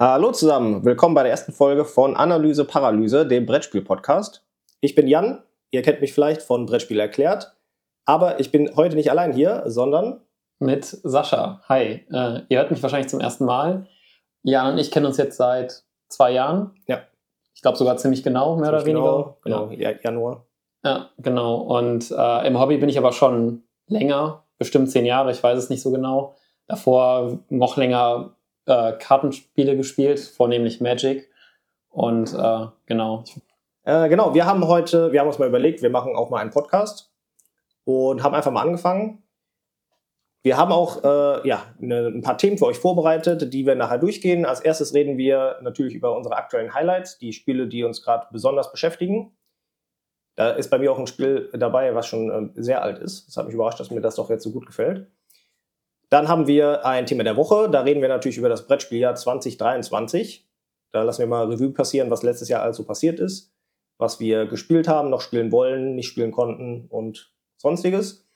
Hallo zusammen, willkommen bei der ersten Folge von Analyse Paralyse, dem Brettspiel-Podcast. Ich bin Jan, ihr kennt mich vielleicht von Brettspiel erklärt, aber ich bin heute nicht allein hier, sondern mit Sascha. Hi, äh, ihr hört mich wahrscheinlich zum ersten Mal. Jan und ich kennen uns jetzt seit zwei Jahren. Ja. Ich glaube sogar ziemlich genau, mehr ziemlich oder weniger. Genau, genau. Ja. Januar. Ja, genau. Und äh, im Hobby bin ich aber schon länger, bestimmt zehn Jahre, ich weiß es nicht so genau. Davor noch länger äh, Kartenspiele gespielt, vornehmlich Magic. Und äh, genau. Äh, genau, wir haben heute, wir haben uns mal überlegt, wir machen auch mal einen Podcast und haben einfach mal angefangen. Wir haben auch äh, ja, ne, ein paar Themen für euch vorbereitet, die wir nachher durchgehen. Als erstes reden wir natürlich über unsere aktuellen Highlights, die Spiele, die uns gerade besonders beschäftigen. Da ist bei mir auch ein Spiel dabei, was schon äh, sehr alt ist. Das hat mich überrascht, dass mir das doch jetzt so gut gefällt. Dann haben wir ein Thema der Woche. Da reden wir natürlich über das Brettspieljahr 2023. Da lassen wir mal Revue passieren, was letztes Jahr also passiert ist, was wir gespielt haben, noch spielen wollen, nicht spielen konnten und sonstiges.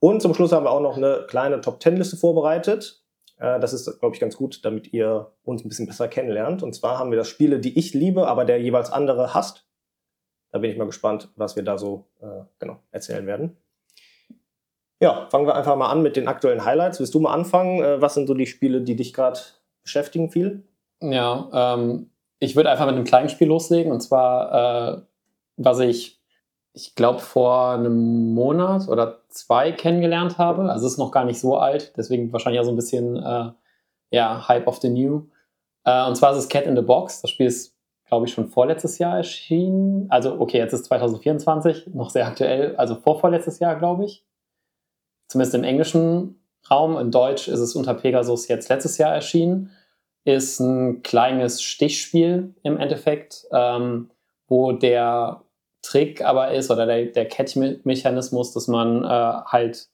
Und zum Schluss haben wir auch noch eine kleine Top-10-Liste vorbereitet. Äh, das ist, glaube ich, ganz gut, damit ihr uns ein bisschen besser kennenlernt. Und zwar haben wir das Spiele, die ich liebe, aber der jeweils andere hasst. Da bin ich mal gespannt, was wir da so äh, genau erzählen werden. Ja, fangen wir einfach mal an mit den aktuellen Highlights. Willst du mal anfangen? Äh, was sind so die Spiele, die dich gerade beschäftigen viel? Ja, ähm, ich würde einfach mit einem kleinen Spiel loslegen. Und zwar, äh, was ich, ich glaube, vor einem Monat oder zwei kennengelernt habe. Also es ist noch gar nicht so alt, deswegen wahrscheinlich auch so ein bisschen äh, ja, Hype of the New. Äh, und zwar ist es Cat in the Box. Das Spiel ist glaube ich, schon vorletztes Jahr erschienen. Also, okay, jetzt ist 2024, noch sehr aktuell, also vorvorletztes Jahr, glaube ich. Zumindest im englischen Raum. In Deutsch ist es unter Pegasus jetzt letztes Jahr erschienen. Ist ein kleines Stichspiel im Endeffekt, ähm, wo der Trick aber ist oder der, der Catch-Mechanismus, dass man äh, halt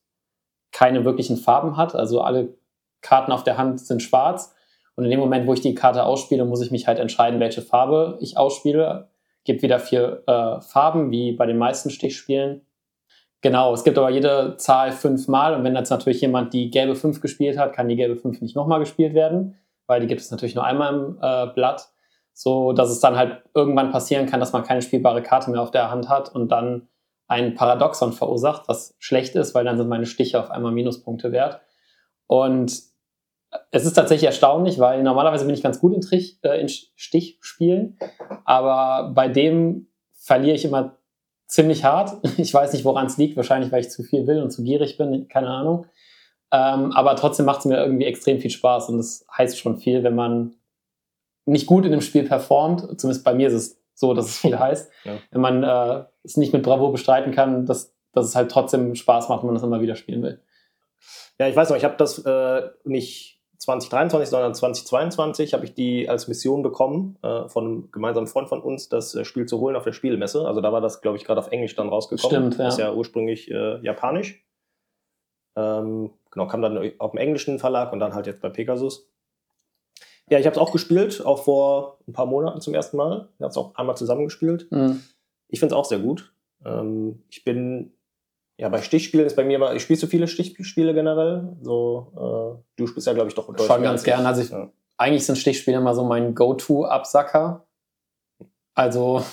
keine wirklichen Farben hat. Also alle Karten auf der Hand sind schwarz und in dem Moment, wo ich die Karte ausspiele, muss ich mich halt entscheiden, welche Farbe ich ausspiele. Gibt wieder vier äh, Farben, wie bei den meisten Stichspielen. Genau, es gibt aber jede Zahl fünfmal und wenn jetzt natürlich jemand die gelbe fünf gespielt hat, kann die gelbe fünf nicht nochmal gespielt werden, weil die gibt es natürlich nur einmal im äh, Blatt, so dass es dann halt irgendwann passieren kann, dass man keine spielbare Karte mehr auf der Hand hat und dann ein Paradoxon verursacht, was schlecht ist, weil dann sind meine Stiche auf einmal Minuspunkte wert. Und es ist tatsächlich erstaunlich, weil normalerweise bin ich ganz gut in, Trich, äh, in Stichspielen, aber bei dem verliere ich immer ziemlich hart. Ich weiß nicht, woran es liegt. Wahrscheinlich, weil ich zu viel will und zu gierig bin, keine Ahnung. Ähm, aber trotzdem macht es mir irgendwie extrem viel Spaß und das heißt schon viel, wenn man nicht gut in dem Spiel performt. Zumindest bei mir ist es so, dass es viel heißt. Ja. Wenn man äh, es nicht mit Bravo bestreiten kann, dass, dass es halt trotzdem Spaß macht, wenn man das immer wieder spielen will. Ja, ich weiß noch, ich habe das äh, nicht 2023, sondern 2022 habe ich die als Mission bekommen äh, von einem gemeinsamen Freund von uns, das äh, Spiel zu holen auf der Spielmesse. Also da war das, glaube ich, gerade auf Englisch dann rausgekommen. Stimmt, ja. Das ist ja ursprünglich äh, japanisch. Ähm, genau, kam dann auf dem englischen Verlag und dann halt jetzt bei Pegasus. Ja, ich habe es auch gespielt, auch vor ein paar Monaten zum ersten Mal. Wir haben es auch einmal zusammengespielt. Mhm. Ich finde es auch sehr gut. Ähm, ich bin ja, bei Stichspielen ist bei mir ich spiele so viele Stichspiele generell. So, äh, du spielst ja, glaube ich, doch Schon ganz gern. Also ich, ja. eigentlich sind Stichspiele immer so mein Go-To-Absacker. Also,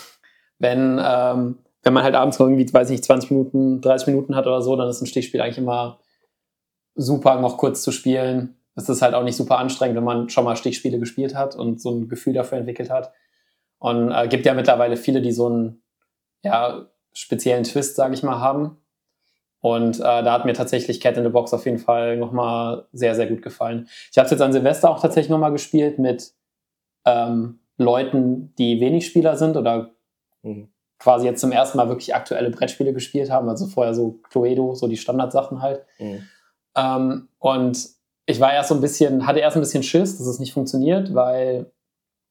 wenn, ähm, wenn man halt abends irgendwie, weiß nicht, 20 Minuten, 30 Minuten hat oder so, dann ist ein Stichspiel eigentlich immer super, noch kurz zu spielen. Es ist halt auch nicht super anstrengend, wenn man schon mal Stichspiele gespielt hat und so ein Gefühl dafür entwickelt hat. Und äh, gibt ja mittlerweile viele, die so einen ja, speziellen Twist, sage ich mal, haben. Und äh, da hat mir tatsächlich Cat in the Box auf jeden Fall nochmal sehr, sehr gut gefallen. Ich habe es jetzt an Silvester auch tatsächlich nochmal gespielt mit ähm, Leuten, die wenig Spieler sind oder mhm. quasi jetzt zum ersten Mal wirklich aktuelle Brettspiele gespielt haben. Also vorher so Cluedo, so die Standardsachen halt. Mhm. Ähm, und ich war erst so ein bisschen, hatte erst ein bisschen Schiss, dass es nicht funktioniert, weil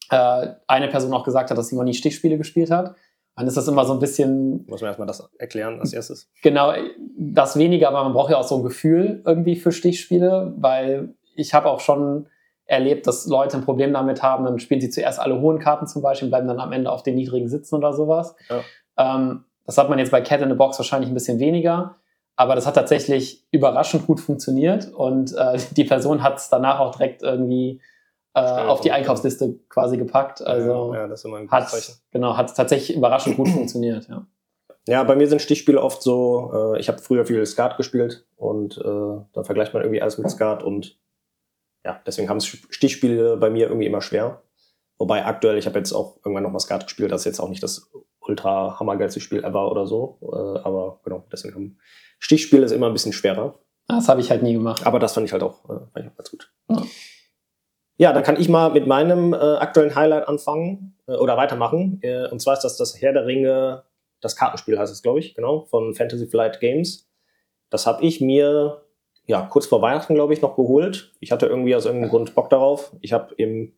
äh, eine Person auch gesagt hat, dass sie noch nie Stichspiele gespielt hat. Dann ist das immer so ein bisschen. Muss man erstmal das erklären als erstes? Genau, das weniger, aber man braucht ja auch so ein Gefühl irgendwie für Stichspiele, weil ich habe auch schon erlebt, dass Leute ein Problem damit haben, dann spielen sie zuerst alle hohen Karten zum Beispiel, bleiben dann am Ende auf den niedrigen sitzen oder sowas. Ja. Ähm, das hat man jetzt bei Cat in the Box wahrscheinlich ein bisschen weniger, aber das hat tatsächlich überraschend gut funktioniert und äh, die Person hat es danach auch direkt irgendwie äh, auf die Einkaufsliste quasi gepackt. Also ja, das ist immer ein hat, Zeichen. genau, hat tatsächlich überraschend gut funktioniert, ja. Ja, bei mir sind Stichspiele oft so, äh, ich habe früher viel Skat gespielt und äh, dann vergleicht man irgendwie alles mit Skat und ja, deswegen haben Stichspiele bei mir irgendwie immer schwer. Wobei aktuell, ich habe jetzt auch irgendwann nochmal Skat gespielt, das ist jetzt auch nicht das ultra hammergeilste Spiel ever oder so. Äh, aber genau, deswegen haben Stichspiele ist immer ein bisschen schwerer. Das habe ich halt nie gemacht. Aber das fand ich halt auch, äh, fand ich auch ganz gut. Ja. Ja. dann kann ich mal mit meinem äh, aktuellen Highlight anfangen äh, oder weitermachen. Äh, und zwar ist das das Herr der Ringe, das Kartenspiel heißt es, glaube ich, genau, von Fantasy Flight Games. Das habe ich mir ja kurz vor Weihnachten, glaube ich, noch geholt. Ich hatte irgendwie aus irgendeinem Grund Bock darauf. Ich habe im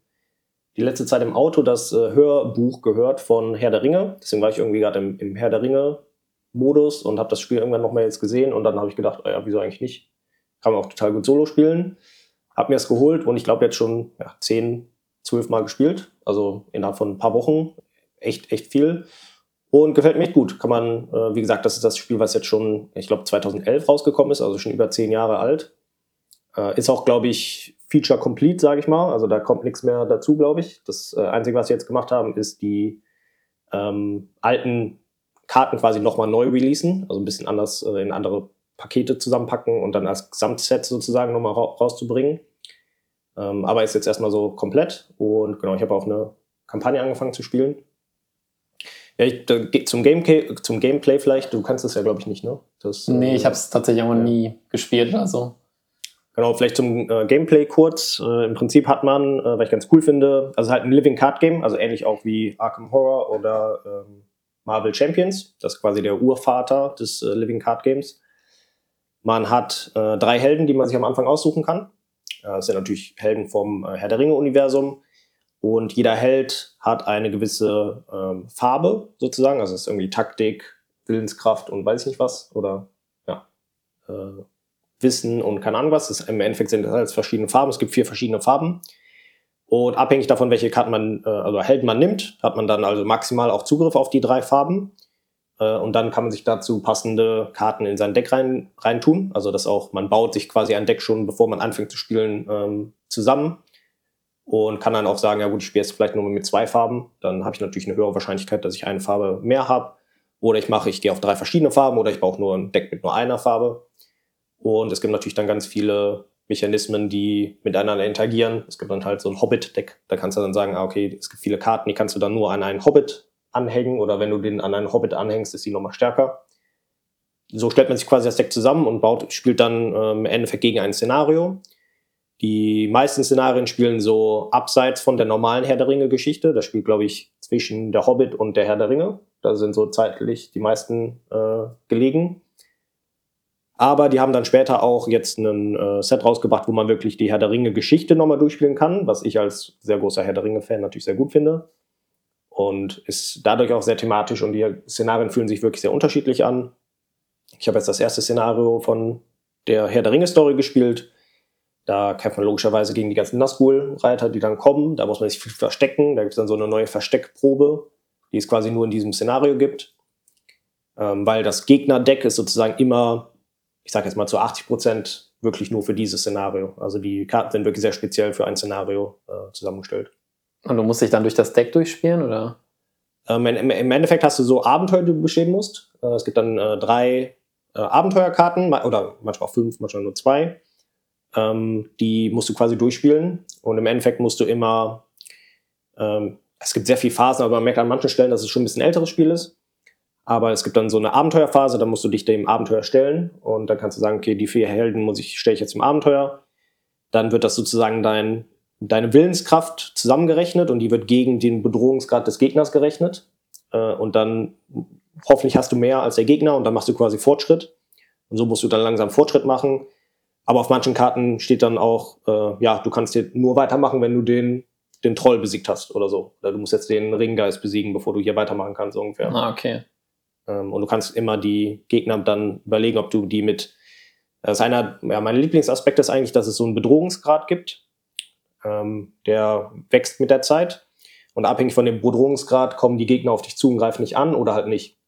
die letzte Zeit im Auto das äh, Hörbuch gehört von Herr der Ringe. Deswegen war ich irgendwie gerade im, im, Herr der Ringe Modus und habe das Spiel irgendwann nochmal jetzt gesehen und dann habe ich gedacht, oh ja, wieso eigentlich nicht? Kann man auch total gut Solo spielen. Hab mir das geholt und ich glaube jetzt schon ja, zehn, zwölf Mal gespielt. Also innerhalb von ein paar Wochen. Echt, echt viel. Und gefällt mir echt gut. Kann man, äh, wie gesagt, das ist das Spiel, was jetzt schon, ich glaube, 2011 rausgekommen ist, also schon über zehn Jahre alt. Äh, ist auch, glaube ich, Feature complete, sage ich mal. Also da kommt nichts mehr dazu, glaube ich. Das äh, Einzige, was sie jetzt gemacht haben, ist die ähm, alten Karten quasi nochmal neu releasen, also ein bisschen anders äh, in andere Pakete zusammenpacken und dann als Gesamtset sozusagen nochmal ra rauszubringen. Ähm, aber ist jetzt erstmal so komplett und genau, ich habe auch eine Kampagne angefangen zu spielen. Ja, ich, zum, Game zum Gameplay vielleicht, du kannst es ja, glaube ich, nicht, ne? Das, nee, äh, ich habe es tatsächlich auch ja. nie gespielt, also. Genau, vielleicht zum äh, Gameplay kurz. Äh, Im Prinzip hat man, äh, was ich ganz cool finde, also halt ein Living Card Game, also ähnlich auch wie Arkham Horror oder ähm, Marvel Champions. Das ist quasi der Urvater des äh, Living Card Games. Man hat äh, drei Helden, die man sich am Anfang aussuchen kann. Äh, das sind natürlich Helden vom Herr der Ringe-Universum. Und jeder Held hat eine gewisse ähm, Farbe sozusagen. Also es ist irgendwie Taktik, Willenskraft und weiß ich nicht was. Oder ja. Äh, Wissen und keine Ahnung was. Das Im Endeffekt sind das alles verschiedene Farben. Es gibt vier verschiedene Farben. Und abhängig davon, welche Karten man, äh, also Helden man nimmt, hat man dann also maximal auch Zugriff auf die drei Farben. Äh, und dann kann man sich dazu passende Karten in sein Deck rein, rein tun. Also das auch, man baut sich quasi ein Deck schon, bevor man anfängt zu spielen, ähm, zusammen. Und kann dann auch sagen, ja gut, ich spiele jetzt vielleicht nur mit zwei Farben. Dann habe ich natürlich eine höhere Wahrscheinlichkeit, dass ich eine Farbe mehr habe. Oder ich mache, ich gehe auf drei verschiedene Farben oder ich baue nur ein Deck mit nur einer Farbe. Und es gibt natürlich dann ganz viele Mechanismen, die miteinander interagieren. Es gibt dann halt so ein Hobbit-Deck. Da kannst du dann sagen, ah, okay, es gibt viele Karten, die kannst du dann nur an einen Hobbit anhängen oder wenn du den an einen Hobbit anhängst, ist die nochmal stärker. So stellt man sich quasi das Deck zusammen und baut, spielt dann ähm, im Endeffekt gegen ein Szenario. Die meisten Szenarien spielen so abseits von der normalen Herr der Ringe-Geschichte. Das spielt, glaube ich, zwischen der Hobbit und der Herr der Ringe. Da sind so zeitlich die meisten äh, gelegen. Aber die haben dann später auch jetzt ein äh, Set rausgebracht, wo man wirklich die Herr der Ringe-Geschichte nochmal durchspielen kann, was ich als sehr großer Herr der Ringe-Fan natürlich sehr gut finde. Und ist dadurch auch sehr thematisch und die Szenarien fühlen sich wirklich sehr unterschiedlich an. Ich habe jetzt das erste Szenario von der Herr der Ringe-Story gespielt. Da kämpft man logischerweise gegen die ganzen Nazgul-Reiter, die dann kommen. Da muss man sich viel verstecken. Da gibt es dann so eine neue Versteckprobe, die es quasi nur in diesem Szenario gibt. Ähm, weil das Gegnerdeck ist sozusagen immer ich sage jetzt mal zu 80 Prozent wirklich nur für dieses Szenario. Also die Karten sind wirklich sehr speziell für ein Szenario äh, zusammengestellt. Und du musst dich dann durch das Deck durchspielen, oder? Ähm, im, im, Endeffekt hast du so Abenteuer, die du bestehen musst. Äh, es gibt dann äh, drei äh, Abenteuerkarten, oder manchmal auch fünf, manchmal nur zwei. Ähm, die musst du quasi durchspielen. Und im Endeffekt musst du immer, ähm, es gibt sehr viele Phasen, aber man merkt an manchen Stellen, dass es schon ein bisschen älteres Spiel ist. Aber es gibt dann so eine Abenteuerphase, da musst du dich dem Abenteuer stellen und dann kannst du sagen, okay, die vier Helden muss ich, stelle ich jetzt im Abenteuer. Dann wird das sozusagen dein, deine Willenskraft zusammengerechnet und die wird gegen den Bedrohungsgrad des Gegners gerechnet. Äh, und dann hoffentlich hast du mehr als der Gegner und dann machst du quasi Fortschritt. Und so musst du dann langsam Fortschritt machen. Aber auf manchen Karten steht dann auch, äh, ja, du kannst hier nur weitermachen, wenn du den, den Troll besiegt hast oder so. Oder du musst jetzt den Ringgeist besiegen, bevor du hier weitermachen kannst, ungefähr. Ah, okay. Ähm, und du kannst immer die Gegner dann überlegen, ob du die mit. Das ist einer, ja, mein Lieblingsaspekt ist eigentlich, dass es so einen Bedrohungsgrad gibt. Ähm, der wächst mit der Zeit. Und abhängig von dem Bedrohungsgrad kommen die Gegner auf dich zu und greifen nicht an oder halt nicht.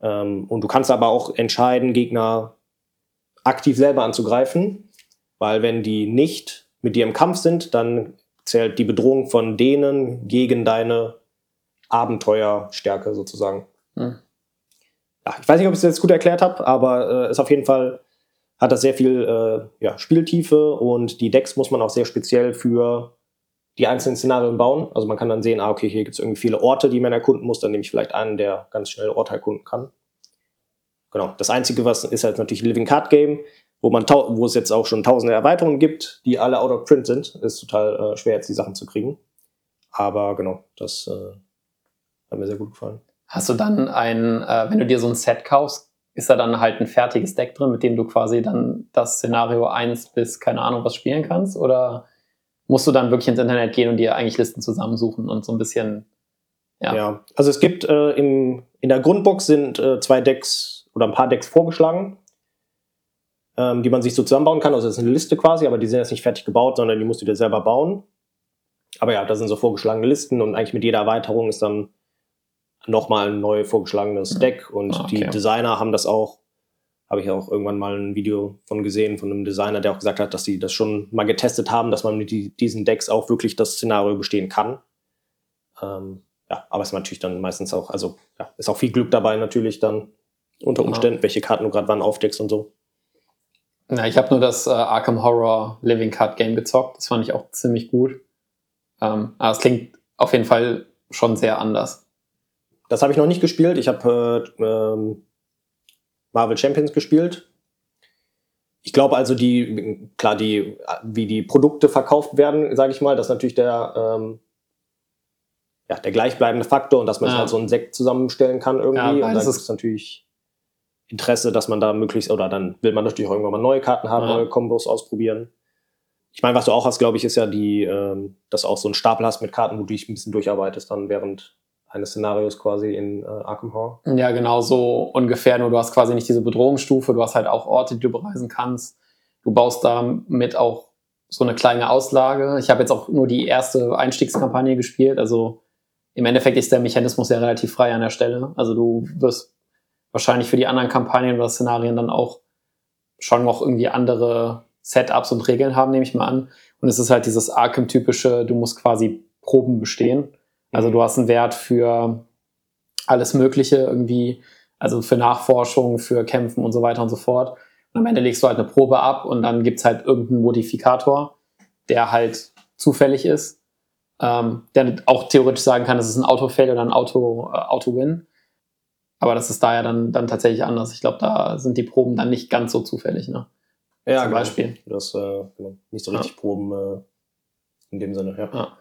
Ähm, und du kannst aber auch entscheiden, Gegner aktiv selber anzugreifen, weil wenn die nicht mit dir im Kampf sind, dann zählt die Bedrohung von denen gegen deine Abenteuerstärke sozusagen. Hm. Ja, ich weiß nicht, ob ich es jetzt gut erklärt habe, aber äh, ist auf jeden Fall hat das sehr viel äh, ja, Spieltiefe und die Decks muss man auch sehr speziell für die einzelnen Szenarien bauen. Also man kann dann sehen, ah, okay, hier gibt es irgendwie viele Orte, die man erkunden muss, dann nehme ich vielleicht einen, der ganz schnell Orte erkunden kann. Genau. Das Einzige, was ist halt natürlich Living Card Game, wo man wo es jetzt auch schon tausende Erweiterungen gibt, die alle out of print sind. Ist total äh, schwer, jetzt die Sachen zu kriegen. Aber genau, das äh, hat mir sehr gut gefallen. Hast du dann ein, äh, wenn du dir so ein Set kaufst, ist da dann halt ein fertiges Deck drin, mit dem du quasi dann das Szenario 1 bis keine Ahnung was spielen kannst? Oder musst du dann wirklich ins Internet gehen und dir eigentlich Listen zusammensuchen und so ein bisschen. Ja, ja. also es gibt äh, im, in der Grundbox sind äh, zwei Decks oder ein paar Decks vorgeschlagen, ähm, die man sich so zusammenbauen kann. Also das ist eine Liste quasi, aber die sind jetzt nicht fertig gebaut, sondern die musst du dir selber bauen. Aber ja, da sind so vorgeschlagene Listen und eigentlich mit jeder Erweiterung ist dann nochmal ein neu vorgeschlagenes Deck und ah, okay. die Designer haben das auch habe ich auch irgendwann mal ein Video von gesehen, von einem Designer, der auch gesagt hat, dass sie das schon mal getestet haben, dass man mit die, diesen Decks auch wirklich das Szenario bestehen kann. Ähm, ja, aber es ist natürlich dann meistens auch, also ja, ist auch viel Glück dabei natürlich dann unter. Umständen, genau. welche Karten du gerade wann aufdeckst und so. Ja, ich habe nur das äh, Arkham Horror Living Card Game gezockt. Das fand ich auch ziemlich gut. Ähm, aber es klingt auf jeden Fall schon sehr anders. Das habe ich noch nicht gespielt. Ich habe äh, ähm, Marvel Champions gespielt. Ich glaube also, die, klar, die, wie die Produkte verkauft werden, sage ich mal, das ist natürlich der, ähm, ja, der gleichbleibende Faktor und dass man ja. halt so einen Sekt zusammenstellen kann irgendwie. Ja, und dann ist es natürlich Interesse, dass man da möglichst, oder dann will man natürlich auch irgendwann mal neue Karten haben, ja. neue Kombos ausprobieren. Ich meine, was du auch hast, glaube ich, ist ja die, ähm, dass du auch so einen Stapel hast mit Karten, wo du dich ein bisschen durcharbeitest, dann während eines Szenarios quasi in äh, Arkham Horror. Ja, genau so ungefähr. Nur du hast quasi nicht diese Bedrohungsstufe, du hast halt auch Orte, die du bereisen kannst. Du baust damit auch so eine kleine Auslage. Ich habe jetzt auch nur die erste Einstiegskampagne gespielt. Also im Endeffekt ist der Mechanismus ja relativ frei an der Stelle. Also du wirst wahrscheinlich für die anderen Kampagnen oder Szenarien dann auch schon noch irgendwie andere Setups und Regeln haben, nehme ich mal an. Und es ist halt dieses Arkham-typische, du musst quasi Proben bestehen. Also du hast einen Wert für alles Mögliche irgendwie, also für Nachforschung, für Kämpfen und so weiter und so fort. Und am Ende legst du halt eine Probe ab und dann gibt's halt irgendeinen Modifikator, der halt zufällig ist, ähm, der auch theoretisch sagen kann, es ist ein Auto-Fail oder ein Auto, äh, Auto-Win. Aber das ist da ja dann, dann tatsächlich anders. Ich glaube, da sind die Proben dann nicht ganz so zufällig. Ne? Ja, Zum genau. Beispiel. Das äh, genau. nicht so richtig ja. Proben äh, in dem Sinne. Ja. ja.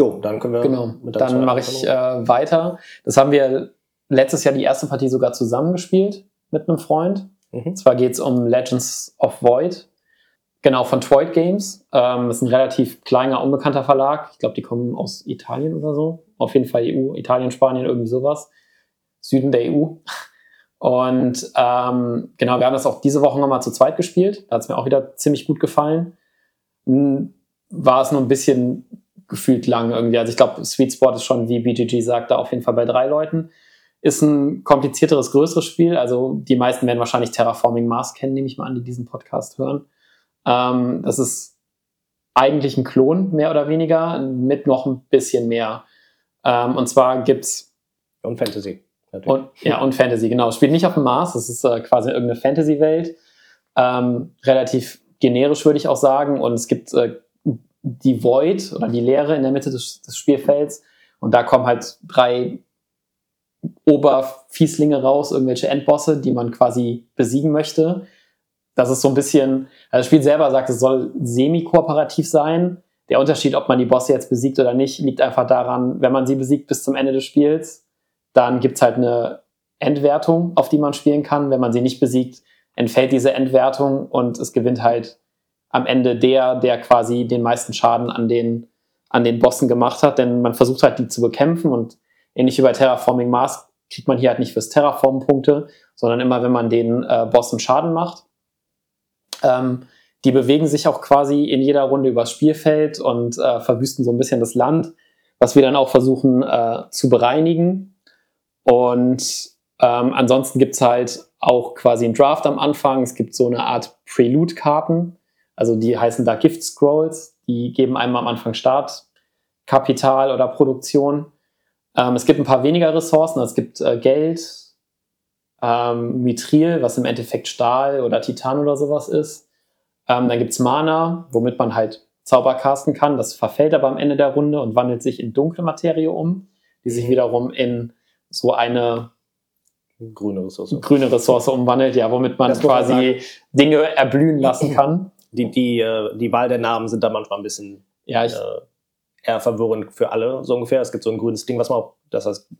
Jo, dann können wir. Genau. dann mache ich äh, weiter. Das haben wir letztes Jahr die erste Partie sogar zusammengespielt mit einem Freund. Mhm. Zwar geht es um Legends of Void. Genau, von Troid Games. Ähm, das ist ein relativ kleiner, unbekannter Verlag. Ich glaube, die kommen aus Italien oder so. Auf jeden Fall EU, Italien, Spanien, irgendwie sowas. Süden der EU. Und ähm, genau, wir haben das auch diese Woche nochmal zu zweit gespielt. Da hat es mir auch wieder ziemlich gut gefallen. War es nur ein bisschen gefühlt lang irgendwie. Also ich glaube, Sweet Spot ist schon, wie BGG sagt, da auf jeden Fall bei drei Leuten. Ist ein komplizierteres, größeres Spiel. Also die meisten werden wahrscheinlich Terraforming Mars kennen, nehme ich mal an, die diesen Podcast hören. Ähm, das ist eigentlich ein Klon, mehr oder weniger, mit noch ein bisschen mehr. Ähm, und zwar gibt's und Fantasy. Und, ja, und Fantasy, genau. Spielt nicht auf dem Mars, das ist äh, quasi irgendeine Fantasy-Welt. Ähm, relativ generisch, würde ich auch sagen. Und es gibt äh, die Void oder die Leere in der Mitte des, des Spielfelds. Und da kommen halt drei Oberfieslinge raus, irgendwelche Endbosse, die man quasi besiegen möchte. Das ist so ein bisschen, also das Spiel selber sagt, es soll semi-kooperativ sein. Der Unterschied, ob man die Bosse jetzt besiegt oder nicht, liegt einfach daran, wenn man sie besiegt bis zum Ende des Spiels, dann gibt's halt eine Endwertung, auf die man spielen kann. Wenn man sie nicht besiegt, entfällt diese Endwertung und es gewinnt halt am Ende der, der quasi den meisten Schaden an den, an den Bossen gemacht hat, denn man versucht halt, die zu bekämpfen und ähnlich wie bei Terraforming Mars kriegt man hier halt nicht fürs Terraformen Punkte, sondern immer, wenn man den äh, Bossen Schaden macht. Ähm, die bewegen sich auch quasi in jeder Runde übers Spielfeld und äh, verwüsten so ein bisschen das Land, was wir dann auch versuchen äh, zu bereinigen. Und ähm, ansonsten gibt's halt auch quasi einen Draft am Anfang. Es gibt so eine Art Prelude-Karten, also die heißen da Gift Scrolls. die geben einem am Anfang Startkapital oder Produktion. Ähm, es gibt ein paar weniger Ressourcen. Es gibt äh, Geld, ähm, Mithril, was im Endeffekt Stahl oder Titan oder sowas ist. Ähm, dann gibt's Mana, womit man halt Zauber casten kann. Das verfällt aber am Ende der Runde und wandelt sich in dunkle Materie um, die sich wiederum in so eine Grüne Ressource. grüne Ressource umwandelt, ja, womit man Das quasi Dinge erblühen lassen kann. Die, die, äh, die Wahl der Namen sind da manchmal ein bisschen Ja, ich, äh, eher verwirrend für alle, so ungefähr. Es gibt so ein grünes Ding, was man auch, das heißt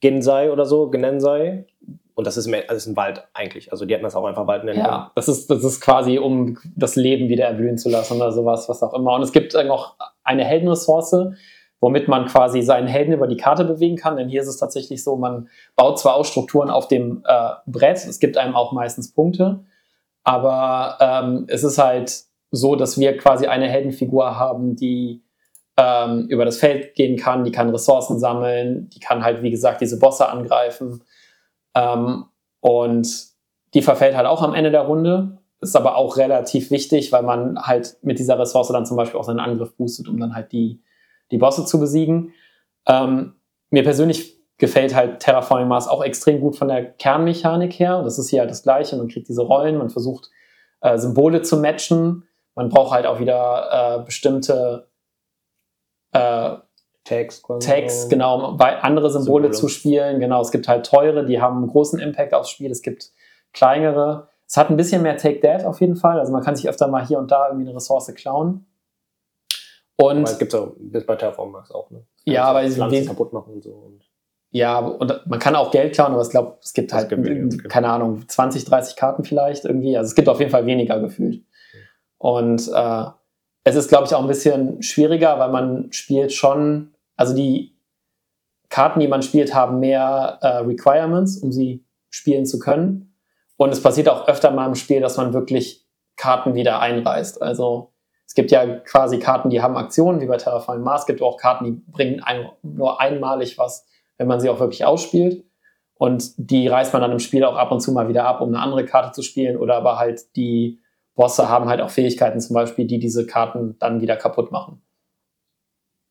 Gensei oder so, Genensei. Und das ist, mehr, das ist ein Wald eigentlich. Also die hätten das auch einfach Wald nennen können. ja, das ist, das ist quasi, um das Leben wieder erblühen zu lassen oder sowas, was auch immer. Und es gibt äh, noch eine Heldenressource, womit man quasi seinen Helden über die Karte bewegen kann. Denn hier ist es tatsächlich so, man baut zwar auch Strukturen auf dem äh, Brett, es gibt einem auch meistens Punkte, aber ähm, es ist halt so, dass wir quasi eine Heldenfigur haben, die ähm, über das Feld gehen kann, die kann Ressourcen sammeln, die kann halt, wie gesagt, diese Bosse angreifen. Ähm, und die verfällt halt auch am Ende der Runde. Ist aber auch relativ wichtig, weil man halt mit dieser Ressource dann zum Beispiel auch seinen Angriff boostet, um dann halt die, die Bosse zu besiegen. Ähm, mir persönlich gefällt halt Terraforming Mars auch extrem gut von der Kernmechanik her. Das ist hier halt das Gleiche. Man kriegt diese Rollen, man versucht äh, Symbole zu matchen. Man braucht halt auch wieder äh, bestimmte äh, Tags. Tags, genau, um andere Symbole, Symbole. zu spielen. Genau, es gibt halt teure, die haben einen großen Impact aufs Spiel. Es gibt kleinere. Es hat ein bisschen mehr Take That auf jeden Fall. Also man kann sich öfter mal hier und da irgendwie eine Ressource klauen. Und Aber es gibt auch bis bei Terraform Max auch, ne? Ja, Also aber wie- kaputt machen und so. Ja, und man kann auch Geld klauen, aber ich glaube, es gibt halt, gibt weniger, keine Ahnung, 20, 30 Karten vielleicht irgendwie. Also es gibt auf jeden Fall weniger gefühlt. Und äh, es ist, glaube ich, auch ein bisschen schwieriger, weil man spielt schon, also die Karten, die man spielt, haben mehr äh, Requirements, um sie spielen zu können. Und es passiert auch öfter mal im Spiel, dass man wirklich Karten wieder einreißt. Also es gibt ja quasi Karten, die haben Aktionen, wie bei Terraforming Mars. Es gibt auch Karten, die bringen ein, nur einmalig was, wenn man sie auch wirklich ausspielt. Und die reißt man dann im Spiel auch ab und zu mal wieder ab, um eine andere Karte zu spielen. Oder aber halt die Bosse haben halt auch Fähigkeiten zum Beispiel, die diese Karten dann wieder kaputt machen.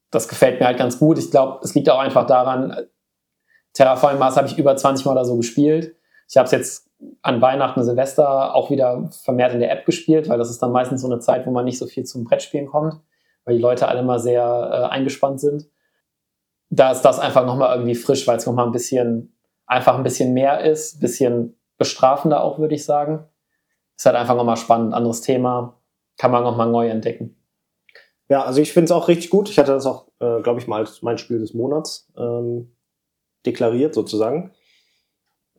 Das gefällt mir halt ganz gut. Ich glaube, es liegt auch einfach daran, Terraforming Mars habe ich über 20 Mal oder so gespielt. Ich habe es jetzt an Weihnachten, Silvester auch wieder vermehrt in der App gespielt, weil das ist dann meistens so eine Zeit, wo man nicht so viel zum Brettspielen kommt, weil die Leute alle mal sehr äh, eingespannt sind. Da ist das einfach nochmal irgendwie frisch, weil es nochmal ein bisschen, einfach ein bisschen mehr ist, ein bisschen bestrafender auch, würde ich sagen. Ist halt einfach nochmal spannend, anderes Thema, kann man nochmal neu entdecken. Ja, also ich finde es auch richtig gut. Ich hatte das auch, äh, glaube ich, mal als mein Spiel des Monats ähm, deklariert, sozusagen.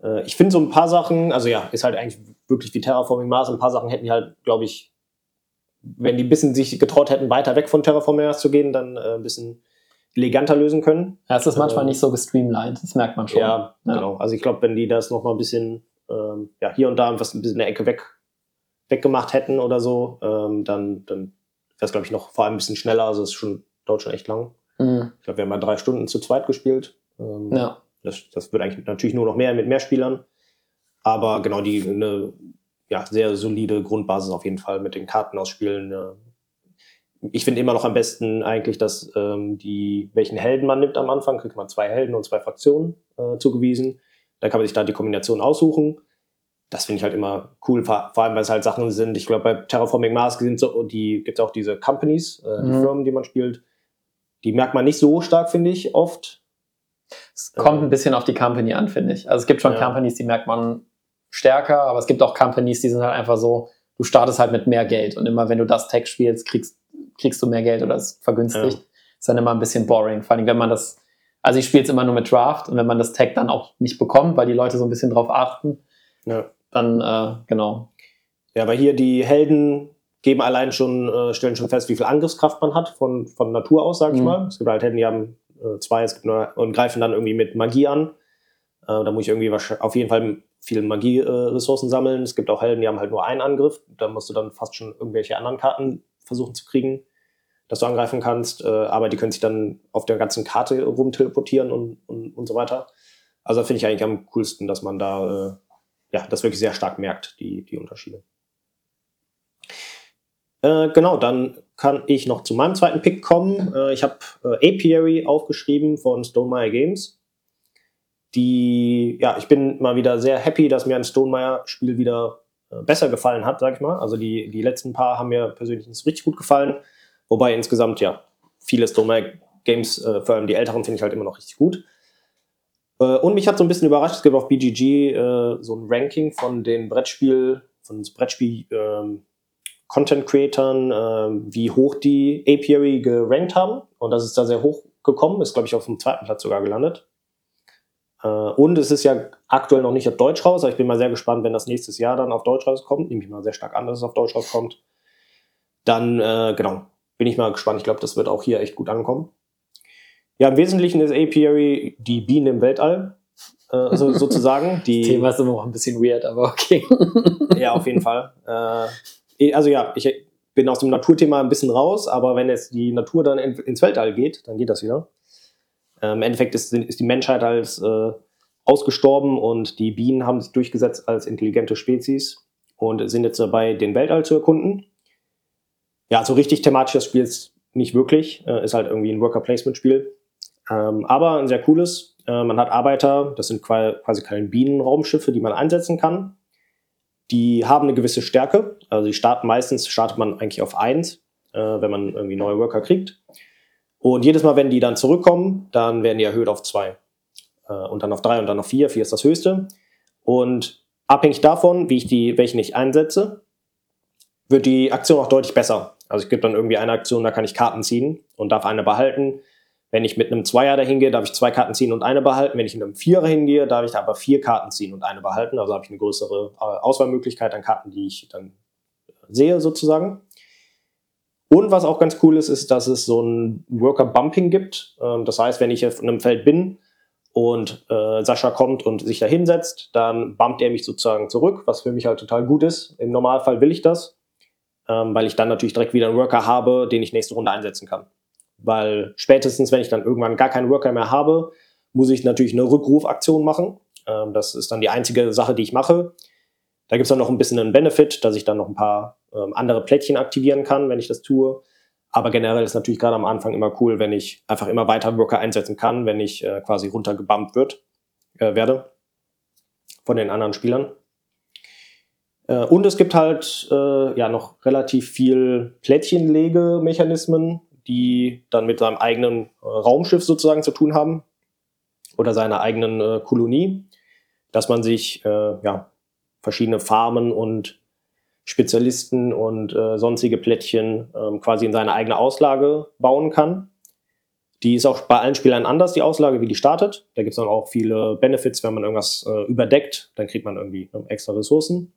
Äh, ich finde so ein paar Sachen, also ja, ist halt eigentlich wirklich wie Terraforming Mars. Ein paar Sachen hätten die halt, glaube ich, wenn die ein bisschen sich getraut hätten, weiter weg von Terraforming Mars zu gehen, dann äh, ein bisschen eleganter lösen können. Ja, es ist manchmal Äh, nicht so gestreamlined, das merkt man schon. Ja, Ja. genau. Also ich glaube, wenn die das noch mal ein bisschen, ähm, ja, hier und da was ein bisschen in der Ecke weg, weggemacht hätten oder so, ähm, dann, dann wäre es, glaube ich, noch vor allem ein bisschen schneller. Also es ist schon, dauert schon echt lang. Mhm. Ich glaube, wir haben mal drei Stunden zu zweit gespielt. Ähm, ja. das, das wird eigentlich natürlich nur noch mehr mit mehr Spielern. Aber genau, die eine ja, sehr solide Grundbasis auf jeden Fall mit den Karten ausspielen. Ja. Ich finde immer noch am besten eigentlich, dass ähm, die, welchen Helden man nimmt am Anfang, kriegt man zwei Helden und zwei Fraktionen äh, zugewiesen. Da kann man sich da die Kombination aussuchen. Das finde ich halt immer cool, vor vor allem, weil es halt Sachen sind. Ich glaube, bei Terraforming Mars sind so, die gibt es auch diese Companies, äh, die Mhm. Firmen, die man spielt. Die merkt man nicht so stark, finde ich, oft. Es kommt ein bisschen auf die Company an, finde ich. Also es gibt schon Ja. Companies, die merkt man stärker, aber es gibt auch Companies, die sind halt einfach so, du startest halt mit mehr Geld und immer wenn du das Tag spielst, kriegst, kriegst du mehr Geld oder es ist vergünstigt. Ja. Ist dann immer ein bisschen boring. Vor allem, wenn man das, also ich spiele es immer nur mit Draft und wenn man das Tag dann auch nicht bekommt, weil die Leute so ein bisschen drauf achten, Ja. dann äh, genau. Ja, weil hier die Helden geben allein schon, äh, stellen schon fest, wie viel Angriffskraft man hat von, von Natur aus, sag ich Mhm. mal. Es gibt halt Helden, die haben äh, zwei, es gibt nur, und greifen dann irgendwie mit Magie an. Äh, da muss ich irgendwie auf jeden Fall viele Magie-Ressourcen sammeln. Es gibt auch Helden, die haben halt nur einen Angriff. Da musst du dann fast schon irgendwelche anderen Karten versuchen zu kriegen, dass du angreifen kannst. Äh, aber die können sich dann auf der ganzen Karte rumteleportieren und, und, und so weiter. Also finde ich eigentlich am coolsten, dass man da äh, ja, das wirklich sehr stark merkt, die, die Unterschiede. Äh, genau, dann kann ich noch zu meinem zweiten Pick kommen. Äh, ich habe äh, Apiary aufgeschrieben von Stonemeyer Games. Die, ja, ich bin mal wieder sehr happy, dass mir ein Stonemeyer-Spiel wieder äh, besser gefallen hat, sag ich mal. Also die, die letzten paar haben mir persönlich nicht richtig gut gefallen. Wobei insgesamt, ja, viele Stonemeyer Games, äh, vor allem die älteren, finde ich halt immer noch richtig gut. Äh, und mich hat so ein bisschen überrascht, es gibt auf BGG äh, so ein Ranking von den Brettspiel, von den Brettspiel ähm, Content Creatern, äh, wie hoch die Apiary gerankt haben. Und das ist da sehr hoch gekommen, ist glaube ich auf dem zweiten Platz sogar gelandet. Äh, und es ist ja aktuell noch nicht auf Deutsch raus, aber ich bin mal sehr gespannt, wenn das nächstes Jahr dann auf Deutsch rauskommt. Nehme ich mal sehr stark an, dass es auf Deutsch rauskommt. Dann, äh, genau, bin ich mal gespannt. Ich glaube, das wird auch hier echt gut ankommen. Ja, im Wesentlichen ist Apiary die Bienen im Weltall, äh, so, sozusagen. Die, das Thema ist immer noch ein bisschen weird, aber okay. ja, auf jeden Fall. Äh, also ja, ich bin aus dem Naturthema ein bisschen raus, aber wenn jetzt die Natur dann in, ins Weltall geht, dann geht das wieder. Äh, Im Endeffekt ist, ist die Menschheit als äh, ausgestorben und die Bienen haben sich durchgesetzt als intelligente Spezies und sind jetzt dabei, den Weltall zu erkunden. Ja, so richtig thematisch das Spiel ist nicht wirklich, äh, ist halt irgendwie ein Worker-Placement-Spiel. Ähm, aber ein sehr cooles. Äh, man hat Arbeiter, das sind quasi keine Bienenraumschiffe, die man einsetzen kann. Die haben eine gewisse Stärke. Also die starten meistens, startet man eigentlich auf 1, äh, wenn man irgendwie neue Worker kriegt. Und jedes Mal, wenn die dann zurückkommen, dann werden die erhöht auf 2. Äh, und dann auf 3 und dann auf 4. 4 ist das höchste. Und abhängig davon, wie ich die, welchen ich einsetze, wird die Aktion auch deutlich besser. Also es gibt dann irgendwie eine Aktion, da kann ich Karten ziehen und darf eine behalten. Wenn ich mit einem Zweier dahin gehe, darf ich zwei Karten ziehen und eine behalten. Wenn ich mit einem Vierer hingehe, darf ich aber vier Karten ziehen und eine behalten. Also habe ich eine größere äh, Auswahlmöglichkeit an Karten, die ich dann sehe sozusagen. Und was auch ganz cool ist, ist, dass es so ein Worker-Bumping gibt. Ähm, das heißt, wenn ich auf einem Feld bin und äh, Sascha kommt und sich da hinsetzt, dann bumpt er mich sozusagen zurück, was für mich halt total gut ist. Im Normalfall will ich das, ähm, weil ich dann natürlich direkt wieder einen Worker habe, den ich nächste Runde einsetzen kann. Weil spätestens, wenn ich dann irgendwann gar keinen Worker mehr habe, muss ich natürlich eine Rückrufaktion machen. Ähm, das ist dann die einzige Sache, die ich mache. Da gibt es dann noch ein bisschen einen Benefit, dass ich dann noch ein paar ähm, andere Plättchen aktivieren kann, wenn ich das tue. Aber generell ist natürlich gerade am Anfang immer cool, wenn ich einfach immer weiter Worker einsetzen kann, wenn ich äh, quasi runtergebumpt wird, äh, werde von den anderen Spielern. Äh, und es gibt halt äh, ja noch relativ viel Plättchenlegemechanismen, die dann mit seinem eigenen äh, Raumschiff sozusagen zu tun haben oder seiner eigenen äh, Kolonie, dass man sich ja verschiedene Farmen und Spezialisten und äh, sonstige Plättchen ähm, quasi in seine eigene Auslage bauen kann. Die ist auch bei allen Spielern anders, die Auslage, wie die startet. Da gibt es dann auch viele Benefits, wenn man irgendwas äh, überdeckt, dann kriegt man irgendwie ne, extra Ressourcen.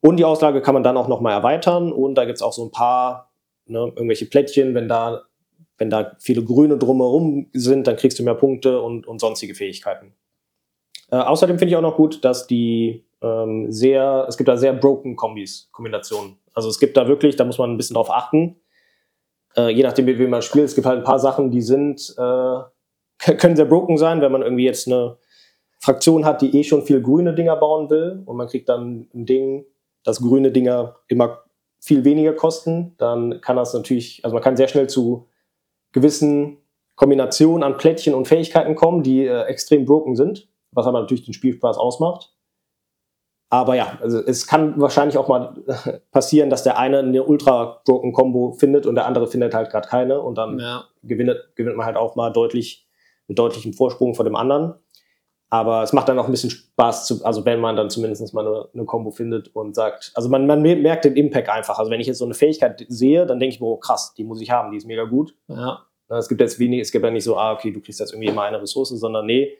Und die Auslage kann man dann auch nochmal erweitern und da gibt es auch so ein paar, ne, irgendwelche Plättchen, wenn da, wenn da viele Grüne drumherum sind, dann kriegst du mehr Punkte und, und sonstige Fähigkeiten. Äh, außerdem finde ich auch noch gut, dass die ähm, sehr, es gibt da sehr broken Kombis, Kombinationen. Also es gibt da wirklich, da muss man ein bisschen drauf achten. Äh, je nachdem, wie man spielt, es gibt halt ein paar Sachen, die sind, äh, können sehr broken sein, wenn man irgendwie jetzt eine Fraktion hat, die eh schon viel grüne Dinger bauen will und man kriegt dann ein Ding, das grüne Dinger immer viel weniger kosten, dann kann das natürlich, also man kann sehr schnell zu gewissen Kombinationen an Plättchen und Fähigkeiten kommen, die äh, extrem broken sind, was aber natürlich den Spielspaß ausmacht. Aber ja, also es kann wahrscheinlich auch mal passieren, dass der eine eine ultra broken Combo findet und der andere findet halt gerade keine und dann ja. gewinnt, gewinnt man halt auch mal deutlich mit deutlichem Vorsprung vor dem anderen. Aber es macht dann auch ein bisschen Spaß, zu, also wenn man dann zumindest mal eine, eine Combo findet und sagt, also man, man merkt den Impact einfach. Also wenn ich jetzt so eine Fähigkeit sehe, dann denke ich mir, oh krass, die muss ich haben, die ist mega gut. Ja. Es gibt jetzt wenig, es gibt ja nicht so, ah, okay, du kriegst jetzt irgendwie immer eine Ressource, sondern nee,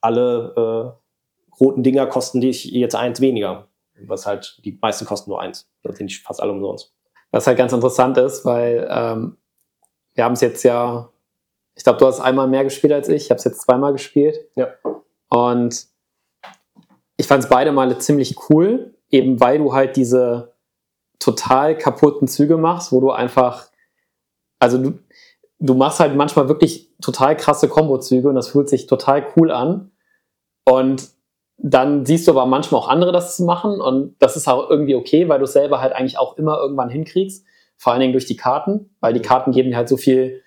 alle äh, roten Dinger kosten dich jetzt eins weniger. Was halt, die meisten kosten nur eins. Das sind fast alle umsonst. Was halt ganz interessant ist, weil ähm, wir haben es jetzt ja, ich glaube, du hast einmal mehr gespielt als ich. Ich habe es jetzt zweimal gespielt. Ja. Und ich fand es beide Male ziemlich cool, eben weil du halt diese total kaputten Züge machst, wo du einfach, also du, du machst halt manchmal wirklich total krasse Kombo-Züge und das fühlt sich total cool an. Und dann siehst du aber manchmal auch andere das zu machen und das ist auch irgendwie okay, weil du es selber halt eigentlich auch immer irgendwann hinkriegst. vor allen Dingen durch die Karten, weil die Karten geben dir halt so viel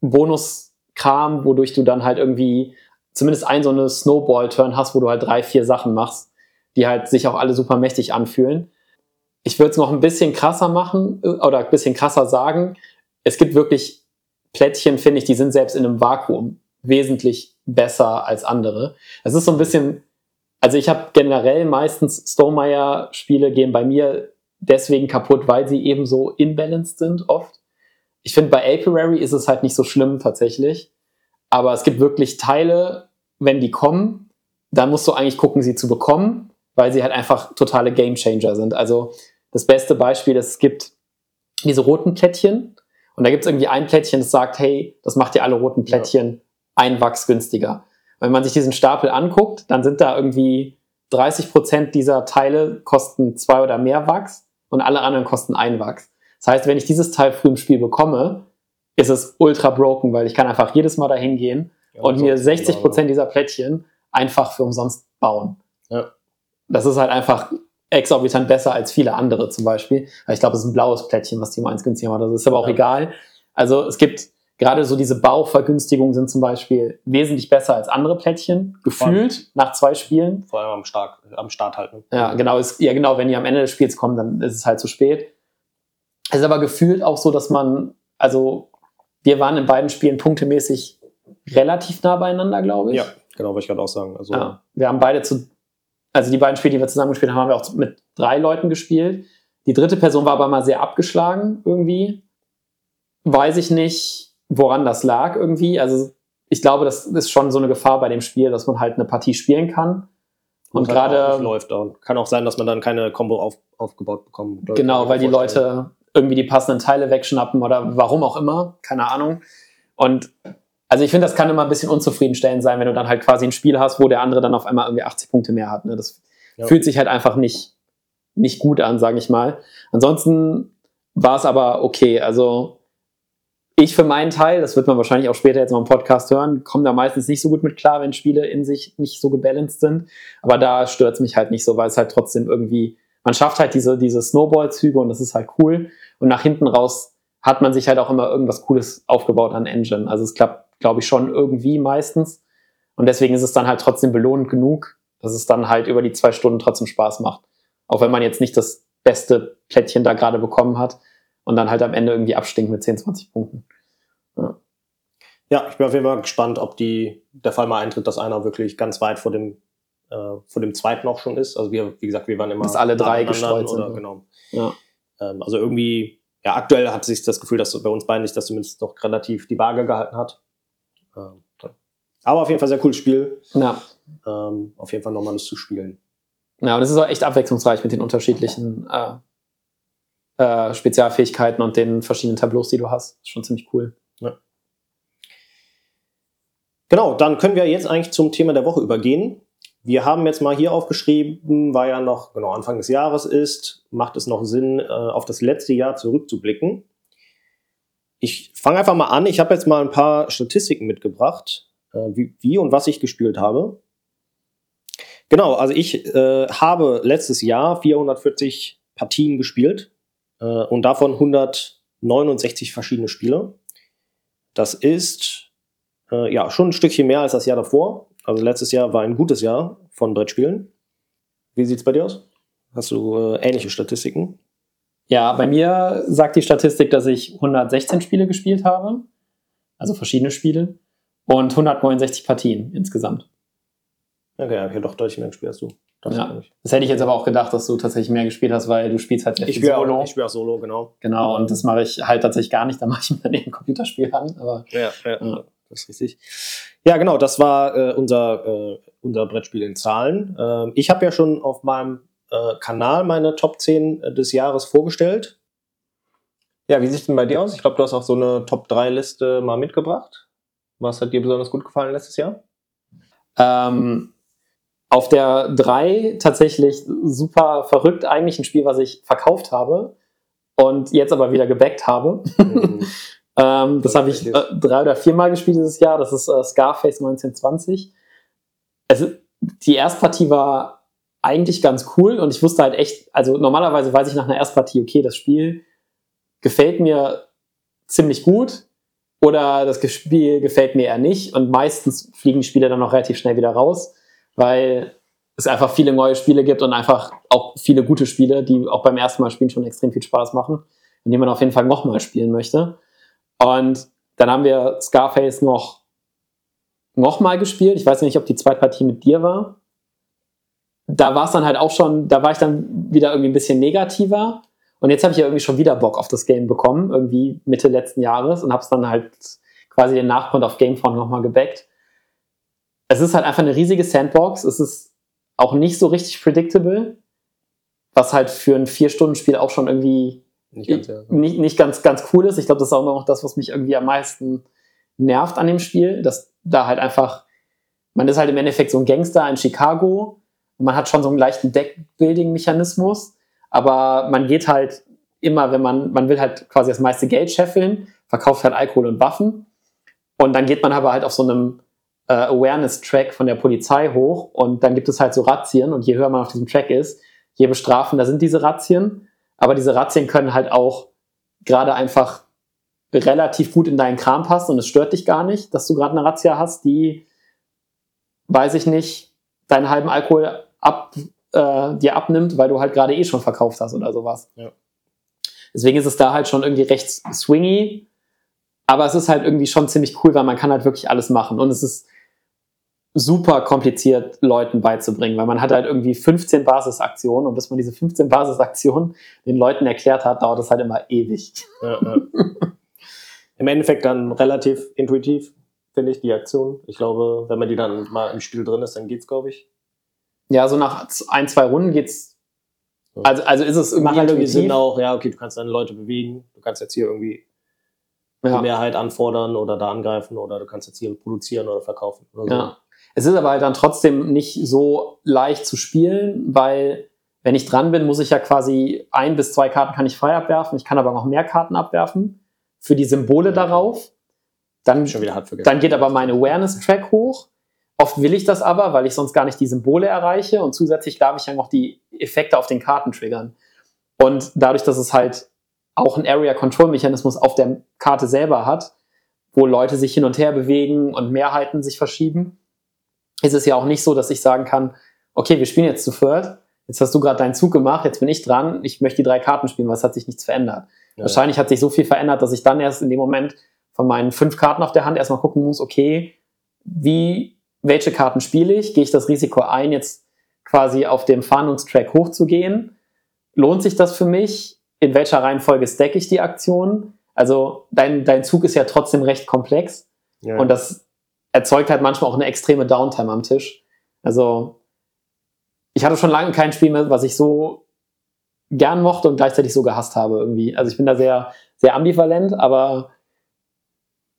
Bonuskram, wodurch du dann halt irgendwie zumindest ein so eine Snowball-Turn hast, wo du halt drei, vier Sachen machst, die halt sich auch alle super mächtig anfühlen. Ich würde es noch ein bisschen krasser machen äh, oder ein bisschen krasser sagen. Es gibt wirklich Plättchen, finde ich, die sind selbst in einem Vakuum wesentlich besser als andere. Es ist so ein bisschen, also ich habe generell meistens Stonemeyer-Spiele gehen bei mir deswegen kaputt, weil sie eben so imbalanced sind oft. Ich finde, bei Apiary ist es halt nicht so schlimm tatsächlich. Aber es gibt wirklich Teile, wenn die kommen, dann musst du eigentlich gucken, sie zu bekommen, weil sie halt einfach totale Gamechanger sind. Also das beste Beispiel, ist, es gibt diese roten Plättchen und da gibt es irgendwie ein Plättchen, das sagt, hey, das macht dir alle roten Plättchen ja. ein Wachs günstiger. Wenn man sich diesen Stapel anguckt, dann sind da irgendwie 30 Prozent dieser Teile kosten zwei oder mehr Wachs und alle anderen kosten ein Wachs. Das heißt, wenn ich dieses Teil früh im Spiel bekomme, ist es ultra broken, weil ich kann einfach jedes Mal dahin gehen ja, und mir 60 Prozent dieser Plättchen einfach für umsonst bauen. Ja. Das ist halt einfach exorbitant besser als viele andere zum Beispiel. Ich glaube, es ist ein blaues Plättchen, was die um eins günstiger macht. Das ist aber auch ja. egal. Also es gibt gerade so diese Bauvergünstigungen sind zum Beispiel wesentlich besser als andere Plättchen, gefühlt nach zwei Spielen. Vor allem am Start, am Start halten. Ja, genau. Ist, ja, genau. Wenn die am Ende des Spiels kommen, dann ist es halt zu spät. Es ist aber gefühlt auch so, dass man, also wir waren in beiden Spielen punktemäßig relativ nah beieinander, glaube ich. Ja, genau, wollte ich gerade auch sagen. Also, ja, wir haben beide zu, also die beiden Spiele, die wir zusammen gespielt haben, haben wir auch mit drei Leuten gespielt. Die dritte Person war aber mal sehr abgeschlagen irgendwie. Weiß ich nicht, woran das lag irgendwie. Also ich glaube, das ist schon so eine Gefahr bei dem Spiel, dass man halt eine Partie spielen kann. Und, und gerade läuft auch. Kann auch sein, dass man dann keine Combo auf, aufgebaut bekommt. Genau, weil die Leute irgendwie die passenden Teile wegschnappen oder warum auch immer, keine Ahnung. Und also ich finde, das kann immer ein bisschen unzufriedenstellend sein, wenn du dann halt quasi ein Spiel hast, wo der andere dann auf einmal irgendwie 80 Punkte mehr hat. Ne? Das ja. fühlt sich halt einfach nicht, nicht gut an, sage ich mal. Ansonsten war es aber okay. Also ich für meinen Teil, das wird man wahrscheinlich auch später jetzt mal im Podcast hören, komme da meistens nicht so gut mit klar, wenn Spiele in sich nicht so gebalanced sind. Aber da stört es mich halt nicht so, weil es halt trotzdem irgendwie man schafft halt diese, diese Snowball-Züge und das ist halt cool. Und nach hinten raus hat man sich halt auch immer irgendwas Cooles aufgebaut an Engine. Also es klappt, glaube ich, schon irgendwie meistens. Und deswegen ist es dann halt trotzdem belohnend genug, dass es dann halt über die zwei Stunden trotzdem Spaß macht. Auch wenn man jetzt nicht das beste Plättchen da gerade bekommen hat und dann halt am Ende irgendwie abstinkt mit 10, 20 Punkten. Ja. ja, ich bin auf jeden Fall gespannt, ob die, der Fall mal eintritt, dass einer wirklich ganz weit vor dem äh, vor dem zweiten auch schon ist. Also wir, wie gesagt, wir waren immer. Dass alle drei gestreut sind. Oder, genau. Ja. Ähm, also irgendwie, ja, aktuell hat sich das Gefühl, dass bei uns beiden sich das zumindest noch relativ die Waage gehalten hat. Ähm, aber auf jeden Fall sehr cooles Spiel. Ja. Ähm, auf jeden Fall nochmal das zu spielen. Ja, und es ist auch echt abwechslungsreich mit den unterschiedlichen äh, äh, Spezialfähigkeiten und den verschiedenen Tableaus, die du hast. Ist schon ziemlich cool. Ja. Genau, dann können wir jetzt eigentlich zum Thema der Woche übergehen. Wir haben jetzt mal hier aufgeschrieben, weil ja noch genau Anfang des Jahres ist, macht es noch Sinn, äh, auf das letzte Jahr zurückzublicken. Ich fange einfach mal an. Ich habe jetzt mal ein paar Statistiken mitgebracht, äh, wie, und was ich gespielt habe. Genau, also ich äh, habe letztes Jahr 440 Partien gespielt und davon 169 verschiedene Spiele. Das ist ja schon ein Stückchen mehr als das Jahr davor. Also letztes Jahr war ein gutes Jahr von Brettspielen. Wie sieht es bei dir aus? Hast du äh, ähnliche Statistiken? Ja, bei mir sagt die Statistik, dass ich 116 Spiele gespielt habe, also verschiedene Spiele, und 169 Partien insgesamt. Okay, ja, doch deutlich mehr gespielt als du. Das, ja. das hätte ich jetzt aber auch gedacht, dass du tatsächlich mehr gespielt hast, weil du spielst halt sehr ich viel Solo. Auch, ich spiele auch Solo, genau. Genau, und das mache ich halt tatsächlich gar nicht. Da mache ich mir dann eben ein Computerspiel an. Aber, ja, ja, ja, das ist richtig. Ja, genau, das war äh, unser, äh, unser Brettspiel in Zahlen. Ähm, ich habe ja schon auf meinem äh, Kanal meine Top 10 äh, des Jahres vorgestellt. Ja, wie sieht es denn bei dir aus? Ich glaube, du hast auch so eine Top 3 Liste mal mitgebracht. Was hat dir besonders gut gefallen letztes Jahr? Ähm, auf der 3 tatsächlich super verrückt, eigentlich ein Spiel, was ich verkauft habe und jetzt aber wieder gebackt habe. Mhm. Ähm, das habe ich äh, drei oder viermal gespielt dieses Jahr. Das ist äh, Scarface 1920. Also, die Erstpartie war eigentlich ganz cool und ich wusste halt echt, also normalerweise weiß ich nach einer Erstpartie, okay, das Spiel gefällt mir ziemlich gut oder das Spiel gefällt mir eher nicht. Und meistens fliegen Spiele dann noch relativ schnell wieder raus, weil es einfach viele neue Spiele gibt und einfach auch viele gute Spiele, die auch beim ersten Mal spielen schon extrem viel Spaß machen und die man auf jeden Fall nochmal spielen möchte. Und dann haben wir Scarface noch nochmal gespielt. Ich weiß nicht, ob die zweite Partie mit dir war. Da war es dann halt auch schon, da war ich dann wieder irgendwie ein bisschen negativer. Und jetzt habe ich ja irgendwie schon wieder Bock auf das Game bekommen, irgendwie Mitte letzten Jahres und habe es dann halt quasi den Nachgrund auf Gamefront nochmal gebackt. Es ist halt einfach eine riesige Sandbox. Es ist auch nicht so richtig predictable, was halt für ein Vier-Stunden-Spiel auch schon irgendwie nicht ganz, ja. nicht, nicht ganz, ganz cool ist. Ich glaube, das ist auch noch das, was mich irgendwie am meisten nervt an dem Spiel, dass da halt einfach, man ist halt im Endeffekt so ein Gangster in Chicago und man hat schon so einen leichten Deckbuilding-Mechanismus, aber man geht halt immer, wenn man, man will halt quasi das meiste Geld scheffeln, verkauft halt Alkohol und Waffen und dann geht man aber halt auf so einem äh, Awareness-Track von der Polizei hoch und dann gibt es halt so Razzien und je höher man auf diesem Track ist, je bestrafender sind diese Razzien, aber diese Razzien können halt auch gerade einfach relativ gut in deinen Kram passen und es stört dich gar nicht, dass du gerade eine Razzia hast, die, weiß ich nicht, deinen halben Alkohol ab, äh, dir abnimmt, weil du halt gerade eh schon verkauft hast oder sowas. Ja. Deswegen ist es da halt schon irgendwie recht swingy, aber es ist halt irgendwie schon ziemlich cool, weil man kann halt wirklich alles machen und es ist super kompliziert Leuten beizubringen, weil man hat halt irgendwie 15 Basisaktionen und bis man diese 15 Basisaktionen den Leuten erklärt hat, dauert es halt immer ewig. Ja, ja. Im Endeffekt dann relativ intuitiv, finde ich, die Aktion. Ich glaube, wenn man die dann mal im Spiel drin ist, dann geht's, glaube ich. Ja, so nach ein, zwei Runden geht's. Also, also ist es irgendwie. Macht halt irgendwie Sinn auch, ja, okay, du kannst deine Leute bewegen. Du kannst jetzt hier irgendwie die Mehrheit anfordern oder da angreifen oder du kannst jetzt hier produzieren oder verkaufen. Oder so. Ja. Es ist aber halt dann trotzdem nicht so leicht zu spielen, weil wenn ich dran bin, muss ich ja quasi ein bis zwei Karten kann ich frei abwerfen. Ich kann aber noch mehr Karten abwerfen für die Symbole darauf. Dann, dann geht aber mein Awareness-Track hoch. Oft will ich das aber, weil ich sonst gar nicht die Symbole erreiche und zusätzlich darf ich ja noch die Effekte auf den Karten triggern. Und dadurch, dass es halt auch einen Area-Control-Mechanismus auf der Karte selber hat, wo Leute sich hin und her bewegen und Mehrheiten sich verschieben, ist es ja auch nicht so, dass ich sagen kann, okay, wir spielen jetzt zu viert, jetzt hast du gerade deinen Zug gemacht, jetzt bin ich dran, ich möchte die drei Karten spielen, weil es hat sich nichts verändert. Ja. Wahrscheinlich hat sich so viel verändert, dass ich dann erst in dem Moment von meinen fünf Karten auf der Hand erstmal gucken muss, okay, wie, welche Karten spiele ich? Gehe ich das Risiko ein, jetzt quasi auf dem Fahndungstrack hochzugehen? Lohnt sich das für mich? In welcher Reihenfolge stacke ich die Aktion? Also dein, dein Zug ist ja trotzdem recht komplex. Ja. Und das erzeugt halt manchmal auch eine extreme Downtime am Tisch. Also ich hatte schon lange kein Spiel mehr, was ich so gern mochte und gleichzeitig so gehasst habe irgendwie. Also ich bin da sehr, sehr ambivalent, aber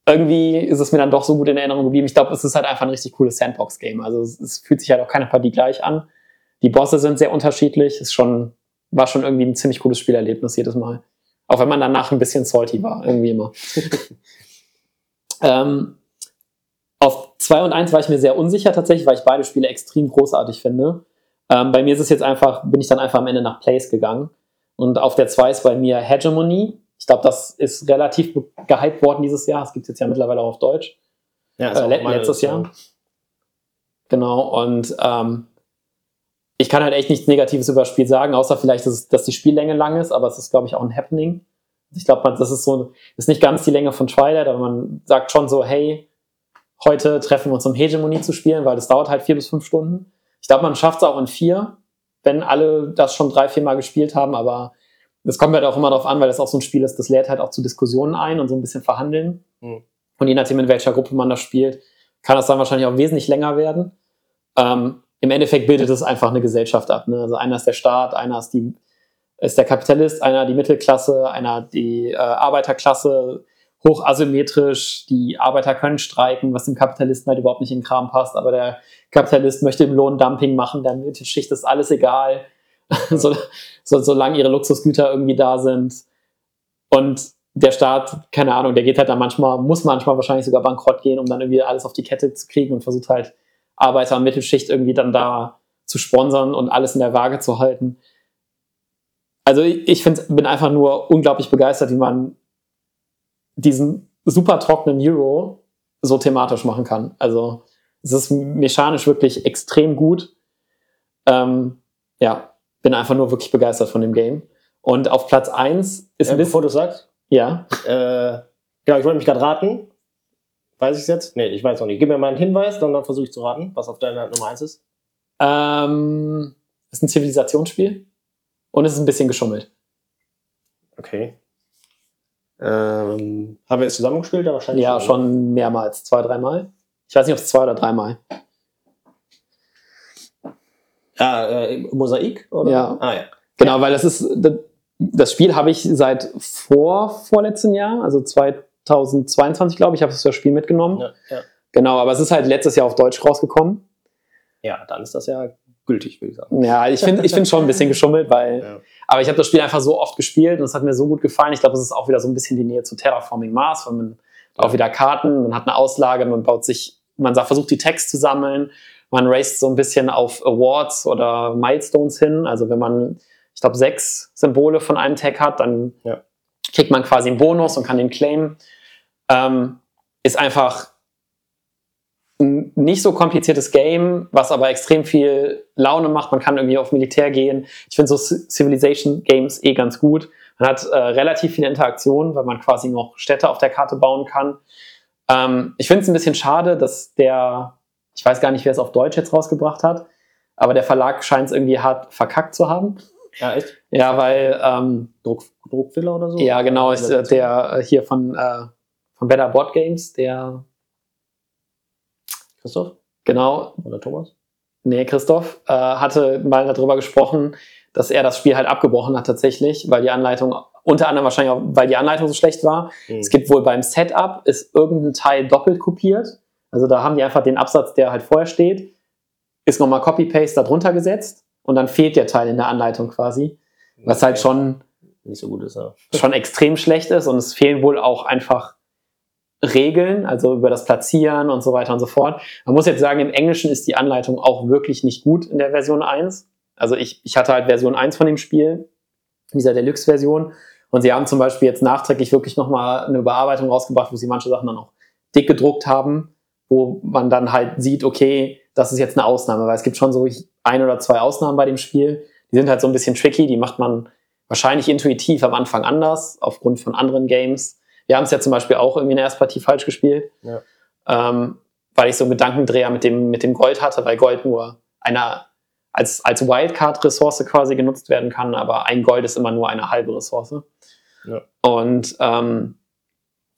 irgendwie ist es mir dann doch so gut in Erinnerung geblieben. Ich glaube, es ist halt einfach ein richtig cooles Sandbox-Game. Also es, es, fühlt sich halt auch keine Partie gleich an. Die Bosse sind sehr unterschiedlich. Es schon, war schon irgendwie ein ziemlich cooles Spielerlebnis jedes Mal. Auch wenn man danach ein bisschen salty war, irgendwie immer. ähm, 2 und 1 war ich mir sehr unsicher tatsächlich, weil ich beide Spiele extrem großartig finde. Ähm, bei mir ist es jetzt einfach, bin ich dann einfach am Ende nach Place gegangen. Und auf der 2 ist bei mir Hegemony. Ich glaube, das ist relativ gehypt worden dieses Jahr. Es gibt es jetzt ja mittlerweile auch auf Deutsch. Ja, äh, letztes Jahr. Genau, und ähm, ich kann halt echt nichts Negatives über das Spiel sagen, außer vielleicht, dass, dass die Spiellänge lang ist, aber es ist, glaube ich, auch ein Happening. Ich glaube, das ist so, ist nicht ganz die Länge von Twilight, aber man sagt schon so, hey, heute treffen wir uns, um Hegemonie zu spielen, weil das dauert halt vier bis fünf Stunden. Ich glaube, man schafft es auch in vier, wenn alle das schon drei, vier Mal gespielt haben, aber das kommt halt auch immer darauf an, weil das auch so ein Spiel ist, das lädt halt auch zu Diskussionen ein und so ein bisschen verhandeln. Mhm. Und je nachdem, in welcher Gruppe man das spielt, kann das dann wahrscheinlich auch wesentlich länger werden. Ähm, Im Endeffekt bildet es einfach eine Gesellschaft ab. Ne? Also einer ist der Staat, einer ist, die, ist der Kapitalist, einer die Mittelklasse, einer die äh, Arbeiterklasse, hochasymmetrisch, die Arbeiter können streiken, was dem Kapitalisten halt überhaupt nicht in den Kram passt, aber der Kapitalist möchte im Lohndumping machen, der Mittelschicht ist alles egal, so, so, solange ihre Luxusgüter irgendwie da sind. Und der Staat, keine Ahnung, der geht halt dann manchmal, muss manchmal wahrscheinlich sogar bankrott gehen, um dann irgendwie alles auf die Kette zu kriegen und versucht halt Arbeiter und Mittelschicht irgendwie dann da zu sponsern und alles in der Waage zu halten. Also ich, ich find, bin einfach nur unglaublich begeistert, wie man diesen super trockenen Euro so thematisch machen kann. Also es ist mechanisch wirklich extrem gut. Ähm, ja, bin einfach nur wirklich begeistert von dem Game. Und auf Platz 1 ist Äh, ein bisschen. bevor du sagst, Ja. äh, genau, ich wollte mich gerade raten. Weiß ich es jetzt? Nee, ich weiß noch nicht. Gib mir mal einen Hinweis, dann, dann versuche ich zu raten, was auf deiner Nummer 1 ist. Ähm, ist ein Zivilisationsspiel. Und es ist ein bisschen geschummelt. Okay. Ähm, haben wir es zusammengespielt? Ja, wahrscheinlich. Ja, ne? schon mehrmals. Zwei, dreimal. Ich weiß nicht, ob es zwei oder dreimal. Ja, äh, Mosaik? Oder? Ja. Ah, ja. Genau, weil das ist, das Spiel habe ich seit vor, vorletzten Jahr, also 2022, glaube ich, habe ich das Spiel mitgenommen. Ja, ja. Genau, aber es ist halt letztes Jahr auf Deutsch rausgekommen. ja, dann ist das ja gültig, würde ich sagen. Ja, ich finde ich find schon ein bisschen geschummelt, weil, Ja. Aber ich habe das Spiel einfach so oft gespielt und es hat mir so gut gefallen. Ich glaube, es ist auch wieder so ein bisschen die Nähe zu Terraforming Mars, weil man auch wieder Karten, man hat eine Auslage, man baut sich, man versucht die Text zu sammeln, man raced so ein bisschen auf Awards oder Milestones hin. Also wenn man, ich glaube, sechs Symbole von einem Tag hat, dann Ja. kriegt man quasi einen Bonus und kann den claimen. Ähm, ist einfach ein nicht so kompliziertes Game, was aber extrem viel Laune macht. Man kann irgendwie auf Militär gehen. Ich finde so Civilization Games eh ganz gut. Man hat äh, relativ viele Interaktionen, weil man quasi noch Städte auf der Karte bauen kann. Ähm, ich finde es ein bisschen schade, dass der, ich weiß gar nicht, wer es auf Deutsch jetzt rausgebracht hat, aber der Verlag scheint es irgendwie hart verkackt zu haben. Ja, echt? Ja, weil, ähm, Druck, Druckfiller oder so? ja, genau, ist äh, der äh, hier von, äh, von Better Board Games, der, Christoph genau, oder Thomas? Nee, Christoph äh, hatte mal darüber gesprochen, dass er das Spiel halt abgebrochen hat tatsächlich, weil die Anleitung, unter anderem wahrscheinlich auch, weil die Anleitung so schlecht war. Hm. Es gibt wohl beim Setup ist irgendein Teil doppelt kopiert. Also da haben die einfach den Absatz, der halt vorher steht, ist nochmal Copy-Paste darunter gesetzt und dann fehlt der Teil in der Anleitung quasi. Was halt schon, nicht so gut ist, ja. schon extrem schlecht ist und es fehlen wohl auch einfach Regeln, also über das Platzieren und so weiter und so fort. Man muss jetzt sagen, im Englischen ist die Anleitung auch wirklich nicht gut in der Version 1. Also ich, ich hatte halt Version 1 von dem Spiel, dieser Deluxe-Version. Und sie haben zum Beispiel jetzt nachträglich wirklich nochmal eine Überarbeitung rausgebracht, wo sie manche Sachen dann auch dick gedruckt haben, wo man dann halt sieht, okay, das ist jetzt eine Ausnahme, weil es gibt schon so ein oder zwei Ausnahmen bei dem Spiel. Die sind halt so ein bisschen tricky, die macht man wahrscheinlich intuitiv am Anfang anders, aufgrund von anderen Games. Wir haben es ja zum Beispiel auch irgendwie in der ersten Partie falsch gespielt, Ja. ähm, weil ich so einen Gedankendreher mit dem, mit dem Gold hatte, weil Gold nur einer als, als Wildcard-Ressource quasi genutzt werden kann, aber ein Gold ist immer nur eine halbe Ressource. Ja. Und ähm,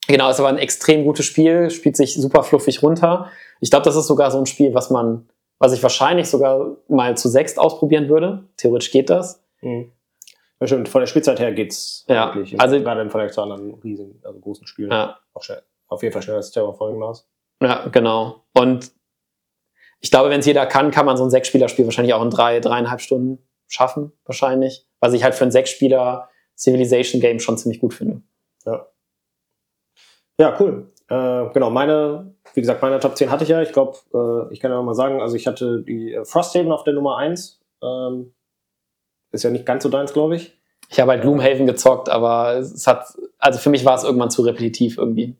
genau, es war ein extrem gutes Spiel, spielt sich super fluffig runter. Ich glaube, das ist sogar so ein Spiel, was man, was ich wahrscheinlich sogar mal zu sechst ausprobieren würde. Theoretisch geht das. Hm. Ja, stimmt, von der Spielzeit her geht's Ja, wirklich. also- gerade im Vergleich zu anderen riesigen, also großen Spielen. Ja. Auch schnell. Auf jeden Fall schneller als Terraforming Mars. Ja, genau. Und ich glaube, wenn es jeder kann, kann man so ein Sechsspieler-Spiel wahrscheinlich auch in drei, dreieinhalb Stunden schaffen, wahrscheinlich. Was ich halt für ein Sechsspieler Civilization-Game schon ziemlich gut finde. Ja, cool. Äh, genau, meine, wie gesagt, meine Top 10 hatte ich ja. Ich glaube, äh, ich kann ja mal sagen, also ich hatte die äh, Frosthaven auf der Nummer 1. Ähm, ist ja nicht ganz so deins, glaube ich. Ich habe halt Gloomhaven gezockt, aber es hat, also für mich war es irgendwann zu repetitiv irgendwie.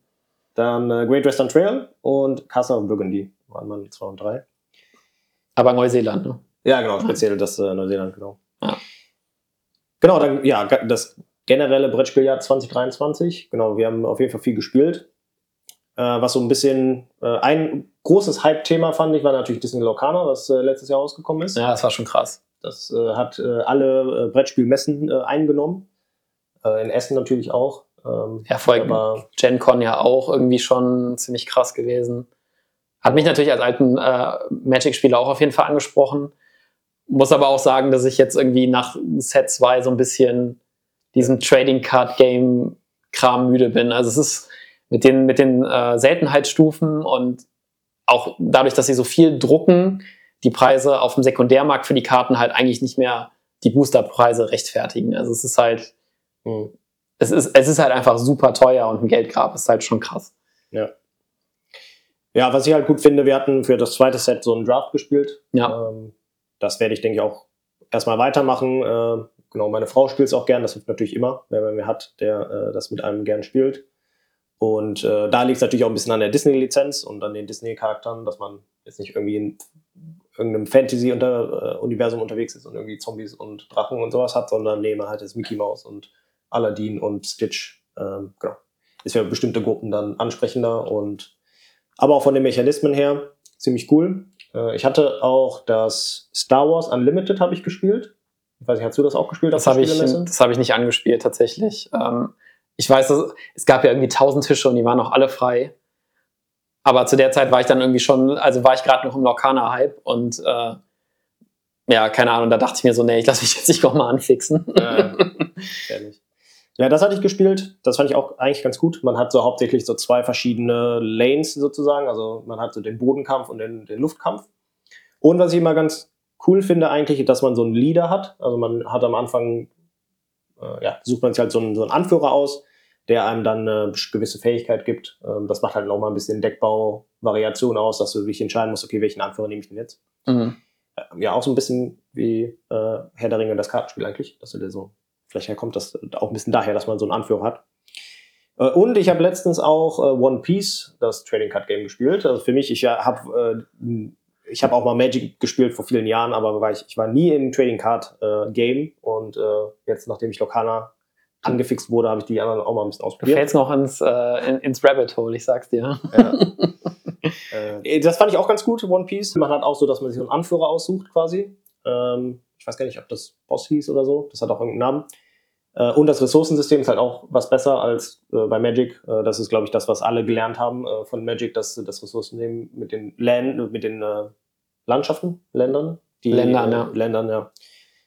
Dann äh, Great Western Trail und Castle of Burgundy waren meine 2 und 3. Aber Neuseeland, ne? Ja, genau, speziell das äh, Neuseeland, genau. Ja. Genau, dann, ja, das generelle Brettspieljahr 2023. Genau, wir haben auf jeden Fall viel gespielt. Äh, was so ein bisschen, äh, ein großes Hype-Thema fand ich, war natürlich Disney Locana, was äh, letztes Jahr rausgekommen ist. Ja, das war schon krass. Das äh, hat äh, alle äh, Brettspielmessen äh, eingenommen. Äh, in Essen natürlich auch. Ähm, Ja, vor allem Gen Con ja auch irgendwie schon ziemlich krass gewesen. Hat mich natürlich als alten äh, Magic-Spieler auch auf jeden Fall angesprochen. Muss aber auch sagen, dass ich jetzt irgendwie nach Set 2 so ein bisschen diesen Trading Card Game Kram müde bin. Also es ist mit den, mit den Seltenheitsstufen und auch dadurch, dass sie so viel drucken, die Preise auf dem Sekundärmarkt für die Karten halt eigentlich nicht mehr die Boosterpreise rechtfertigen. Also es ist halt, mh, es ist, es ist halt einfach super teuer und ein Geldgrab ist halt schon krass. ja. Ja, was ich halt gut finde, wir hatten für das zweite Set so einen Draft gespielt. Ja. Ähm, das werde ich, denke ich, auch erstmal weitermachen. Äh, genau, meine Frau spielt es auch gern, das hilft natürlich immer, wenn man mir hat, der äh, das mit einem gern spielt. Und äh, da liegt es natürlich auch ein bisschen an der Disney-Lizenz und an den Disney-Charakteren, dass man jetzt nicht irgendwie irgendeinem Fantasy-Universum -unter, unterwegs ist und irgendwie Zombies und Drachen und sowas hat, sondern nee, man hat jetzt Mickey Mouse und Aladdin und Stitch. Ähm, genau. Ist für bestimmte Gruppen dann ansprechender und aber auch von den Mechanismen her ziemlich cool. Äh, ich hatte auch das Star Wars Unlimited habe ich gespielt. Ich weiß nicht, hast du das auch gespielt? Das habe ich, hab ich nicht angespielt tatsächlich. Ähm, ich weiß, es gab ja irgendwie tausend Tische und die waren auch alle frei. Aber zu der Zeit war ich dann irgendwie schon, also war ich gerade noch im Lorcaner-Hype und äh, ja, keine Ahnung, da dachte ich mir so, nee, ich lasse mich jetzt nicht nochmal anfixen. Ja, ehrlich. Ja, das hatte ich gespielt. Das fand ich auch eigentlich ganz gut. Man hat so hauptsächlich so zwei verschiedene Lanes sozusagen. Also man hat so den Bodenkampf und den, den Luftkampf. Und was ich immer ganz cool finde eigentlich, dass man so einen Leader hat. Also man hat am Anfang, äh, ja, sucht man sich halt so einen, so einen Anführer aus, der einem dann eine gewisse Fähigkeit gibt. Ähm, das macht halt nochmal ein bisschen Deckbau-Variation aus, dass du dich entscheiden musst, okay, welchen Anführer nehme ich denn jetzt? Mhm. Äh, ja, auch so ein bisschen wie äh, Herr der Ringe das Kartenspiel eigentlich, dass du dir so, vielleicht kommt das auch ein bisschen daher, dass man so einen Anführer hat. Äh, und ich habe letztens auch äh, One Piece, das Trading Card Game, gespielt. Also für mich, ich ja, habe äh, ich habe auch mal Magic gespielt vor vielen Jahren, aber war ich, ich war nie im Trading Card äh, Game und äh, jetzt, nachdem ich Lokana angefixt wurde, habe ich die anderen auch mal ein bisschen ausprobiert. Du fällst noch ins, äh, in, ins Rabbit Hole, ich sag's dir. Ja. äh, das fand ich auch ganz gut, One Piece. Man hat auch so, dass man sich einen Anführer aussucht quasi. Ähm, ich weiß gar nicht, ob das Boss hieß oder so. Das hat auch irgendeinen Namen. Äh, und das Ressourcensystem ist halt auch was besser als äh, bei Magic. Äh, das ist, glaube ich, das, was alle gelernt haben äh, von Magic, dass das Ressourcensystem mit den Land, mit den Landschaften, Ländern, die Ländern, ja. Ländern, ja,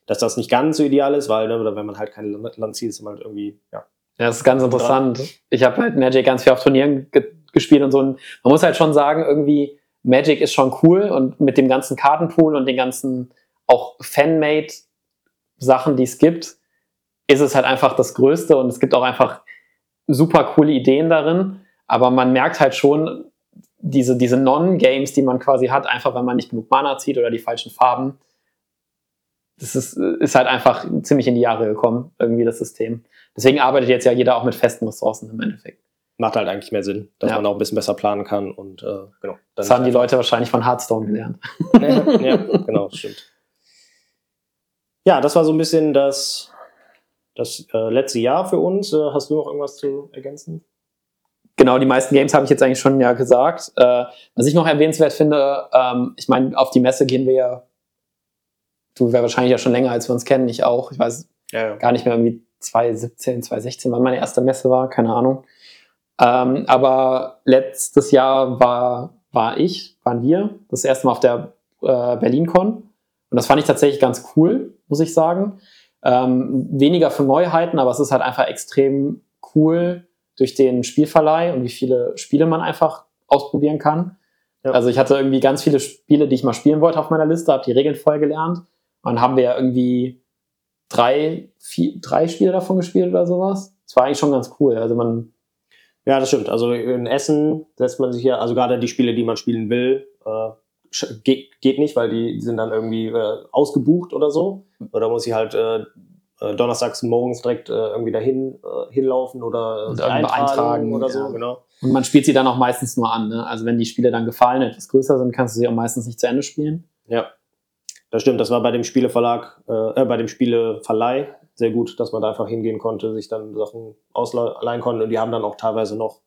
dass das nicht ganz so ideal ist, weil ne, wenn man halt kein Land zieht, ist man halt irgendwie, ja. Ja, das ist ganz interessant. Ich habe halt Magic ganz viel auf Turnieren ge gespielt und so. Und man muss halt schon sagen, irgendwie Magic ist schon cool und mit dem ganzen Kartenpool und den ganzen auch Fanmade Sachen, die es gibt, ist es halt einfach das Größte und es gibt auch einfach super coole Ideen darin. Aber man merkt halt schon diese, diese Non-Games, die man quasi hat, einfach weil man nicht genug Mana zieht oder die falschen Farben. Das ist, ist halt einfach ziemlich in die Jahre gekommen, irgendwie das System. Deswegen arbeitet jetzt ja jeder auch mit festen Ressourcen im Endeffekt. Macht halt eigentlich mehr Sinn, dass ja. man auch ein bisschen besser planen kann und äh, genau. das haben die Leute wahrscheinlich von Hearthstone gelernt. ja, genau, stimmt. Ja, das war so ein bisschen das das äh, letzte Jahr für uns. Äh, hast du noch irgendwas zu ergänzen? Genau, die meisten Games habe ich jetzt eigentlich schon ja gesagt. Äh, was ich noch erwähnenswert finde, ähm, ich meine, auf die Messe gehen wir ja, du wärst wahrscheinlich ja schon länger, als wir uns kennen, ich auch. Ich weiß ja, ja. gar nicht mehr, irgendwie 2017, 2016, wann meine erste Messe war, keine Ahnung. Ähm, aber letztes Jahr war, war ich, waren wir, das erste Mal auf der äh, BerlinCon. Und das fand ich tatsächlich ganz cool, muss ich sagen. Ähm, weniger für Neuheiten, aber es ist halt einfach extrem cool durch den Spielverleih und wie viele Spiele man einfach ausprobieren kann. Ja. Also ich hatte irgendwie ganz viele Spiele, die ich mal spielen wollte auf meiner Liste, habe die Regeln voll gelernt. Dann haben wir ja irgendwie drei, vier, drei Spiele davon gespielt oder sowas. Das war eigentlich schon ganz cool. Also man. Ja, das stimmt. Also in Essen setzt man sich ja, also gerade die Spiele, die man spielen will, äh, geht, geht nicht, weil die, die sind dann irgendwie äh, ausgebucht oder so. Oder muss ich halt äh, äh donnerstags morgens direkt äh, irgendwie dahin äh, hinlaufen oder eintragen, eintragen oder so, genau. Und man spielt sie dann auch meistens nur an. Ne? Also wenn die Spiele dann gefallen, etwas größer sind, kannst du sie auch meistens nicht zu Ende spielen. Ja, das stimmt. Das war bei dem Spieleverlag, äh, äh bei dem Spieleverleih sehr gut, dass man da einfach hingehen konnte, sich dann Sachen ausleihen konnte. Und die haben dann auch teilweise noch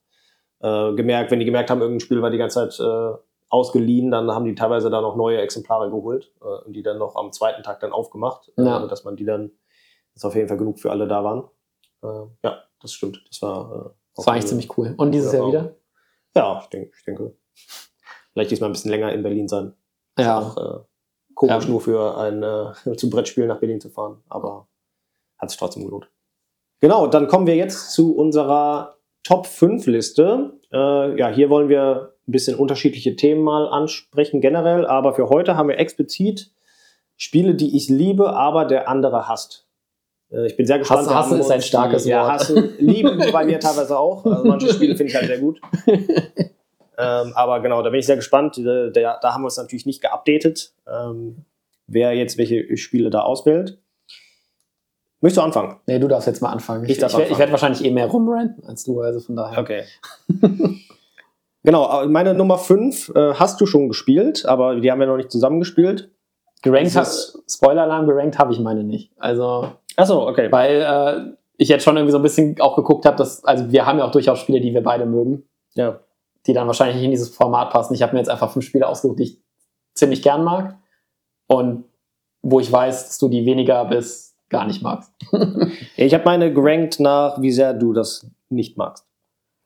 äh, gemerkt, wenn die gemerkt haben, irgendein Spiel war die ganze Zeit äh, ausgeliehen, dann haben die teilweise da noch neue Exemplare geholt äh, und die dann noch am zweiten Tag dann aufgemacht, äh, ja. äh, dass man die dann, dass auf jeden Fall genug für alle da waren. Äh, ja, das stimmt. Das war, äh, das war eigentlich ziemlich cool. Und dieses Jahr wieder? Ja, ich denke, ich denke. Vielleicht diesmal ein bisschen länger in Berlin sein. Ja. Auch, äh, komisch ja. nur für ein äh, zum Brettspiel nach Berlin zu fahren, aber hat sich trotzdem gelohnt. Genau, dann kommen wir jetzt zu unserer Top 5 Liste. Äh, ja, hier wollen wir ein bisschen unterschiedliche Themen mal ansprechen generell, aber für heute haben wir explizit Spiele, die ich liebe, aber der andere hasst. Äh, ich bin sehr gespannt. Hassen, hassen ist ein starkes Wort. Ja, hassen, lieben bei mir teilweise auch. Also manche Spiele finde ich halt sehr gut. Ähm, aber genau, da bin ich sehr gespannt. Da, da haben wir es natürlich nicht geupdatet. Ähm, wer jetzt welche Spiele da auswählt. Möchtest du anfangen? Nee, du darfst jetzt mal anfangen. Ich ich, werd- ich werde wahrscheinlich eh mehr rumranten als du, also von daher. Okay. genau, äh, meine Nummer 5 äh, hast du schon gespielt, aber die haben wir noch nicht zusammengespielt. Gerankt Das Spoiler-Alarm, gerankt habe ich meine nicht. Also, Achso, okay. weil äh, ich jetzt schon irgendwie so ein bisschen auch geguckt habe, dass, also wir haben ja auch durchaus Spiele, die wir beide mögen, Ja. Die dann wahrscheinlich nicht in dieses Format passen. Ich habe mir jetzt einfach fünf Spiele ausgesucht, die ich ziemlich gern mag und wo ich weiß, dass du die weniger bis gar nicht magst. Ich habe meine gerankt nach, wie sehr du das nicht magst.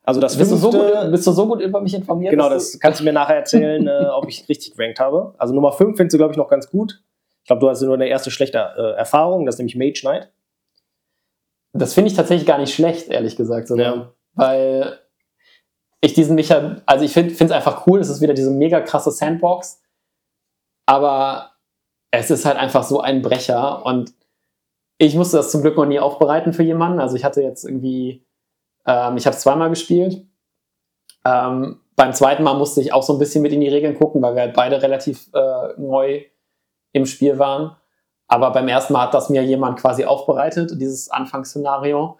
Also das Bist du, so fünfte, gut, bist du so gut über mich informiert? genau, das kannst du mir nachher erzählen, äh, ob ich richtig gerankt habe. Also Nummer 5 findest du, glaube ich, noch ganz gut. Ich glaube, du hast nur eine erste schlechte äh, Erfahrung, das ist nämlich Mage Knight. das finde ich tatsächlich gar nicht schlecht, ehrlich gesagt. Sogar. Ja. Weil ich diesen Micha, also ich finde es einfach cool, es ist wieder diese mega krasse Sandbox, aber es ist halt einfach so ein Brecher und ich musste das zum Glück noch nie aufbereiten für jemanden. Also ich hatte jetzt irgendwie, ähm, ich habe es zweimal gespielt. Ähm, beim zweiten Mal musste ich auch so ein bisschen mit in die Regeln gucken, weil wir halt beide relativ äh, neu im Spiel waren. Aber beim ersten Mal hat das mir jemand quasi aufbereitet, dieses Anfangsszenario.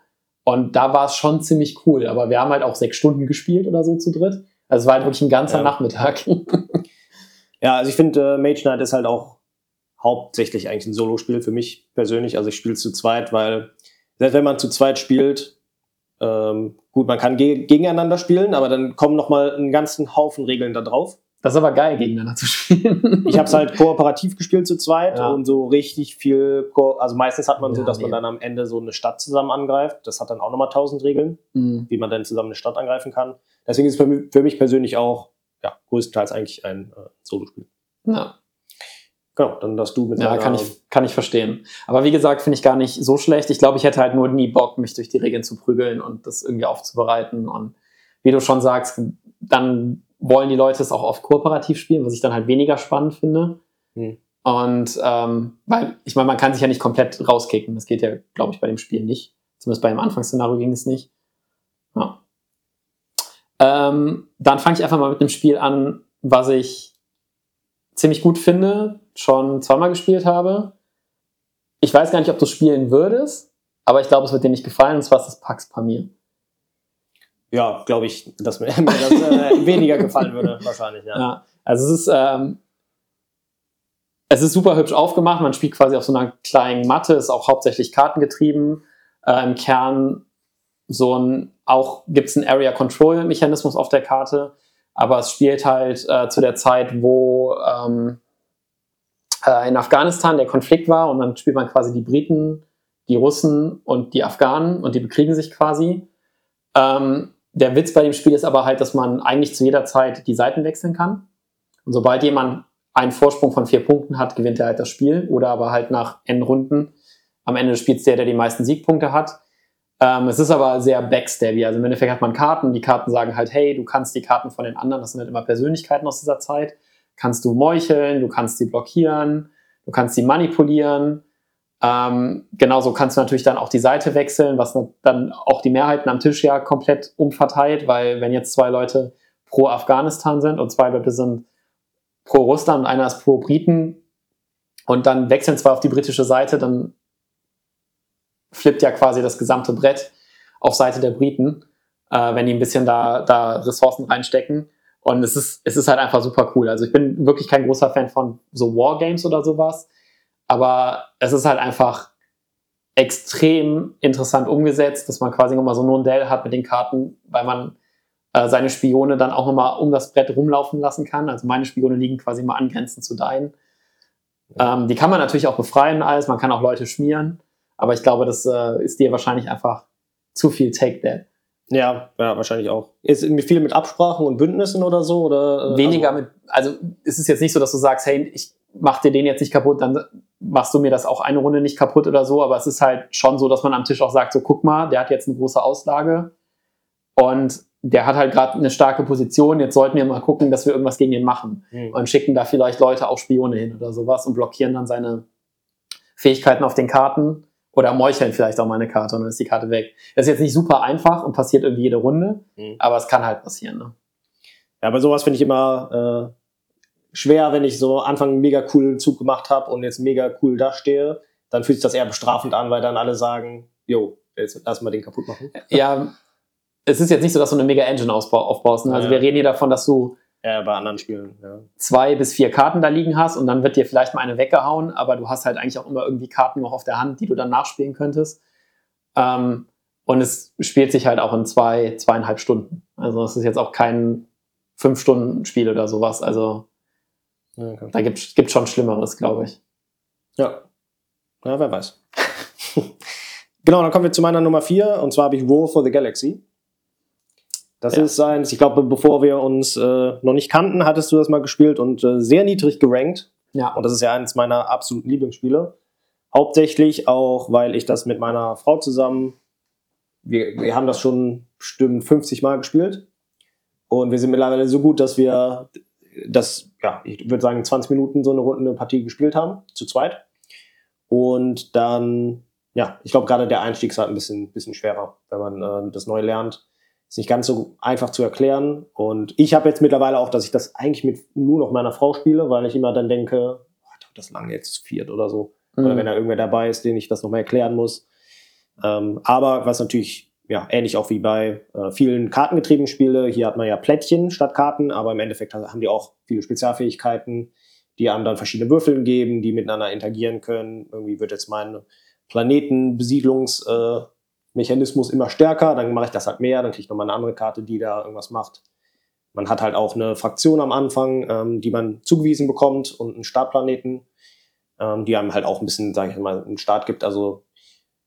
Und da war es schon ziemlich cool. Aber wir haben halt auch sechs Stunden gespielt oder so zu dritt. Also es war halt wirklich ein ganzer Ja. Nachmittag. Ja, also ich finde, äh, Mage Knight ist halt auch hauptsächlich eigentlich ein Solo-Spiel für mich persönlich. Also ich spiele zu zweit, weil selbst wenn man zu zweit spielt, ähm, gut, man kann ge gegeneinander spielen, aber dann kommen noch mal einen ganzen Haufen Regeln da drauf. Das ist aber geil, gegeneinander zu spielen. Ich habe es halt kooperativ gespielt zu zweit Ja. und so richtig viel, Ko also meistens hat man so, Ja, dass man nee. dann am Ende so eine Stadt zusammen angreift. Das hat dann auch nochmal tausend Regeln, Mhm. wie man dann zusammen eine Stadt angreifen kann. Deswegen ist es für mich, persönlich auch ja, größtenteils eigentlich ein äh, Solo-Spiel. Ja. Genau, dann darfst du mit Ja, kann ich, kann ich verstehen. Aber wie gesagt, finde ich gar nicht so schlecht. Ich glaube, ich hätte halt nur nie Bock, mich durch die Regeln zu prügeln und das irgendwie aufzubereiten. Und wie du schon sagst, dann wollen die Leute es auch oft kooperativ spielen, was ich dann halt weniger spannend finde. Hm. Und ähm, weil, ich meine, man kann sich ja nicht komplett rauskicken. Das geht ja, glaube ich, bei dem Spiel nicht. Zumindest bei dem Anfangsszenario ging es nicht. Ja. Ähm, dann fange ich einfach mal mit einem Spiel an, was ich ziemlich gut finde, schon zweimal gespielt habe. Ich weiß gar nicht, ob du es spielen würdest, aber ich glaube, es wird dir nicht gefallen, und zwar ist das Pax Pamir. Ja, glaube ich, dass mir, mir das äh, weniger gefallen würde, wahrscheinlich, ja. Ja, also es ist, ähm, es ist super hübsch aufgemacht. Man spielt quasi auf so einer kleinen Matte, ist auch hauptsächlich kartengetrieben. Äh, Im Kern so ein, auch gibt es einen Area Control Mechanismus auf der Karte, aber es spielt halt äh, zu der Zeit, wo ähm, äh, in Afghanistan der Konflikt war und dann spielt man quasi die Briten, die Russen und die Afghanen und die bekriegen sich quasi. Ähm, der Witz bei dem Spiel ist aber halt, dass man eigentlich zu jeder Zeit die Seiten wechseln kann. Und sobald jemand einen Vorsprung von vier Punkten hat, gewinnt er halt das Spiel. Oder aber halt nach N Runden. Am Ende des Spiels der, der die meisten Siegpunkte hat. Ähm, es ist aber sehr backstabby. Also im Endeffekt hat man Karten. Die Karten sagen halt, hey, du kannst die Karten von den anderen, das sind halt immer Persönlichkeiten aus dieser Zeit, kannst du meucheln, du kannst sie blockieren, du kannst sie manipulieren. Ähm, genauso kannst du natürlich dann auch die Seite wechseln, was dann auch die Mehrheiten am Tisch ja komplett umverteilt, weil wenn jetzt zwei Leute pro Afghanistan sind und zwei Leute sind pro Russland und einer ist pro Briten und dann wechseln zwei auf die britische Seite, dann flippt ja quasi das gesamte Brett auf Seite der Briten, äh, wenn die ein bisschen da, da Ressourcen reinstecken. Und es ist, es ist halt einfach super cool. Also ich bin wirklich kein großer Fan von so Wargames oder sowas. Aber es ist halt einfach extrem interessant umgesetzt, dass man quasi nochmal so ein Rondell hat mit den Karten, weil man äh, seine Spione dann auch nochmal um das Brett rumlaufen lassen kann. Also meine Spione liegen quasi mal angrenzend zu deinen. Ähm, die kann man natürlich auch befreien, alles. Man kann auch Leute schmieren. Aber ich glaube, das äh, ist dir wahrscheinlich einfach zu viel Take That. Ja, ja, wahrscheinlich auch. Ist irgendwie viel mit Absprachen und Bündnissen oder so? Oder, äh, Weniger also, mit, also es ist jetzt nicht so, dass du sagst, hey, ich mach dir den jetzt nicht kaputt, dann machst du mir das auch eine Runde nicht kaputt oder so, aber es ist halt schon so, dass man am Tisch auch sagt, so guck mal, der hat jetzt eine große Auslage und der hat halt gerade eine starke Position, jetzt sollten wir mal gucken, dass wir irgendwas gegen ihn machen Hm. und schicken da vielleicht Leute auch Spione hin oder sowas und blockieren dann seine Fähigkeiten auf den Karten oder meucheln vielleicht auch mal eine Karte und dann ist die Karte weg. Das ist jetzt nicht super einfach und passiert irgendwie jede Runde, Hm. aber es kann halt passieren. Ne? Ja, bei sowas finde ich immer äh, schwer, wenn ich so Anfang einen mega coolen Zug gemacht habe und jetzt mega cool dastehe. Dann fühlt sich das eher bestrafend an, weil dann alle sagen, jo, jetzt lass mal den kaputt machen. Ja, es ist jetzt nicht so, dass du eine mega Engine aufbaust. Ne? Also Ja. wir reden hier davon, dass du Ja, bei anderen Spielen, ja. zwei bis vier Karten da liegen hast und dann wird dir vielleicht mal eine weggehauen, aber du hast halt eigentlich auch immer irgendwie Karten noch auf der Hand, die du dann nachspielen könntest. Ähm, und es spielt sich halt auch in zwei, zweieinhalb Stunden. Also es ist jetzt auch kein Fünf-Stunden-Spiel oder sowas. Also okay. da gibt es schon Schlimmeres, glaube ich. ja. ja, wer weiß. genau, dann kommen wir zu meiner Nummer 4 und zwar habe ich War for the Galaxy. Das Ja. ist eins, ich glaube, bevor wir uns äh, noch nicht kannten, hattest du das mal gespielt und äh, sehr niedrig gerankt. Ja, Und das ist ja eines meiner absoluten Lieblingsspiele. Hauptsächlich auch, weil ich das mit meiner Frau zusammen, wir, wir haben das schon bestimmt 50 Mal gespielt. Und wir sind mittlerweile so gut, dass wir das, ja, ich würde sagen, 20 Minuten so eine Runde Partie gespielt haben, zu zweit. Und dann, ja, ich glaube, gerade der Einstieg ist halt ein bisschen, bisschen schwerer, wenn man äh, das neu lernt. Ist nicht ganz so einfach zu erklären. Und ich habe jetzt mittlerweile auch, dass ich das eigentlich mit nur noch meiner Frau spiele, weil ich immer dann denke, oh, dauert das lange jetzt zu viert oder so. Oder Mhm. wenn da irgendwer dabei ist, den ich das nochmal erklären muss. Ähm, aber was natürlich ja, ähnlich auch wie bei äh, vielen kartengetriebenen Spiele, hier hat man ja Plättchen statt Karten, aber im Endeffekt haben die auch viele Spezialfähigkeiten, die einem dann verschiedene Würfel geben, die miteinander interagieren können. Irgendwie wird jetzt mein Planetenbesiedlungsmechanismus äh, immer stärker, dann mache ich das halt mehr, dann kriege ich nochmal eine andere Karte, die da irgendwas macht. Man hat halt auch eine Fraktion am Anfang, ähm, die man zugewiesen bekommt und einen Startplaneten, ähm, die einem halt auch ein bisschen, sage ich mal, einen Start gibt. Also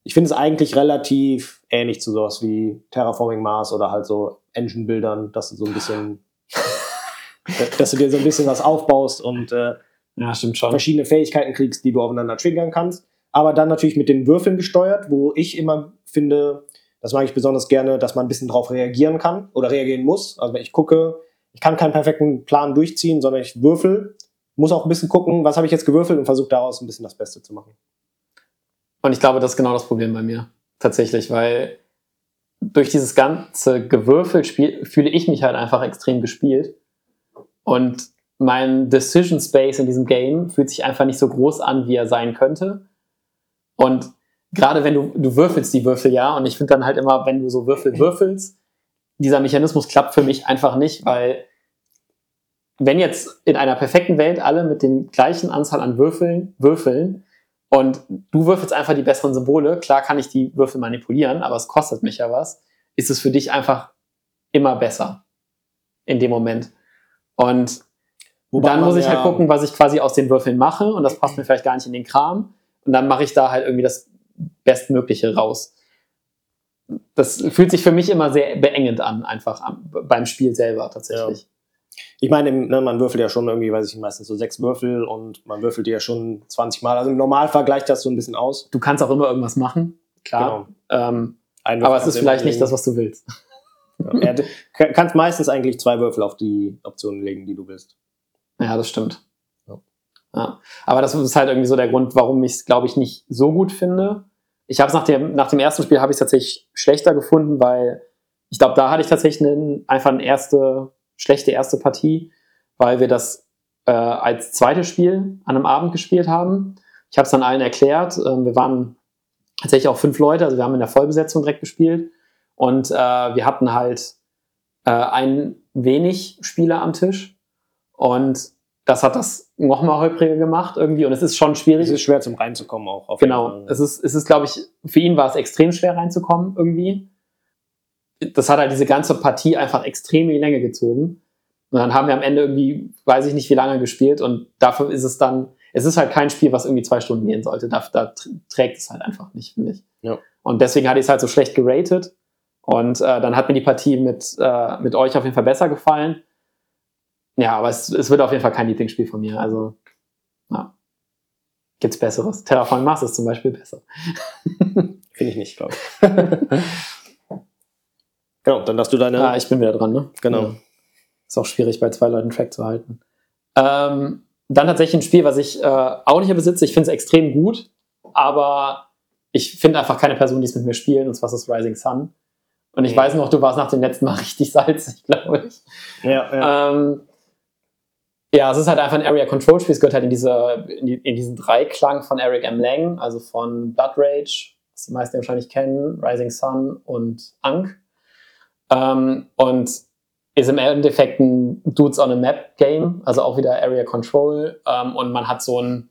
ich finde es eigentlich relativ ähnlich zu sowas wie Terraforming Mars oder halt so Engine-Bildern, dass du so ein bisschen, dass du dir so ein bisschen was aufbaust und äh, ja, stimmt schon. verschiedene Fähigkeiten kriegst, die du aufeinander triggern kannst. Aber dann natürlich mit den Würfeln gesteuert, wo ich immer finde, das mag ich besonders gerne, dass man ein bisschen drauf reagieren kann oder reagieren muss. Also wenn ich gucke, ich kann keinen perfekten Plan durchziehen, sondern ich würfel, muss auch ein bisschen gucken, was habe ich jetzt gewürfelt und versuche daraus ein bisschen das Beste zu machen. Und ich glaube, das ist genau das Problem bei mir. Tatsächlich, weil durch dieses ganze Gewürfel spiel, fühle ich mich halt einfach extrem gespielt. Und mein Decision Space in diesem Game fühlt sich einfach nicht so groß an, wie er sein könnte. Und gerade wenn du, du würfelst die Würfel ja, und ich finde dann halt immer, wenn du so Würfel würfelst, dieser Mechanismus klappt für mich einfach nicht, weil wenn jetzt in einer perfekten Welt alle mit den gleichen Anzahl an Würfeln würfeln und du würfelst einfach die besseren Symbole, klar kann ich die Würfel manipulieren, aber es kostet mich ja was, ist es für dich einfach immer besser in dem Moment. Und dann man muss ich ja- halt gucken, was ich quasi aus den Würfeln mache und das passt mir vielleicht gar nicht in den Kram und dann mache ich da halt irgendwie das Bestmögliche raus. Das fühlt sich für mich immer sehr beengend an, einfach am, beim Spiel selber tatsächlich. Ich meine, ne, man würfelt ja schon irgendwie, weiß ich nicht, meistens so sechs Würfel und man würfelt die ja schon 20 Mal. Also im Normalfall gleicht das so ein bisschen aus. Du kannst auch immer irgendwas machen, klar. Ähm, Ein aber es ist vielleicht nicht das, was du willst. Ja, du ka- kannst meistens eigentlich zwei Würfel auf die Optionen legen, die du willst. Ja, das stimmt. Ja. Ja. Aber das ist halt irgendwie so der Grund, warum ich es, glaube ich, nicht so gut finde. Ich habe es nach dem, nach dem ersten Spiel habe ich tatsächlich schlechter gefunden, weil ich glaube, da hatte ich tatsächlich einen, einfach eine erste, schlechte erste Partie, weil wir das äh, als zweites Spiel an einem Abend gespielt haben. Ich habe es dann allen erklärt. Ähm, wir waren tatsächlich auch fünf Leute, also wir haben in der Vollbesetzung direkt gespielt. Und äh, wir hatten halt äh, ein wenig Spieler am Tisch. Und das hat das nochmal holpriger gemacht irgendwie. Und es ist schon schwierig. Es ist schwer zum reinzukommen auch. auf Genau. jeden Fall. Es ist, es ist glaube ich, für ihn war es extrem schwer reinzukommen irgendwie. Das hat halt diese ganze Partie einfach extrem in die Länge gezogen. Und dann haben wir am Ende irgendwie, weiß ich nicht, wie lange gespielt. Und dafür ist es dann, es ist halt kein Spiel, was irgendwie zwei Stunden gehen sollte. Da, da tr- trägt es halt einfach nicht, finde ich. Ja. Und deswegen hatte ich es halt so schlecht geratet. Und äh, dann hat mir die Partie mit, äh, mit euch auf jeden Fall besser gefallen. Ja, aber es, es wird auf jeden Fall kein Lieblingsspiel von mir. Also, ja. Gibt's Besseres? Terraforming Mars ist zum Beispiel besser. Finde ich nicht, glaube ich. genau, dann darfst du deine. Ah, ich bin wieder dran, ne? Genau. Ja. Ist auch schwierig, bei zwei Leuten Track zu halten. Ähm, dann tatsächlich ein Spiel, was ich äh, auch nicht besitze. Ich finde es extrem gut, aber ich finde einfach keine Person, die es mit mir spielen, und zwar ist das Rising Sun. Und ich Mhm. weiß noch, du warst nach dem letzten Mal richtig salzig, glaube ich. ja, ja. Ähm, Ja, es ist halt einfach ein Area Control Spiel. Es gehört halt in, diese, in, die, in diesen Dreiklang von Eric M. Lang, also von Blood Rage, was die meisten wahrscheinlich kennen, Rising Sun und Ankh. Ähm, und ist im Endeffekt ein Dudes on a Map Game, also auch wieder Area Control. Ähm, und man hat so einen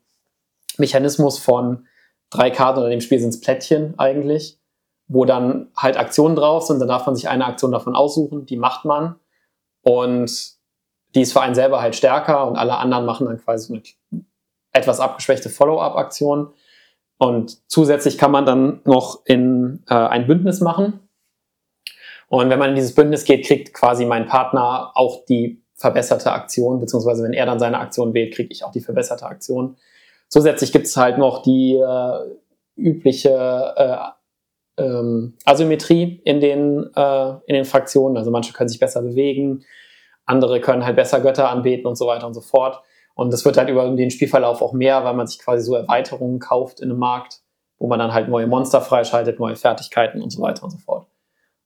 Mechanismus von drei Karten, oder dem Spiel sind es Plättchen eigentlich, wo dann halt Aktionen drauf sind. Dann darf man sich eine Aktion davon aussuchen, die macht man. Und die ist für einen selber halt stärker und alle anderen machen dann quasi so eine etwas abgeschwächte Follow-up-Aktion. Und zusätzlich kann man dann noch in äh, ein Bündnis machen. Und wenn man in dieses Bündnis geht, kriegt quasi mein Partner auch die verbesserte Aktion, beziehungsweise wenn er dann seine Aktion wählt, kriege ich auch die verbesserte Aktion. Zusätzlich gibt es halt noch die äh, übliche äh, ähm, Asymmetrie in den, äh, in den Fraktionen. Also manche können sich besser bewegen, andere können halt besser Götter anbeten und so weiter und so fort. Und das wird halt über den Spielverlauf auch mehr, weil man sich quasi so Erweiterungen kauft in einem Markt, wo man dann halt neue Monster freischaltet, neue Fertigkeiten und so weiter und so fort.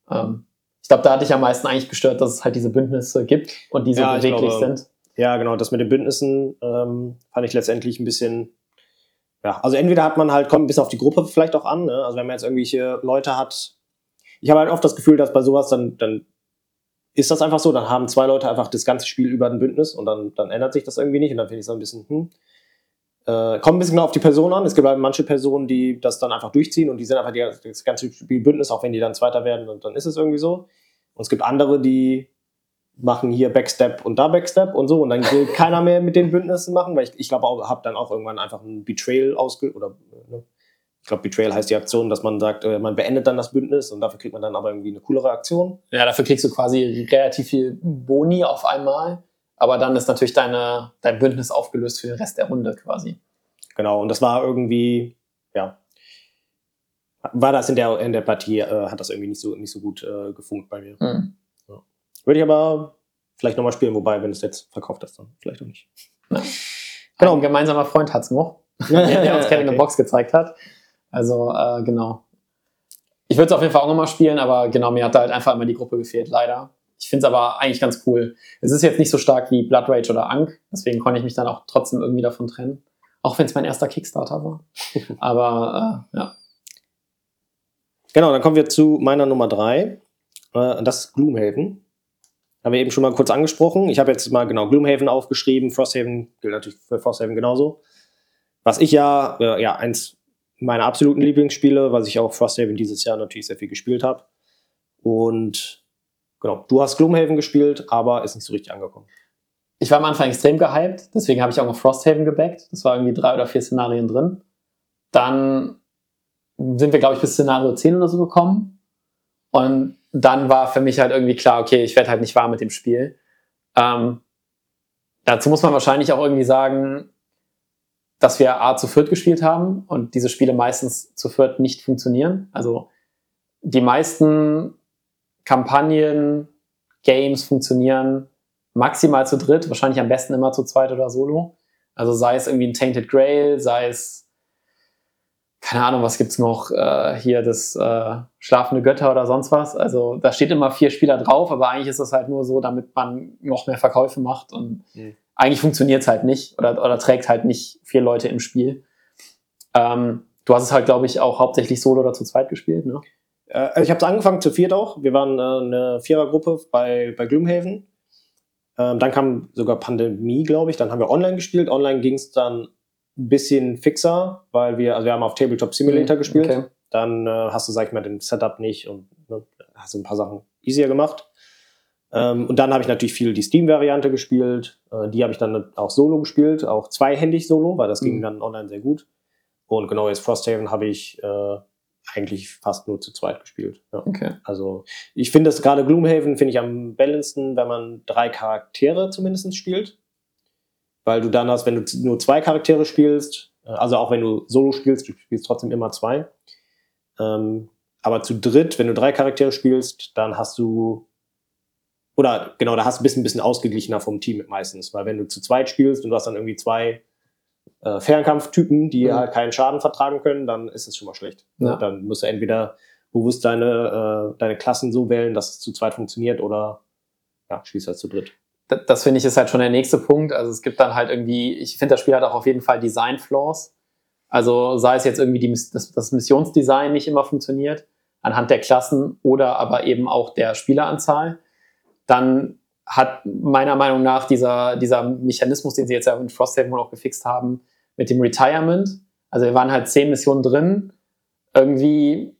Ähm, ich glaube, da hatte ich am meisten eigentlich gestört, dass es halt diese Bündnisse gibt und die so ja, beweglich glaube, sind. Ja, genau, das mit den Bündnissen ähm, fand ich letztendlich ein bisschen. Ja, also entweder hat man halt, kommt ein bisschen auf die Gruppe vielleicht auch an, ne? Also wenn man jetzt irgendwelche Leute hat. Ich habe halt oft das Gefühl, dass bei sowas dann, dann ist das einfach so, dann haben zwei Leute einfach das ganze Spiel über ein Bündnis und dann, dann ändert sich das irgendwie nicht und dann finde ich es so ein bisschen, hm. Äh, kommt ein bisschen genau auf die Person an. Es gibt halt manche Personen, die das dann einfach durchziehen und die sind einfach die, das ganze Spiel Bündnis, auch wenn die dann Zweiter werden und dann ist es irgendwie so. Und es gibt andere, die machen hier Backstep und da Backstep und so und dann will keiner mehr mit den Bündnissen machen, weil ich, ich glaube, habe dann auch irgendwann einfach ein Betrayal ausge... oder ne? ich glaube, Betrayal heißt die Aktion, dass man sagt, äh, man beendet dann das Bündnis und dafür kriegt man dann aber irgendwie eine coolere Aktion. Ja, dafür kriegst du quasi relativ viel Boni auf einmal, aber dann ist natürlich deine, dein Bündnis aufgelöst für den Rest der Runde quasi. Genau, und das war irgendwie, ja, war das in der, in der Partie, äh, hat das irgendwie nicht so, nicht so gut äh, gefunkt bei mir. Mhm. Ja. Würde ich aber vielleicht nochmal spielen, wobei, wenn du es jetzt verkauft hast, dann vielleicht auch nicht. Ja. Genau. Ein gemeinsamer Freund hat es noch, der uns keine okay. Box gezeigt hat. Also äh, genau. Ich würde es auf jeden Fall auch nochmal spielen, aber genau, mir hat da halt einfach immer die Gruppe gefehlt, leider. Ich finde es aber eigentlich ganz cool. Es ist jetzt nicht so stark wie Blood Rage oder Ankh, deswegen konnte ich mich dann auch trotzdem irgendwie davon trennen. Auch wenn es mein erster Kickstarter war. aber äh, ja. Genau, dann kommen wir zu meiner Nummer drei. Äh, das ist Gloomhaven. Haben wir eben schon mal kurz angesprochen. Ich habe jetzt mal genau Gloomhaven aufgeschrieben. Frosthaven gilt natürlich für Frosthaven genauso. Was ich ja, äh, ja, eins meine absoluten Lieblingsspiele, was ich auch Frosthaven dieses Jahr natürlich sehr viel gespielt habe. Und genau, du hast Gloomhaven gespielt, aber ist nicht so richtig angekommen. Ich war am Anfang extrem gehypt, deswegen habe ich auch noch Frosthaven gebackt. Das war irgendwie drei oder vier Szenarien drin. Dann sind wir, glaube ich, bis Szenario 10 oder so gekommen. Und dann war für mich halt irgendwie klar, okay, ich werde halt nicht warm mit dem Spiel. Ähm, dazu muss man wahrscheinlich auch irgendwie sagen, dass wir A zu viert gespielt haben und diese Spiele meistens zu viert nicht funktionieren. Also die meisten Kampagnen, Games funktionieren maximal zu dritt, wahrscheinlich am besten immer zu zweit oder solo. Also sei es irgendwie ein Tainted Grail, sei es, keine Ahnung, was gibt's noch, äh, hier das äh, schlafende Götter oder sonst was. Also da steht immer vier Spieler drauf, aber eigentlich ist das halt nur so, damit man noch mehr Verkäufe macht und mhm eigentlich funktioniert es halt nicht oder, oder trägt halt nicht vier Leute im Spiel. Ähm, du hast es halt, glaube ich, auch hauptsächlich solo oder zu zweit gespielt, ne? Äh, ich habe es angefangen zu viert auch. Wir waren äh, eine Vierergruppe bei, bei Gloomhaven. Ähm, dann kam sogar Pandemie, glaube ich. Dann haben wir online gespielt. Online ging es dann ein bisschen fixer, weil wir, also wir haben auf Tabletop Simulator mhm, gespielt. Okay. Dann äh, hast du, sag ich mal, den Setup nicht und ne, hast ein paar Sachen easier gemacht. Ähm, und dann habe ich natürlich viel die Steam-Variante gespielt. Äh, die habe ich dann auch solo gespielt, auch zweihändig solo, weil das mhm. ging dann online sehr gut. Und genau jetzt Frosthaven habe ich äh, eigentlich fast nur zu zweit gespielt. Ja. Okay. Also ich finde das gerade Gloomhaven finde ich am balanceden, wenn man drei Charaktere zumindest spielt. Weil du dann hast, wenn du nur zwei Charaktere spielst, äh, also auch wenn du solo spielst, du spielst trotzdem immer zwei. Ähm, aber zu dritt, wenn du drei Charaktere spielst, dann hast du oder genau, da hast du ein bisschen, ein bisschen ausgeglichener vom Team meistens, weil wenn du zu zweit spielst und du hast dann irgendwie zwei äh, Fernkampftypen, die mhm. halt keinen Schaden vertragen können, dann ist es schon mal schlecht. Ja. Dann musst du entweder bewusst deine, äh, deine Klassen so wählen, dass es zu zweit funktioniert oder ja, spielst halt zu dritt. das, das finde ich ist halt schon der nächste Punkt. Also es gibt dann halt irgendwie, ich finde, das Spiel hat auch auf jeden Fall Design-Flaws. Also sei es jetzt irgendwie die, das, das Missionsdesign nicht immer funktioniert, anhand der Klassen oder aber eben auch der Spieleranzahl. Dann hat meiner Meinung nach dieser, dieser Mechanismus, den sie jetzt ja in Frosthaven auch gefixt haben, mit dem Retirement. Also wir waren halt zehn Missionen drin. Irgendwie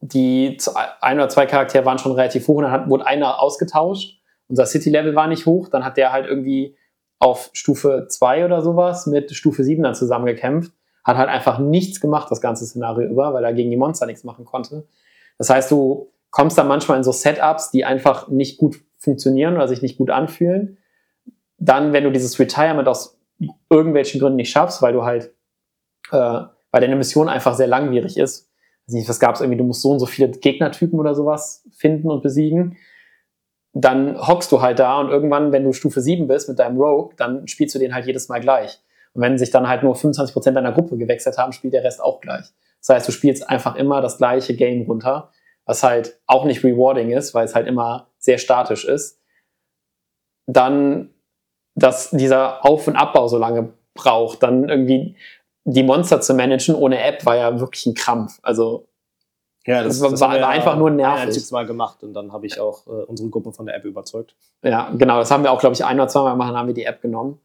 die ein oder zwei Charaktere waren schon relativ hoch und dann wurde einer ausgetauscht. Unser City-Level war nicht hoch. Dann hat der halt irgendwie auf Stufe 2 oder sowas mit Stufe 7 dann zusammengekämpft. Hat halt einfach nichts gemacht, das ganze Szenario über, weil er gegen die Monster nichts machen konnte. Das heißt, du kommst dann manchmal in so Setups, die einfach nicht gut funktionieren oder sich nicht gut anfühlen. Dann, wenn du dieses Retirement aus irgendwelchen Gründen nicht schaffst, weil du halt, äh, weil deine Mission einfach sehr langwierig ist. Also nicht, was gab es irgendwie, du musst so und so viele Gegnertypen oder sowas finden und besiegen. Dann hockst du halt da und irgendwann, wenn du Stufe 7 bist mit deinem Rogue, dann spielst du den halt jedes Mal gleich. Und wenn sich dann halt nur 25% deiner Gruppe gewechselt haben, spielt der Rest auch gleich. Das heißt, du spielst einfach immer das gleiche Game runter, was halt auch nicht rewarding ist, weil es halt immer sehr statisch ist. Dann, dass dieser Auf- und Abbau so lange braucht, dann irgendwie die Monster zu managen ohne App war ja wirklich ein Krampf. Also Ja, das, Das das war- wir einfach nur nervig. Ein einziges Mal gemacht und dann habe ich auch äh, unsere Gruppe von der App überzeugt. Ja, genau, das haben wir auch, glaube ich, ein oder zweimal gemacht, dann haben wir die App genommen.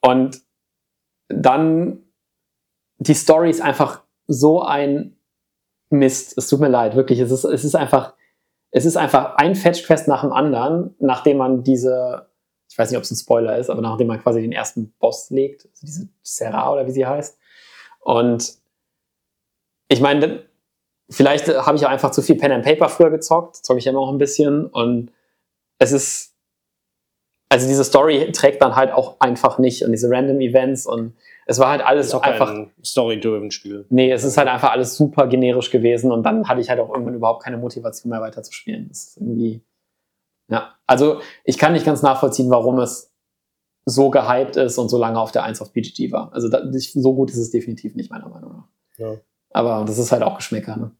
Und dann die Story ist einfach so ein Mist. Es tut mir leid, wirklich. Es ist, es ist einfach, es ist einfach ein Fetch-Quest nach dem anderen, nachdem man diese, ich weiß nicht, ob es ein Spoiler ist, aber nachdem man quasi den ersten Boss legt, also diese Serra oder wie sie heißt. Und ich meine, vielleicht habe ich auch einfach zu viel Pen and Paper früher gezockt, zocke ich ja immer noch ein bisschen und es ist, also diese Story trägt dann halt auch einfach nicht und diese Random Events und es war halt alles ist auch einfach, ein Story-driven Spiel. nee, es ist halt einfach alles super generisch gewesen und dann hatte ich halt auch irgendwann überhaupt keine Motivation mehr weiter zu spielen. Das ist irgendwie, ja, also ich kann nicht ganz nachvollziehen, warum es so gehypt ist und so lange auf der 1 auf BGG war. Also da, so gut ist es definitiv nicht, meiner Meinung nach. Ja. Aber das ist halt auch Geschmäcker, ne?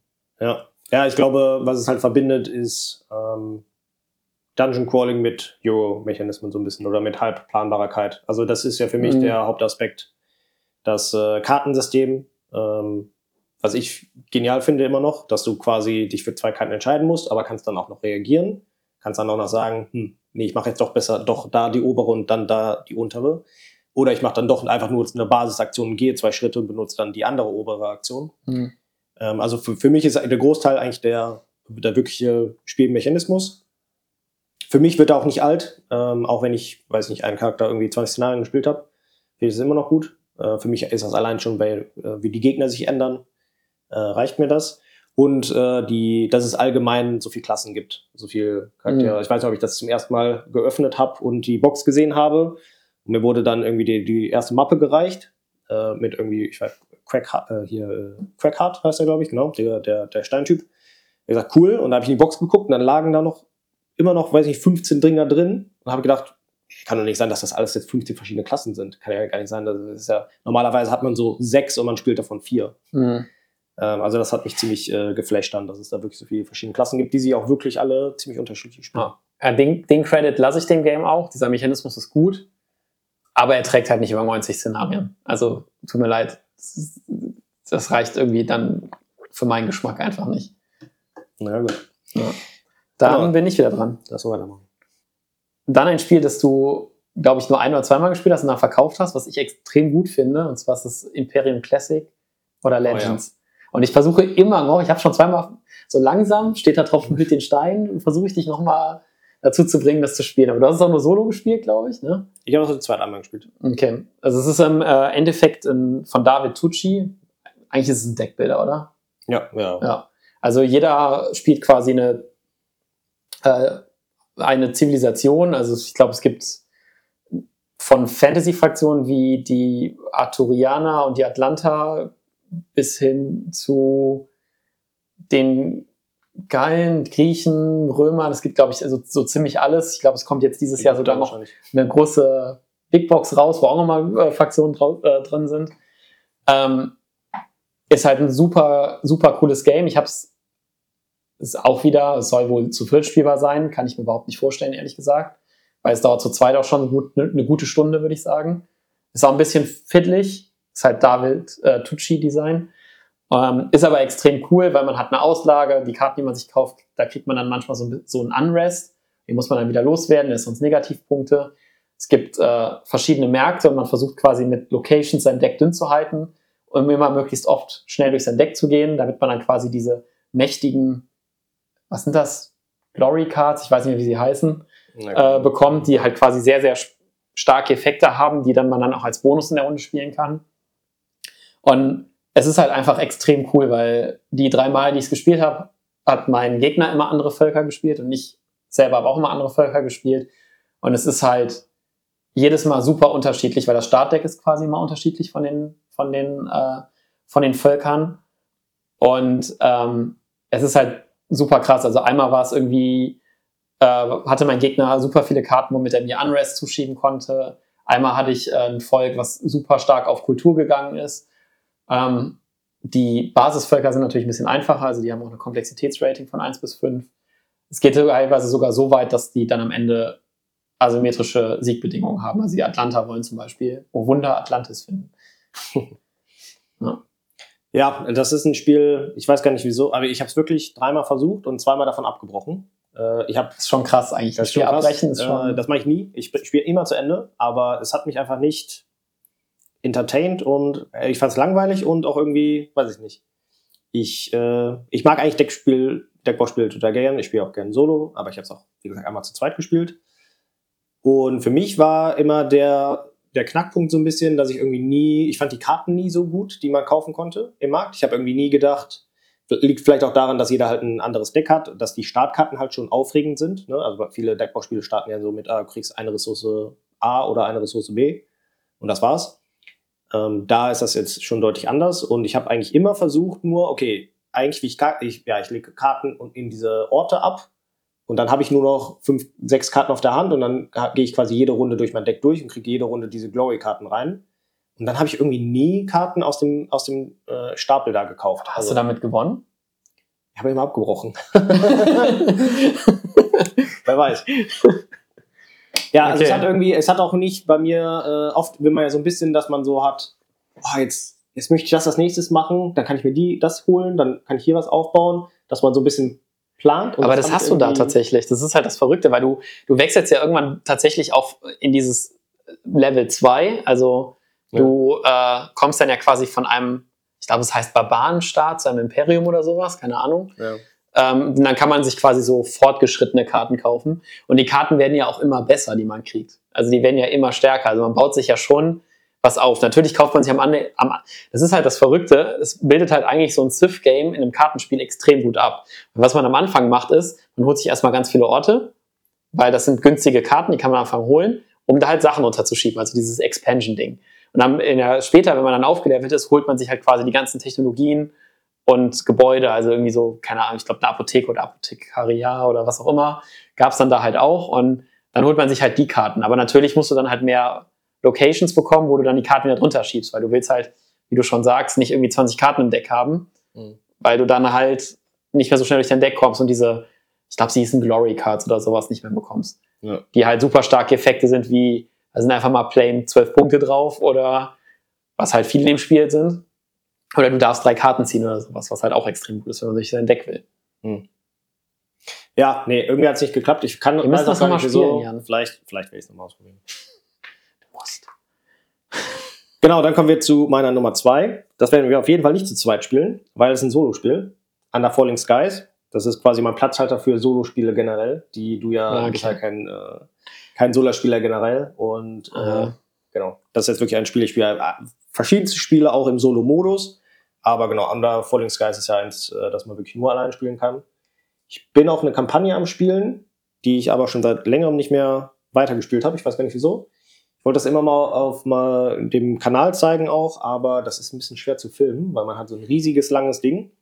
Ja. ja, ich glaube, was es halt verbindet, ist ähm, Dungeon Crawling mit Euro-Mechanismen so ein bisschen oder mit Halbplanbarkeit. Also das ist ja für mich Mhm. der Hauptaspekt. Das äh, Kartensystem, ähm, was ich genial finde immer noch, dass du quasi dich für zwei Karten entscheiden musst, aber kannst dann auch noch reagieren. Kannst dann auch noch sagen, hm, nee, ich mache jetzt doch besser doch da die obere und dann da die untere. Oder ich mache dann doch einfach nur eine Basisaktion, gehe zwei Schritte und benutze dann die andere obere Aktion. Ähm, also für, für mich ist der Großteil eigentlich der, der wirkliche Spielmechanismus. Für mich wird er auch nicht alt, ähm, auch wenn ich, weiß nicht, einen Charakter irgendwie 20 Szenarien gespielt habe. Finde ich es immer noch gut. Äh, für mich ist das allein schon, weil, äh, wie die Gegner sich ändern, äh, reicht mir das. Und äh, die, dass es allgemein so viel Klassen gibt, so viel Charaktere. Mhm. Ich weiß nicht, ob ich das zum ersten Mal geöffnet habe und die Box gesehen habe. Und mir wurde dann irgendwie die, die erste Mappe gereicht äh, mit irgendwie, ich weiß, Crack, äh, hier, äh, Crackheart heißt er, glaube ich, genau, der, der, der Steintyp. Ich gesagt, cool. Und da habe ich in die Box geguckt und dann lagen da noch immer noch, weiß ich, 15 Dinger drin und habe gedacht, kann doch nicht sein, dass das alles jetzt 15 verschiedene Klassen sind. Kann ja gar nicht sein. Das ist ja, normalerweise hat man so sechs und man spielt davon vier. Mhm. Ähm, also das hat mich ziemlich äh, geflasht dann, dass es da wirklich so viele verschiedene Klassen gibt, die sich auch wirklich alle ziemlich unterschiedlich spielen. Ja. Ja, den, den Credit lasse ich dem Game auch. Dieser Mechanismus ist gut, aber er trägt halt nicht über 90 Szenarien. Also tut mir leid, das, das reicht irgendwie dann für meinen Geschmack einfach nicht. Na gut, Dann Ja. bin ich wieder dran. lass mal weitermachen. Dann ein Spiel, das du, glaube ich, nur ein oder zweimal gespielt hast und dann verkauft hast, was ich extrem gut finde. Und zwar ist das Imperium Classic oder Legends. Und ich versuche immer noch, ich habe schon zweimal so langsam, steht da drauf, hüt den Stein, und versuche ich dich nochmal dazu zu bringen, das zu spielen. Aber du hast es auch nur solo gespielt, glaube ich, ne? Ich habe das zweite einmal gespielt. Okay. Also es ist im äh, Endeffekt von David Tucci. Eigentlich ist es ein Deckbilder, oder? Ja, ja. Ja. Also jeder spielt quasi eine, äh, eine Zivilisation. Also ich glaube, es gibt von Fantasy-Fraktionen wie die Arturianer und die Atlanter bis hin zu den Gallen, Griechen, Römern. Es gibt, glaube ich, also so ziemlich alles. Ich glaube, es kommt jetzt dieses Jahr sogar noch eine große Big Box raus, wo auch nochmal äh, Fraktionen äh, drin sind. Ähm, ist halt ein super, super cooles Game. Ich habe es ist auch wieder, es soll wohl zu viert spielbar sein, kann ich mir überhaupt nicht vorstellen, ehrlich gesagt. weil es dauert zu zweit auch schon gut, eine, eine gute Stunde, würde ich sagen. Ist auch ein bisschen fiddlig, ist halt David äh, Tucci-Design. Ähm, ist aber extrem cool, weil man hat eine Auslage, die Karten, die man sich kauft, da kriegt man dann manchmal so, so einen Unrest. Den muss man dann wieder loswerden, das sind sonst Negativpunkte. Es gibt äh, verschiedene Märkte und man versucht quasi mit Locations sein Deck dünn zu halten, um immer möglichst oft schnell durch sein Deck zu gehen, damit man dann quasi diese mächtigen, was sind das? Glory Cards, ich weiß nicht mehr, wie sie heißen, äh, bekommt, die halt quasi sehr, sehr starke Effekte haben, die dann man dann auch als Bonus in der Runde spielen kann. Und es ist halt einfach extrem cool, weil die drei Mal, die ich es gespielt habe, hat mein Gegner immer andere Völker gespielt und ich selber habe auch immer andere Völker gespielt. Und es ist halt jedes Mal super unterschiedlich, weil das Startdeck ist quasi immer unterschiedlich von den, von den, äh, von den Völkern. Und ähm, es ist halt super krass. Also einmal war es irgendwie, äh, hatte mein Gegner super viele Karten, womit er mir Unrest zuschieben konnte. Einmal hatte ich äh, ein Volk, was super stark auf Kultur gegangen ist. Ähm, die Basisvölker sind natürlich ein bisschen einfacher, also die haben auch eine Komplexitätsrating von 1 bis 5. Es geht teilweise sogar so weit, dass die dann am Ende asymmetrische Siegbedingungen haben. Also die Atlanta wollen zum Beispiel, oh Wunder, Atlantis finden. ja. ja. das ist ein Spiel, ich weiß gar nicht wieso, aber ich habe es wirklich dreimal versucht und zweimal davon abgebrochen. Äh, ich habe ist schon krass eigentlich. Das, Spiel abbrechen ist schon. Äh, das mache ich nie. Ich spiele immer zu Ende, aber es hat mich einfach nicht entertained und äh, ich fand es langweilig und auch irgendwie, weiß ich nicht. Ich, äh, ich mag eigentlich Deckspiel, Deckbauspiele total gern. Ich spiele auch gern Solo, aber ich habe es auch, wie gesagt, einmal zu zweit gespielt. Und für mich war immer der, der Knackpunkt so ein bisschen, dass ich irgendwie nie, ich fand die Karten nie so gut, die man kaufen konnte im Markt. Ich habe irgendwie nie gedacht, liegt vielleicht auch daran, dass jeder halt ein anderes Deck hat, dass die Startkarten halt schon aufregend sind. Ne? Also viele Deckbauspiele starten ja so mit, ah, du kriegst eine Ressource A oder eine Ressource B und das war's. Ähm, da ist das jetzt schon deutlich anders und ich habe eigentlich immer versucht, nur, okay, eigentlich wie ich, ich ja, ich lege Karten in diese Orte ab und dann habe ich nur noch fünf, sechs Karten auf der Hand und dann gehe ich quasi jede Runde durch mein Deck durch und kriege jede Runde diese Glory-Karten rein. Und dann habe ich irgendwie nie Karten aus dem, aus dem äh, Stapel da gekauft. Hast also, du damit gewonnen? Ich habe immer abgebrochen. Wer weiß. Ja, also okay. es hat irgendwie, es hat auch nicht bei mir, äh, oft will man ja so ein bisschen, dass man so hat, oh, jetzt, jetzt möchte ich das als nächstes machen, dann kann ich mir die, das holen, dann kann ich hier was aufbauen, dass man so ein bisschen plant. Aber das, das hast du da tatsächlich. Das ist halt das Verrückte, weil du, du wechselst ja irgendwann tatsächlich auch in dieses Level 2. Also ja. du äh, kommst dann ja quasi von einem, ich glaube, es heißt Barbarenstaat zu einem Imperium oder sowas, keine Ahnung. Ja. Ähm, dann kann man sich quasi so fortgeschrittene Karten kaufen. Und die Karten werden ja auch immer besser, die man kriegt. Also die werden ja immer stärker. Also man baut sich ja schon was auf. Natürlich kauft man sich am Ende, am, das ist halt das Verrückte, es bildet halt eigentlich so ein Civ-Game in einem Kartenspiel extrem gut ab. Und was man am Anfang macht ist, man holt sich erstmal ganz viele Orte, weil das sind günstige Karten, die kann man am Anfang holen, um da halt Sachen unterzuschieben, also dieses Expansion-Ding. Und dann der, später, wenn man dann aufgelevelt ist, holt man sich halt quasi die ganzen Technologien und Gebäude, also irgendwie so, keine Ahnung, ich glaube eine Apotheke oder Apothekaria oder was auch immer, gab es dann da halt auch und dann holt man sich halt die Karten. Aber natürlich musst du dann halt mehr Locations bekommen, wo du dann die Karten wieder drunter schiebst, weil du willst halt, wie du schon sagst, nicht irgendwie 20 Karten im Deck haben, mhm. weil du dann halt nicht mehr so schnell durch dein Deck kommst und diese, ich glaube, sie hießen Glory Cards oder sowas nicht mehr bekommst. Ja. Die halt super starke Effekte sind, wie, da sind einfach mal plain 12 Punkte drauf oder was halt viele in dem Spiel sind. Oder du darfst drei Karten ziehen oder sowas, was halt auch extrem gut ist, wenn man sich sein Deck will. Mhm. Ja, nee, irgendwie hat es nicht geklappt. Ich kann Wir müssen das nochmal spielen, so, Jan. Vielleicht, vielleicht werde ich es nochmal ausprobieren musst. Genau, dann kommen wir zu meiner Nummer zwei. Das werden wir auf jeden Fall nicht zu zweit spielen, weil es ein Solospiel. Under Falling Skies. Das ist quasi mein Platzhalter für Solospiele generell, die du ja, ja okay. bist ja kein, äh, kein Solospieler generell. Und äh, genau, das ist jetzt wirklich ein Spiel. Ich spiele äh, verschiedenste Spiele auch im Solo-Modus. Aber genau, Under Falling Skies ist ja eins, äh, das man wirklich nur alleine spielen kann. Ich bin auch eine Kampagne am Spielen, die ich aber schon seit längerem nicht mehr weitergespielt habe. Ich weiß gar nicht wieso. Ich wollte das immer mal auf mal dem Kanal zeigen auch, aber das ist ein bisschen schwer zu filmen, weil man hat so ein riesiges, langes Ding,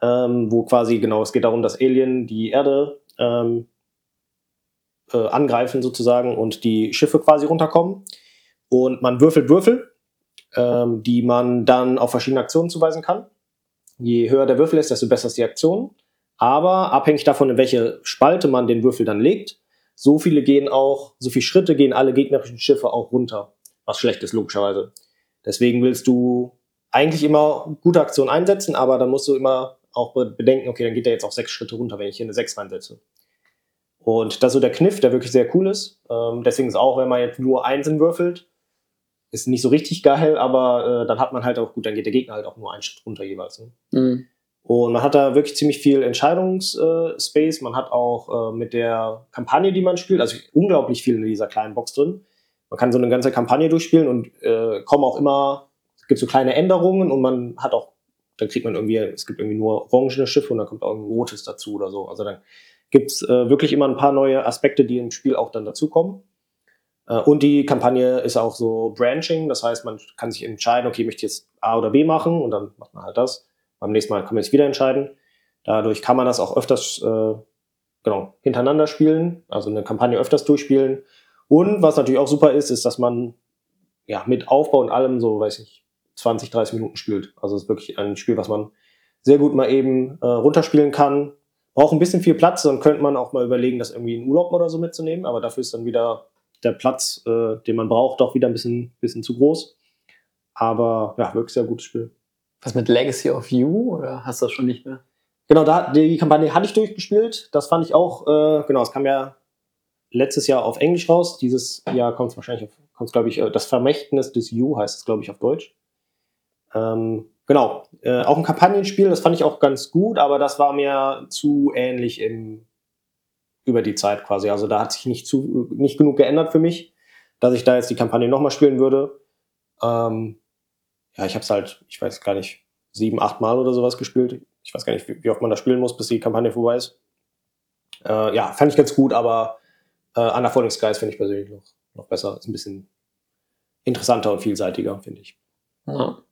ähm, wo quasi, genau, es geht darum, dass Alien die Erde ähm, äh, angreifen sozusagen und die Schiffe quasi runterkommen. Und man würfelt Würfel, ähm, die man dann auf verschiedene Aktionen zuweisen kann. Je höher der Würfel ist, desto besser ist die Aktion. Aber abhängig davon, in welche Spalte man den Würfel dann legt, so viele gehen auch, so viele Schritte gehen alle gegnerischen Schiffe auch runter. Was schlecht ist, logischerweise. Deswegen willst du eigentlich immer gute Aktionen einsetzen, aber dann musst du immer auch bedenken, okay, dann geht der jetzt auch sechs Schritte runter, wenn ich hier eine 6 reinsetze. Und das ist so der Kniff, der wirklich sehr cool ist. Ähm, deswegen ist auch, wenn man jetzt nur Einsen würfelt, ist nicht so richtig geil, aber äh, dann hat man halt auch, gut, dann geht der Gegner halt auch nur einen Schritt runter jeweils. Ne? Mhm. Und man hat da wirklich ziemlich viel Entscheidungsspace. Man hat auch äh, mit der Kampagne, die man spielt, also unglaublich viel in dieser kleinen Box drin. Man kann so eine ganze Kampagne durchspielen und äh, kommen auch immer, es gibt so kleine Änderungen und man hat auch, dann kriegt man irgendwie, es gibt irgendwie nur orangene Schiffe und dann kommt auch ein rotes dazu oder so. Also dann gibt's äh, wirklich immer ein paar neue Aspekte, die im Spiel auch dann dazukommen. Äh, und die Kampagne ist auch so Branching, das heißt, man kann sich entscheiden, okay, möchte ich jetzt A oder B machen und dann macht man halt das. Beim nächsten Mal kann man sich wieder entscheiden. Dadurch kann man das auch öfters äh, genau, hintereinander spielen, also eine Kampagne öfters durchspielen. Und was natürlich auch super ist, ist, dass man ja mit Aufbau und allem so, weiß ich, 20, 30 Minuten spielt. Also es ist wirklich ein Spiel, was man sehr gut mal eben äh, runterspielen kann. Braucht ein bisschen viel Platz, dann könnte man auch mal überlegen, das irgendwie in Urlaub oder so mitzunehmen, aber dafür ist dann wieder der Platz, äh, den man braucht, doch wieder ein bisschen, bisschen zu groß. Aber ja, wirklich sehr gutes Spiel. Was mit Legacy of You oder hast du das schon nicht mehr? Genau, da, die Kampagne hatte ich durchgespielt. Das fand ich auch, äh, genau, es kam ja letztes Jahr auf Englisch raus. Dieses Jahr kommt es wahrscheinlich, kommt glaube ich, äh, das Vermächtnis des You heißt es, glaube ich, auf Deutsch. Ähm, genau, äh, auch ein Kampagnenspiel, das fand ich auch ganz gut, aber das war mir zu ähnlich im, über die Zeit quasi. Also da hat sich nicht, zu, nicht genug geändert für mich, dass ich da jetzt die Kampagne nochmal spielen würde. Ähm, ja, ich habe es halt, ich weiß gar nicht, sieben, acht Mal oder sowas gespielt. Ich weiß gar nicht, wie, oft man da spielen muss, bis die Kampagne vorbei ist. Äh, ja, fand ich ganz gut, aber äh, Under Falling Skies finde ich persönlich noch, noch besser. Ist ein bisschen interessanter und vielseitiger, finde ich. Ja.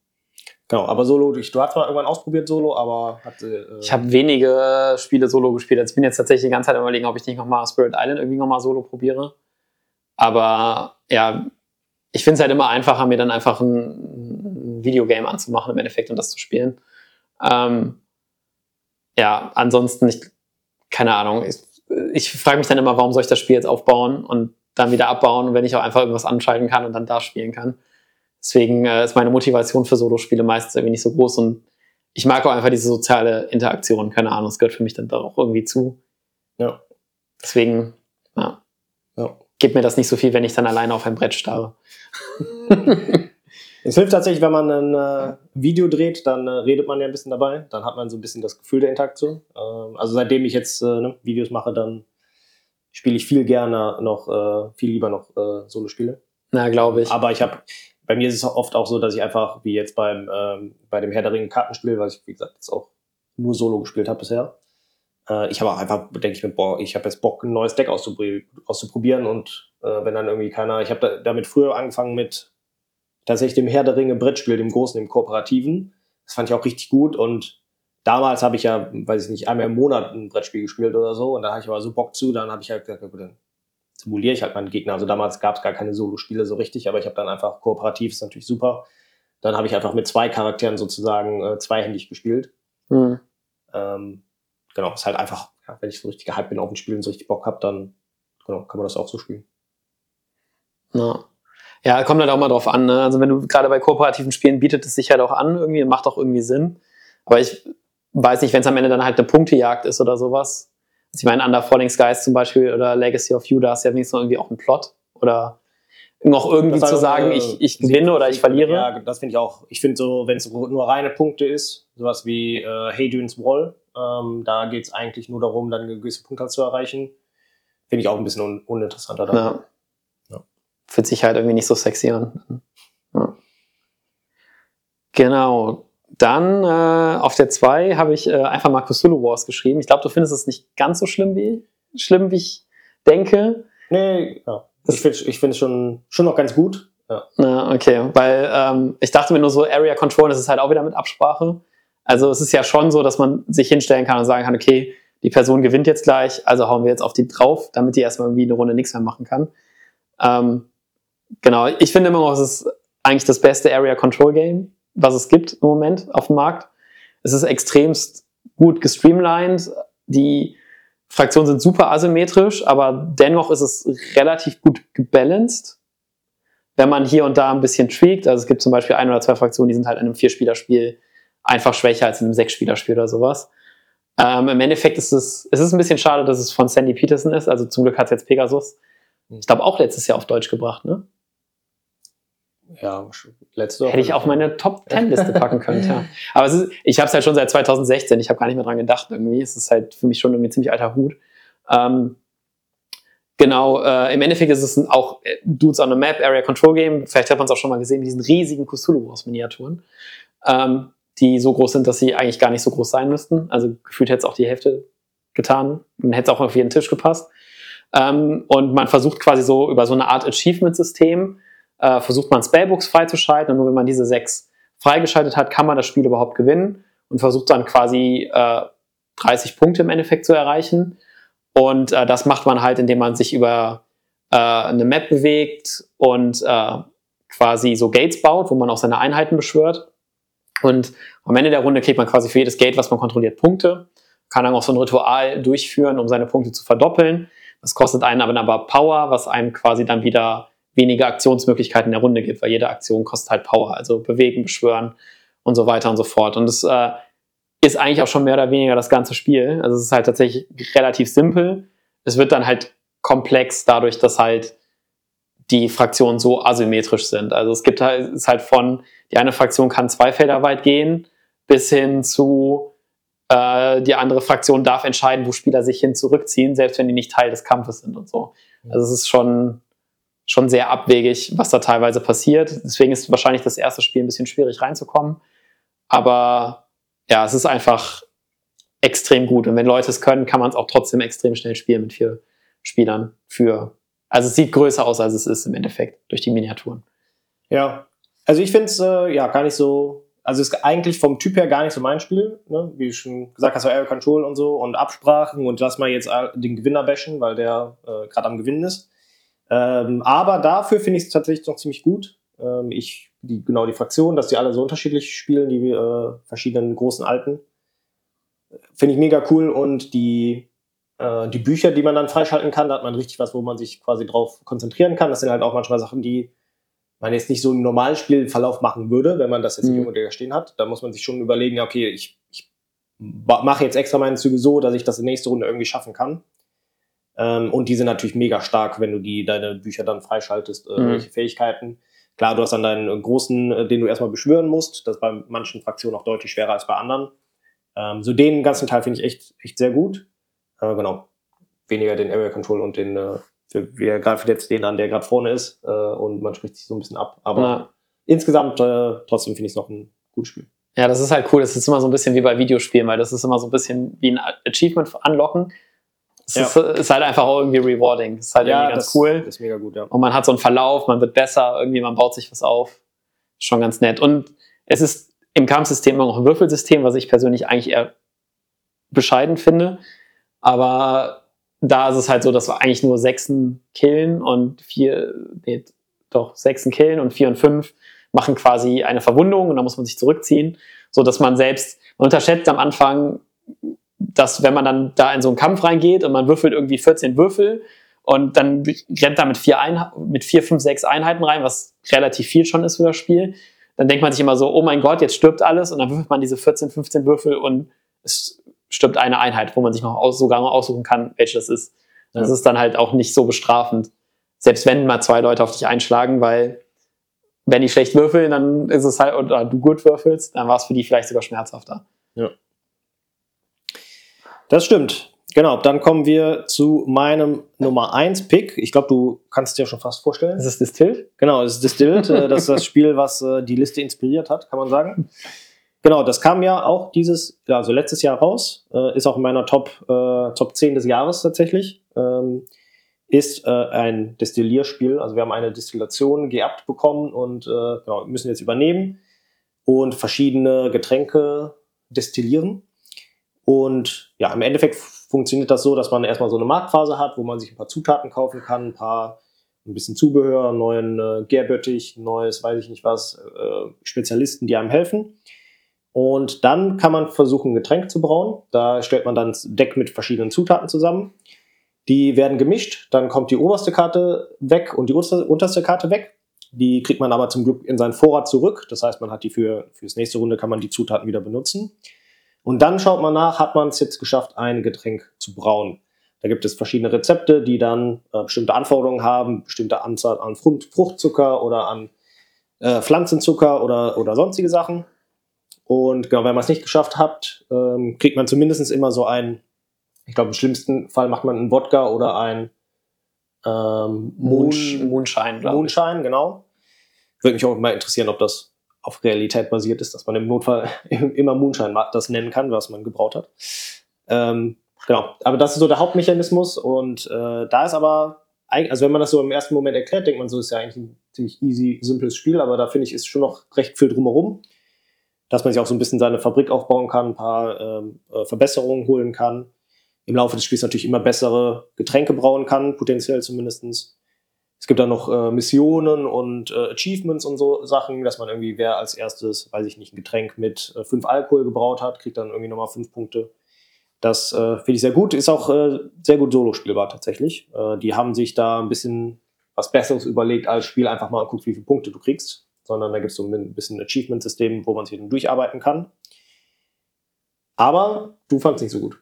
Genau, aber Solo, du hast zwar irgendwann ausprobiert Solo, aber hatte. Äh ich habe wenige Spiele Solo gespielt. Also ich bin jetzt tatsächlich die ganze Zeit überlegen, ob ich nicht nochmal Spirit Island irgendwie nochmal Solo probiere. Aber ja, ich finde es halt immer einfacher, mir dann einfach ein, ein Videogame anzumachen im Endeffekt und das zu spielen. Ähm, ja, ansonsten, ich, keine Ahnung, ich, ich frage mich dann immer, warum soll ich das Spiel jetzt aufbauen und dann wieder abbauen, wenn ich auch einfach irgendwas anschalten kann und dann da spielen kann. Deswegen äh, ist meine Motivation für Solospiele meistens irgendwie nicht so groß und ich mag auch einfach diese soziale Interaktion, keine Ahnung, es gehört für mich dann doch auch irgendwie zu. Ja. Deswegen, ja. ja gibt mir das nicht so viel, wenn ich dann alleine auf ein Brett starre. es hilft tatsächlich, wenn man ein äh, Video dreht, dann äh, redet man ja ein bisschen dabei. Dann hat man so ein bisschen das Gefühl der Interaktion. Ähm, also seitdem ich jetzt äh, ne, Videos mache, dann spiele ich viel gerne noch, äh, viel lieber noch äh, Solo-Spiele. Na, glaube ich. Aber ich habe, bei mir ist es oft auch so, dass ich einfach, wie jetzt beim, ähm, bei dem Herr der Ringe Kartenspiel, was ich, wie gesagt, jetzt auch nur Solo gespielt habe bisher, äh, ich habe einfach, denke ich mir, boah, ich habe jetzt Bock, ein neues Deck auszuprobieren und äh, wenn dann irgendwie keiner, ich habe da, damit früher angefangen mit tatsächlich dem Herr der Ringe Brettspiel, dem großen, dem kooperativen. Das fand ich auch richtig gut und damals habe ich ja, weiß ich nicht, einmal im Monat ein Brettspiel gespielt oder so und da hatte ich aber so Bock zu, dann habe ich halt gesagt, gut, dann simuliere ich halt meinen Gegner. Also damals gab es gar keine Solo-Spiele so richtig, aber ich habe dann einfach kooperativ, ist natürlich super. Dann habe ich einfach mit zwei Charakteren sozusagen äh, zweihändig gespielt. Mhm. Ähm, genau, ist halt einfach, ja, wenn ich so richtig gehypt bin auf ein Spiel und so richtig Bock habe, dann genau, kann man das auch so spielen. Ja. Ja, kommt halt auch mal drauf an. Ne? Also wenn du gerade bei kooperativen Spielen bietet es sich halt auch an, irgendwie macht auch irgendwie Sinn. Aber ich weiß nicht, wenn es am Ende dann halt eine Punktejagd ist oder sowas. Ich meine, Under Falling Skies zum Beispiel oder Legacy of You, da hast du ja wenigstens irgendwie auch einen Plot oder noch irgendwie zu sagen, ich, ich gewinne oder ich verliere. Ja, das finde ich auch. Ich finde so, wenn es nur reine Punkte ist, sowas wie äh, Hey Dunes Wall, ähm, da geht es eigentlich nur darum, dann eine gewisse Punktzahl zu erreichen. Finde ich auch ein bisschen un uninteressanter. Dann. Ja. ja. Fühlt sich halt irgendwie nicht so sexy an. Ja. Genau. Dann äh, auf der 2 habe ich äh, einfach mal Cthulhu Wars geschrieben. Ich glaube, du findest es nicht ganz so schlimm wie, schlimm, wie ich denke. Nee, ja. Ich finde es ich schon, schon noch ganz gut. Ja. Na, okay, weil ähm, ich dachte mir nur so, Area Control, das ist halt auch wieder mit Absprache. Also es ist ja schon so, dass man sich hinstellen kann und sagen kann, okay, die Person gewinnt jetzt gleich, also hauen wir jetzt auf die drauf, damit die erstmal irgendwie eine Runde nichts mehr machen kann. Ähm, genau, ich finde immer noch, es ist eigentlich das beste Area Control Game, was es gibt im Moment auf dem Markt. Es ist extremst gut gestreamlined. Die Fraktionen sind super asymmetrisch, aber dennoch ist es relativ gut gebalanced. Wenn man hier und da ein bisschen tweakt, also es gibt zum Beispiel ein oder zwei Fraktionen, die sind halt in einem Vierspielerspiel einfach schwächer als in einem Sechsspielerspiel oder sowas. Ähm, Im Endeffekt ist es, es ist ein bisschen schade, dass es von Sandy Peterson ist. Also zum Glück hat es jetzt Pegasus. Ich glaube auch letztes Jahr auf Deutsch gebracht, ne? Ja, letzte Hätte ich auf meine Top 10 Liste packen können, ja. Aber ist, ich habe es halt schon seit 2016. Ich habe gar nicht mehr dran gedacht irgendwie. Es ist halt für mich schon irgendwie ziemlich alter Hut. Ähm, genau, äh, im Endeffekt ist es ein, auch äh, Dudes on a Map Area Control Game. Vielleicht hat man es auch schon mal gesehen, diesen riesigen Cthulhu aus Miniaturen. Ähm, die so groß sind, dass sie eigentlich gar nicht so groß sein müssten. Also gefühlt hätte es auch die Hälfte getan und hätte es auch auf jeden Tisch gepasst. Ähm, und man versucht quasi so über so eine Art Achievement-System, äh, versucht man Spellbooks freizuschalten und nur wenn man diese sechs freigeschaltet hat, kann man das Spiel überhaupt gewinnen und versucht dann quasi äh, 30 Punkte im Endeffekt zu erreichen. Und äh, das macht man halt, indem man sich über äh, eine Map bewegt und äh, quasi so Gates baut, wo man auch seine Einheiten beschwört. Und am Ende der Runde kriegt man quasi für jedes Gate, was man kontrolliert, Punkte. Kann dann auch so ein Ritual durchführen, um seine Punkte zu verdoppeln. Das kostet einen aber, aber Power, was einem quasi dann wieder weniger Aktionsmöglichkeiten in der Runde gibt, weil jede Aktion kostet halt Power, also bewegen, beschwören und so weiter und so fort. Und das äh, ist eigentlich auch schon mehr oder weniger das ganze Spiel. Also es ist halt tatsächlich relativ simpel. Es wird dann halt komplex dadurch, dass halt die Fraktionen so asymmetrisch sind. Also es gibt halt, ist halt von, die eine Fraktion kann zwei Felder weit gehen, bis hin zu äh, die andere Fraktion darf entscheiden, wo Spieler sich hin zurückziehen, selbst wenn die nicht Teil des Kampfes sind und so. Also es ist schon, schon sehr abwegig, was da teilweise passiert. Deswegen ist wahrscheinlich das erste Spiel ein bisschen schwierig reinzukommen. Aber ja, es ist einfach extrem gut. Und wenn Leute es können, kann man es auch trotzdem extrem schnell spielen mit vier Spielern für also es sieht größer aus, als es ist im Endeffekt durch die Miniaturen. Ja, also ich finde es äh, ja gar nicht so, also es ist eigentlich vom Typ her gar nicht so mein Spiel, ne? wie du schon gesagt hast, Area Control und so und Absprachen und lass mal jetzt den Gewinner bashen, weil der äh, gerade am Gewinnen ist. Ähm, aber dafür finde ich es tatsächlich noch ziemlich gut. Ähm, ich, die, genau die Fraktionen, dass die alle so unterschiedlich spielen, die äh, verschiedenen großen Alten. Finde ich mega cool und die äh, die Bücher, die man dann freischalten kann, da hat man richtig was, wo man sich quasi drauf konzentrieren kann. Das sind halt auch manchmal Sachen, die man jetzt nicht so im normalen Spielverlauf machen würde, wenn man das jetzt mhm. nicht unbedingt stehen hat. Da muss man sich schon überlegen, ja, okay, ich, ich mache jetzt extra meine Züge so, dass ich das in nächste Runde irgendwie schaffen kann. Ähm, und die sind natürlich mega stark, wenn du die deine Bücher dann freischaltest, äh, mhm. welche Fähigkeiten. Klar, du hast dann deinen großen, äh, den du erstmal beschwören musst. Das ist bei manchen Fraktionen auch deutlich schwerer als bei anderen. Ähm, so den ganzen Teil finde ich echt, echt sehr gut. Äh, genau. Weniger den Area Control und den, äh, für, wir greifen jetzt den an, der gerade vorne ist äh, und man spricht sich so ein bisschen ab. Aber ja. insgesamt äh, trotzdem finde ich es noch ein gutes Spiel. Ja, das ist halt cool. Das ist immer so ein bisschen wie bei Videospielen, weil das ist immer so ein bisschen wie ein Achievement anlocken. Es ja. ist, ist, halt einfach auch irgendwie rewarding. Das ist halt ja, irgendwie ganz cool. Ist mega gut, ja. Und man hat so einen Verlauf, man wird besser, irgendwie man baut sich was auf. Schon ganz nett. Und es ist im Kampfsystem noch ein Würfelsystem, was ich persönlich eigentlich eher bescheiden finde. Aber da ist es halt so, dass wir eigentlich nur Sechsen killen und vier, nee, doch, Sechsen killen und vier und fünf machen quasi eine Verwundung und dann muss man sich zurückziehen, so dass man selbst, man unterschätzt am Anfang, dass wenn man dann da in so einen Kampf reingeht und man würfelt irgendwie 14 Würfel und dann rennt da mit vier, Einheit, mit vier, fünf, sechs Einheiten rein, was relativ viel schon ist für das Spiel, dann denkt man sich immer so, oh mein Gott, jetzt stirbt alles und dann würfelt man diese 14, 15 Würfel und es stirbt eine Einheit, wo man sich noch aus, sogar noch aussuchen kann, welche das ist. Das ja. ist dann halt auch nicht so bestrafend. Selbst wenn mal zwei Leute auf dich einschlagen, weil wenn die schlecht würfeln, dann ist es halt, oder du gut würfelst, dann war es für die vielleicht sogar schmerzhafter. Ja. Das stimmt. Genau, dann kommen wir zu meinem Nummer 1 Pick. Ich glaube, du kannst dir schon fast vorstellen. Ist es Distilled? Genau, es ist Distilled. Äh, das ist das Spiel, was äh, die Liste inspiriert hat, kann man sagen. Genau, das kam ja auch dieses, also letztes Jahr raus, äh, ist auch in meiner Top, äh, Top 10 des Jahres tatsächlich. Ähm, ist äh, ein Destillierspiel. Also wir haben eine Destillation geerbt bekommen und äh, genau, müssen jetzt übernehmen und verschiedene Getränke destillieren. Und ja, im Endeffekt funktioniert das so, dass man erstmal so eine Marktphase hat, wo man sich ein paar Zutaten kaufen kann, ein paar ein bisschen Zubehör, neuen äh, Gärböttich, neues, weiß ich nicht was, äh, Spezialisten, die einem helfen. Und dann kann man versuchen, ein Getränk zu brauen. Da stellt man dann das Deck mit verschiedenen Zutaten zusammen. Die werden gemischt, dann kommt die oberste Karte weg und die unterste Karte weg. Die kriegt man aber zum Glück in seinen Vorrat zurück. Das heißt, man hat die für fürs nächste Runde kann man die Zutaten wieder benutzen. Und dann schaut man nach, hat man es jetzt geschafft, ein Getränk zu brauen. Da gibt es verschiedene Rezepte, die dann äh, bestimmte Anforderungen haben, bestimmte Anzahl an Fruchtzucker oder an äh, Pflanzenzucker oder, oder sonstige Sachen. Und genau, wenn man es nicht geschafft hat, ähm, kriegt man zumindest immer so ein, ich glaube, im schlimmsten Fall macht man einen Wodka oder ein ähm, Moon, Moonshine. Moonshine, genau. Würde mich auch mal interessieren, ob das auf Realität basiert ist, dass man im Notfall immer Moonshine das nennen kann, was man gebraut hat. Ähm, genau, aber das ist so der Hauptmechanismus und äh, da ist aber, also wenn man das so im ersten Moment erklärt, denkt man so, ist ja eigentlich ein ziemlich easy, simples Spiel, aber da finde ich, ist schon noch recht viel drumherum, dass man sich auch so ein bisschen seine Fabrik aufbauen kann, ein paar ähm, äh, Verbesserungen holen kann, im Laufe des Spiels natürlich immer bessere Getränke brauen kann, potenziell zumindestens es gibt dann noch äh, Missionen und äh, Achievements und so Sachen, dass man irgendwie, wer als erstes, weiß ich nicht, ein Getränk mit äh, fünf Alkohol gebraut hat, kriegt dann irgendwie nochmal fünf Punkte. Das äh, finde ich sehr gut. Ist auch äh, sehr gut solo spielbar tatsächlich. Äh, die haben sich da ein bisschen was Besseres überlegt, als Spiel einfach mal guckt, wie viele Punkte du kriegst. Sondern da gibt es so ein bisschen Achievement-System, wo man sich dann durcharbeiten kann. Aber du fandest nicht so gut.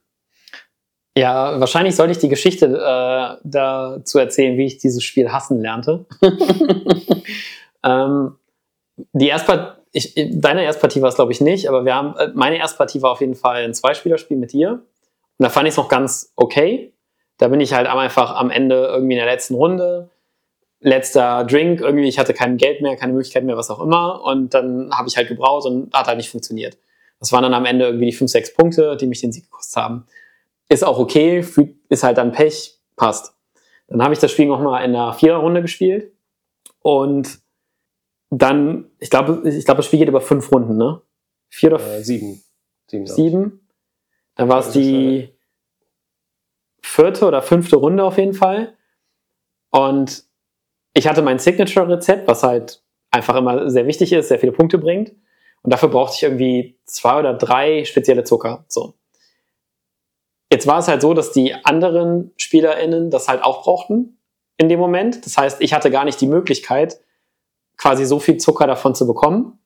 Ja, wahrscheinlich sollte ich die Geschichte äh, dazu erzählen, wie ich dieses Spiel hassen lernte. ähm, die Erstpart ich, deine Erstpartie war es, glaube ich, nicht, aber wir haben, äh, meine Erstpartie war auf jeden Fall ein Zweispielerspiel mit dir. Und da fand ich es noch ganz okay. Da bin ich halt einfach am Ende irgendwie in der letzten Runde, letzter Drink, irgendwie, ich hatte kein Geld mehr, keine Möglichkeit mehr, was auch immer. Und dann habe ich halt gebraucht und hat halt nicht funktioniert. Das waren dann am Ende irgendwie die 5, 6 Punkte, die mich den Sieg gekostet haben ist auch okay, ist halt dann Pech, passt. Dann habe ich das Spiel nochmal in der Viererrunde gespielt und dann, ich glaube, ich glaube, das Spiel geht über fünf Runden, ne? Vier oder äh, sieben. Sieben. sieben. Dann war es die vierte oder fünfte Runde auf jeden Fall. Und ich hatte mein Signature-Rezept, was halt einfach immer sehr wichtig ist, sehr viele Punkte bringt. Und dafür brauchte ich irgendwie zwei oder drei spezielle Zucker. So. Jetzt war es halt so, dass die anderen SpielerInnen das halt auch brauchten in dem Moment. Das heißt, ich hatte gar nicht die Möglichkeit, quasi so viel Zucker davon zu bekommen,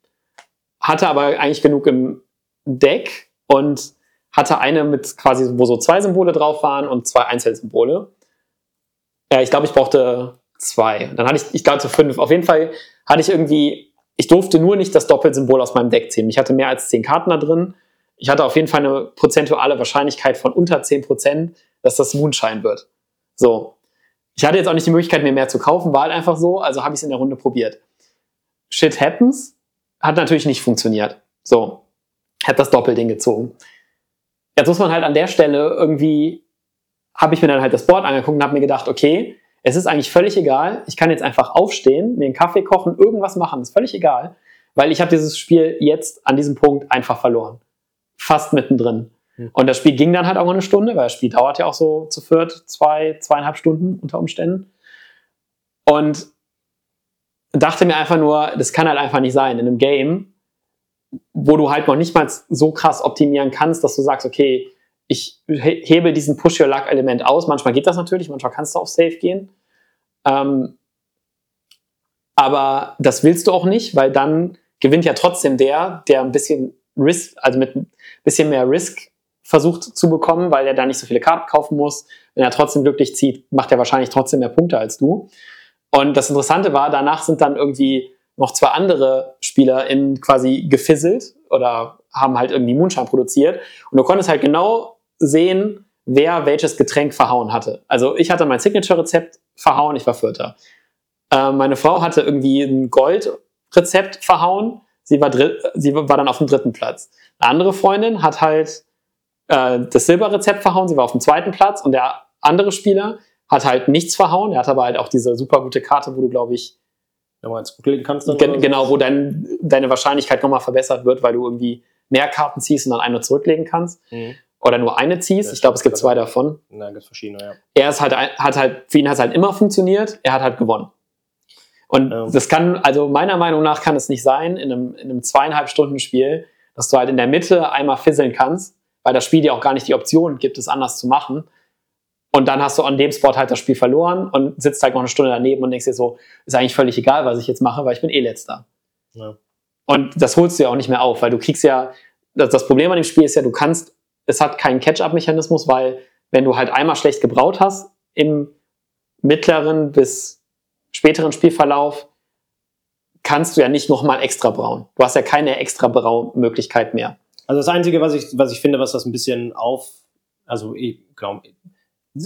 hatte aber eigentlich genug im Deck und hatte eine mit quasi, wo so zwei Symbole drauf waren und zwei Einzelsymbole. Ja, ich glaube, ich brauchte zwei. Dann hatte ich, ich glaube, zu fünf. Auf jeden Fall hatte ich irgendwie, ich durfte nur nicht das Doppelsymbol aus meinem Deck ziehen. Ich hatte mehr als zehn Karten da drin ich hatte auf jeden Fall eine prozentuale Wahrscheinlichkeit von unter 10%, dass das Moonshine wird. So. Ich hatte jetzt auch nicht die Möglichkeit, mir mehr zu kaufen, war halt einfach so, also habe ich es in der Runde probiert. Shit happens, hat natürlich nicht funktioniert. So. Hat das Doppelding gezogen. Jetzt muss man halt an der Stelle irgendwie, habe ich mir dann halt das Board angeguckt und habe mir gedacht, okay, es ist eigentlich völlig egal. Ich kann jetzt einfach aufstehen, mir einen Kaffee kochen, irgendwas machen, ist völlig egal, weil ich habe dieses Spiel jetzt an diesem Punkt einfach verloren fast mittendrin. Mhm. Und das Spiel ging dann halt auch eine Stunde, weil das Spiel dauert ja auch so zu viert zwei, zweieinhalb Stunden unter Umständen. Und dachte mir einfach nur, das kann halt einfach nicht sein in einem Game, wo du halt noch nicht mal so krass optimieren kannst, dass du sagst, okay, ich hebe diesen Push-Your-Luck-Element aus. Manchmal geht das natürlich, manchmal kannst du auf Safe gehen. Ähm, aber das willst du auch nicht, weil dann gewinnt ja trotzdem der, der ein bisschen Risk, also mit ein bisschen mehr Risk versucht zu bekommen, weil er da nicht so viele Karten kaufen muss. Wenn er trotzdem glücklich zieht, macht er wahrscheinlich trotzdem mehr Punkte als du. Und das Interessante war, danach sind dann irgendwie noch zwei andere Spieler in quasi gefisselt oder haben halt irgendwie Moonshine produziert. Und du konntest halt genau sehen, wer welches Getränk verhauen hatte. Also ich hatte mein Signature-Rezept verhauen, ich war Vierter. Äh, meine Frau hatte irgendwie ein Gold-Rezept verhauen Sie war, sie war dann auf dem dritten Platz. Eine andere Freundin hat halt äh, das Silberrezept verhauen, sie war auf dem zweiten Platz und der andere Spieler hat halt nichts verhauen. Er hat aber halt auch diese super gute Karte, wo du, glaube ich, wenn man kannst. Dann gen genau, wo dein, deine Wahrscheinlichkeit nochmal verbessert wird, weil du irgendwie mehr Karten ziehst und dann eine zurücklegen kannst. Mhm. Oder nur eine ziehst. Ja, ich glaube, es gibt zwei davon. Nein, gibt verschiedene, ja. Er ist halt, hat halt, für ihn hat es halt immer funktioniert. Er hat halt gewonnen. Und ja. das kann, also meiner Meinung nach kann es nicht sein, in einem, in einem zweieinhalb Stunden Spiel, dass du halt in der Mitte einmal fisseln kannst, weil das Spiel dir auch gar nicht die Option gibt, es anders zu machen. Und dann hast du an dem Spot halt das Spiel verloren und sitzt halt noch eine Stunde daneben und denkst dir so, ist eigentlich völlig egal, was ich jetzt mache, weil ich bin eh letzter. Ja. Und das holst du ja auch nicht mehr auf, weil du kriegst ja, das, das Problem an dem Spiel ist ja, du kannst, es hat keinen Catch-up-Mechanismus, weil wenn du halt einmal schlecht gebraut hast im mittleren bis späteren Spielverlauf, kannst du ja nicht nochmal extra brauen. Du hast ja keine extra Braumöglichkeit mehr. Also das Einzige, was ich, was ich finde, was das ein bisschen auf, also ich glaube,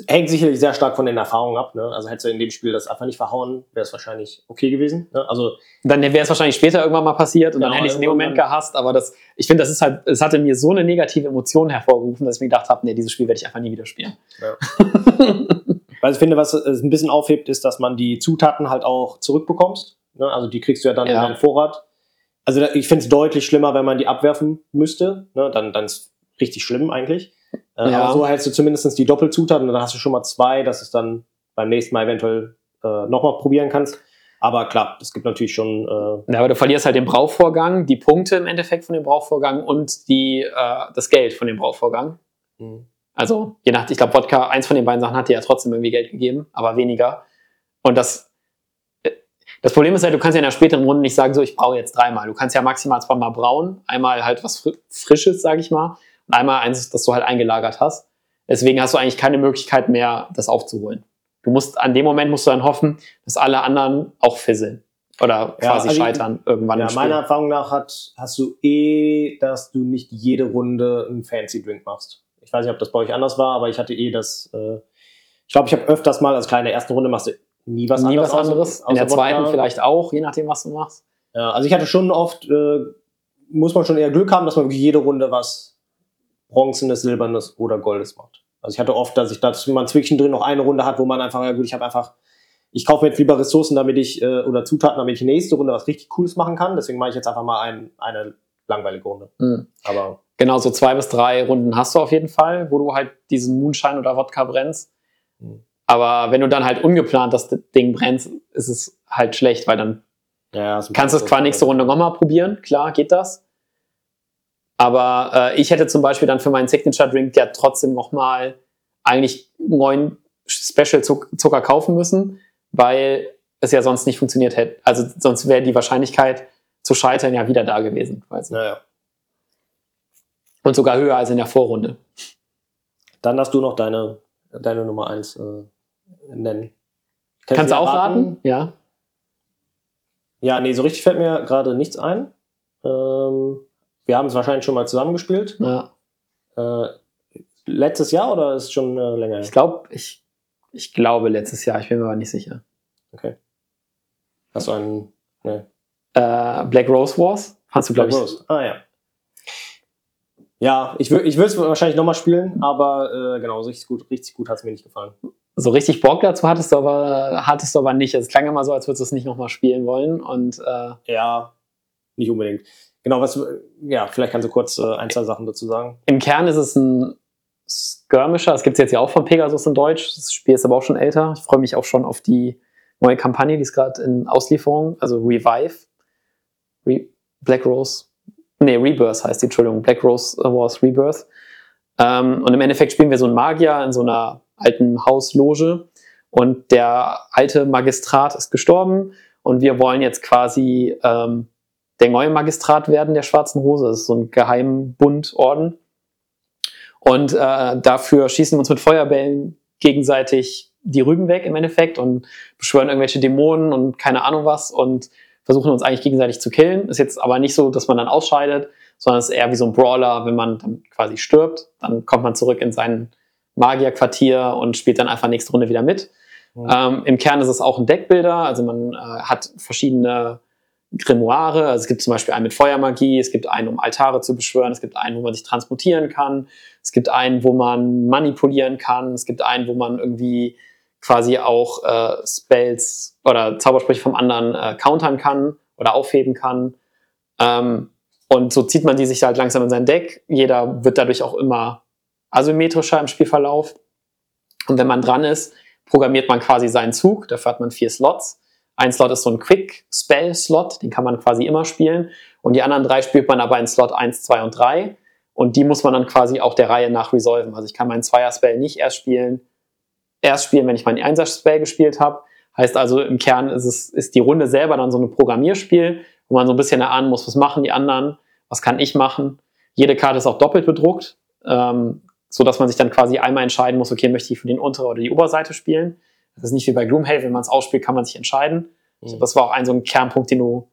hängt sicherlich sehr stark von den Erfahrungen ab. Ne? Also hättest du in dem Spiel das einfach nicht verhauen, wäre es wahrscheinlich okay gewesen. Ne? Also dann wäre es wahrscheinlich später irgendwann mal passiert und Genau, dann hätte ich es in dem Moment gehasst. Aber das, ich finde, das ist halt, es hatte mir so eine negative Emotion hervorgerufen, dass ich mir gedacht habe, nee, dieses Spiel werde ich einfach nie wieder spielen. Weil ich finde, was es ein bisschen aufhebt, ist, dass man die Zutaten halt auch zurückbekommst. Ne? Also die kriegst du ja dann Ja. in deinen Vorrat. Also ich finde es deutlich schlimmer, wenn man die abwerfen müsste. Ne? Dann, dann ist richtig schlimm eigentlich. Äh, Ja. Aber so hältst du zumindest die Doppelzutaten und dann hast du schon mal zwei, dass es dann beim nächsten Mal eventuell äh, nochmal probieren kannst. Aber klar, es gibt natürlich schon. Äh, Ja, aber du verlierst halt den Brauchvorgang, die Punkte im Endeffekt von dem Brauchvorgang und die, äh, das Geld von dem Brauchvorgang. Also, je nach, ich glaube, Wodka, eins von den beiden Sachen hat dir ja trotzdem irgendwie Geld gegeben, aber weniger. Und das, äh, das Problem ist halt, du kannst ja in der späteren Runde nicht sagen, so, ich brauche jetzt dreimal. Du kannst ja maximal zweimal brauen. Einmal halt was Fri- Frisches, sage ich mal. Und einmal eins, das du halt eingelagert hast. Deswegen hast du eigentlich keine Möglichkeit mehr, das aufzuholen. Du musst, an dem Moment musst du dann hoffen, dass alle anderen auch fisseln. Oder Ja, quasi also ich- scheitern irgendwann ja, im Spiel. meiner Erfahrung nach hat, hast du eh, dass du nicht jede Runde einen Fancy Drink machst. Ich weiß nicht, ob das bei euch anders war, aber ich hatte eh das. Äh, ich glaube, ich habe öfters mal, als kleine erste Runde machst du nie was Nie anderes. was anderes. außer- in der außer zweiten Wodka. vielleicht auch, je nachdem, was du machst. Ja, also ich hatte schon oft, äh, muss man schon eher Glück haben, dass man wirklich jede Runde was Bronzenes, Silbernes oder Goldes macht. Also ich hatte oft, dass ich dass man zwischendrin noch eine Runde hat, wo man einfach, ja gut, ich habe einfach, ich kaufe mir jetzt lieber Ressourcen, damit ich, äh, oder Zutaten, damit ich nächste Runde was richtig Cooles machen kann. Deswegen mache ich jetzt einfach mal ein, eine langweilige Runde. Mhm. Aber Genau, so zwei bis drei Runden hast du auf jeden Fall, wo du halt diesen Moonshine oder Wodka brennst. Mhm. Aber wenn du dann halt ungeplant das Ding brennst, ist es halt schlecht, weil dann ja, kannst du es zwar nächste Runde nochmal probieren, klar, geht das. Aber äh, ich hätte zum Beispiel dann für meinen Signature Drink ja trotzdem nochmal eigentlich neuen Special Zuck- Zucker kaufen müssen, weil es ja sonst nicht funktioniert hätte. Also sonst wäre die Wahrscheinlichkeit zu scheitern ja wieder da gewesen. Nicht. Naja. Und sogar höher als in der Vorrunde. Dann hast du noch deine, deine Nummer eins äh, nennen. Kannst du auch raten? Ja. Ja, nee, so richtig fällt mir gerade nichts ein. Ähm, wir haben es wahrscheinlich schon mal zusammengespielt. ja. Äh, letztes Jahr oder ist es schon äh, länger Ich her? glaube, ich, ich glaube letztes Jahr, ich bin mir aber nicht sicher. Okay. Hast du einen. Ne. Äh, Black Rose Wars? Fandst du, glaube ich. Rose. Ah ja. Ja, ich, ich würde es wahrscheinlich nochmal spielen, aber äh, genau, richtig gut, richtig gut hat es mir nicht gefallen. So richtig Bock dazu hattest du aber, hattest du aber nicht. Es klang immer so, als würdest du es nicht nochmal spielen wollen. Und äh, Ja, nicht unbedingt. Genau, was, ja, vielleicht kannst du kurz äh, ein, zwei Sachen dazu sagen. im Kern ist es ein Skirmisher. Das gibt es jetzt ja auch von Pegasus in Deutsch. Das Spiel ist aber auch schon älter. Ich freue mich auch schon auf die neue Kampagne, die ist gerade in Auslieferung. Also Revive. Re Black Rose. Nee, Rebirth heißt die, Entschuldigung. Black Rose Wars Rebirth. Ähm, und im Endeffekt spielen wir so einen Magier in so einer alten Hausloge. Und der alte Magistrat ist gestorben. Und wir wollen jetzt quasi ähm, der neue Magistrat werden der Schwarzen Hose. Das ist so ein Geheimbundorden. Und äh, dafür schießen wir uns mit Feuerbällen gegenseitig die Rüben weg im Endeffekt und beschwören irgendwelche Dämonen und keine Ahnung was und versuchen uns eigentlich gegenseitig zu killen. Ist jetzt aber nicht so, dass man dann ausscheidet, sondern es ist eher wie so ein Brawler, wenn man dann quasi stirbt, dann kommt man zurück in sein Magierquartier und spielt dann einfach nächste Runde wieder mit. Mhm. Ähm, Im Kern ist es auch ein Deckbilder, also man äh, hat verschiedene Grimoire. Also es gibt zum Beispiel einen mit Feuermagie, es gibt einen, um Altare zu beschwören, es gibt einen, wo man sich transportieren kann, es gibt einen, wo man manipulieren kann, es gibt einen, wo man irgendwie quasi auch äh, Spells oder Zaubersprüche vom anderen äh, countern kann oder aufheben kann. Ähm, und so zieht man die sich halt langsam in sein Deck. Jeder wird dadurch auch immer asymmetrischer im Spielverlauf. Und wenn man dran ist, programmiert man quasi seinen Zug. Dafür hat man vier Slots. Ein Slot ist so ein Quick-Spell-Slot, den kann man quasi immer spielen. Und die anderen drei spielt man aber in Slot 1, 2 und 3. Und die muss man dann quasi auch der Reihe nach resolven. Also ich kann meinen Zweier-Spell nicht erst spielen, erst spielen, wenn ich meinen Einser-Spell gespielt habe. Heißt also, im Kern ist, es, ist die Runde selber dann so ein Programmierspiel, wo man so ein bisschen erahnen muss, was machen die anderen, was kann ich machen. Jede Karte ist auch doppelt bedruckt, ähm, so dass man sich dann quasi einmal entscheiden muss, okay, möchte ich für den Untere oder die Oberseite spielen. Das ist nicht wie bei Gloomhaven, wenn man es ausspielt, kann man sich entscheiden. Mhm. Das war auch ein so ein Kernpunkt, den du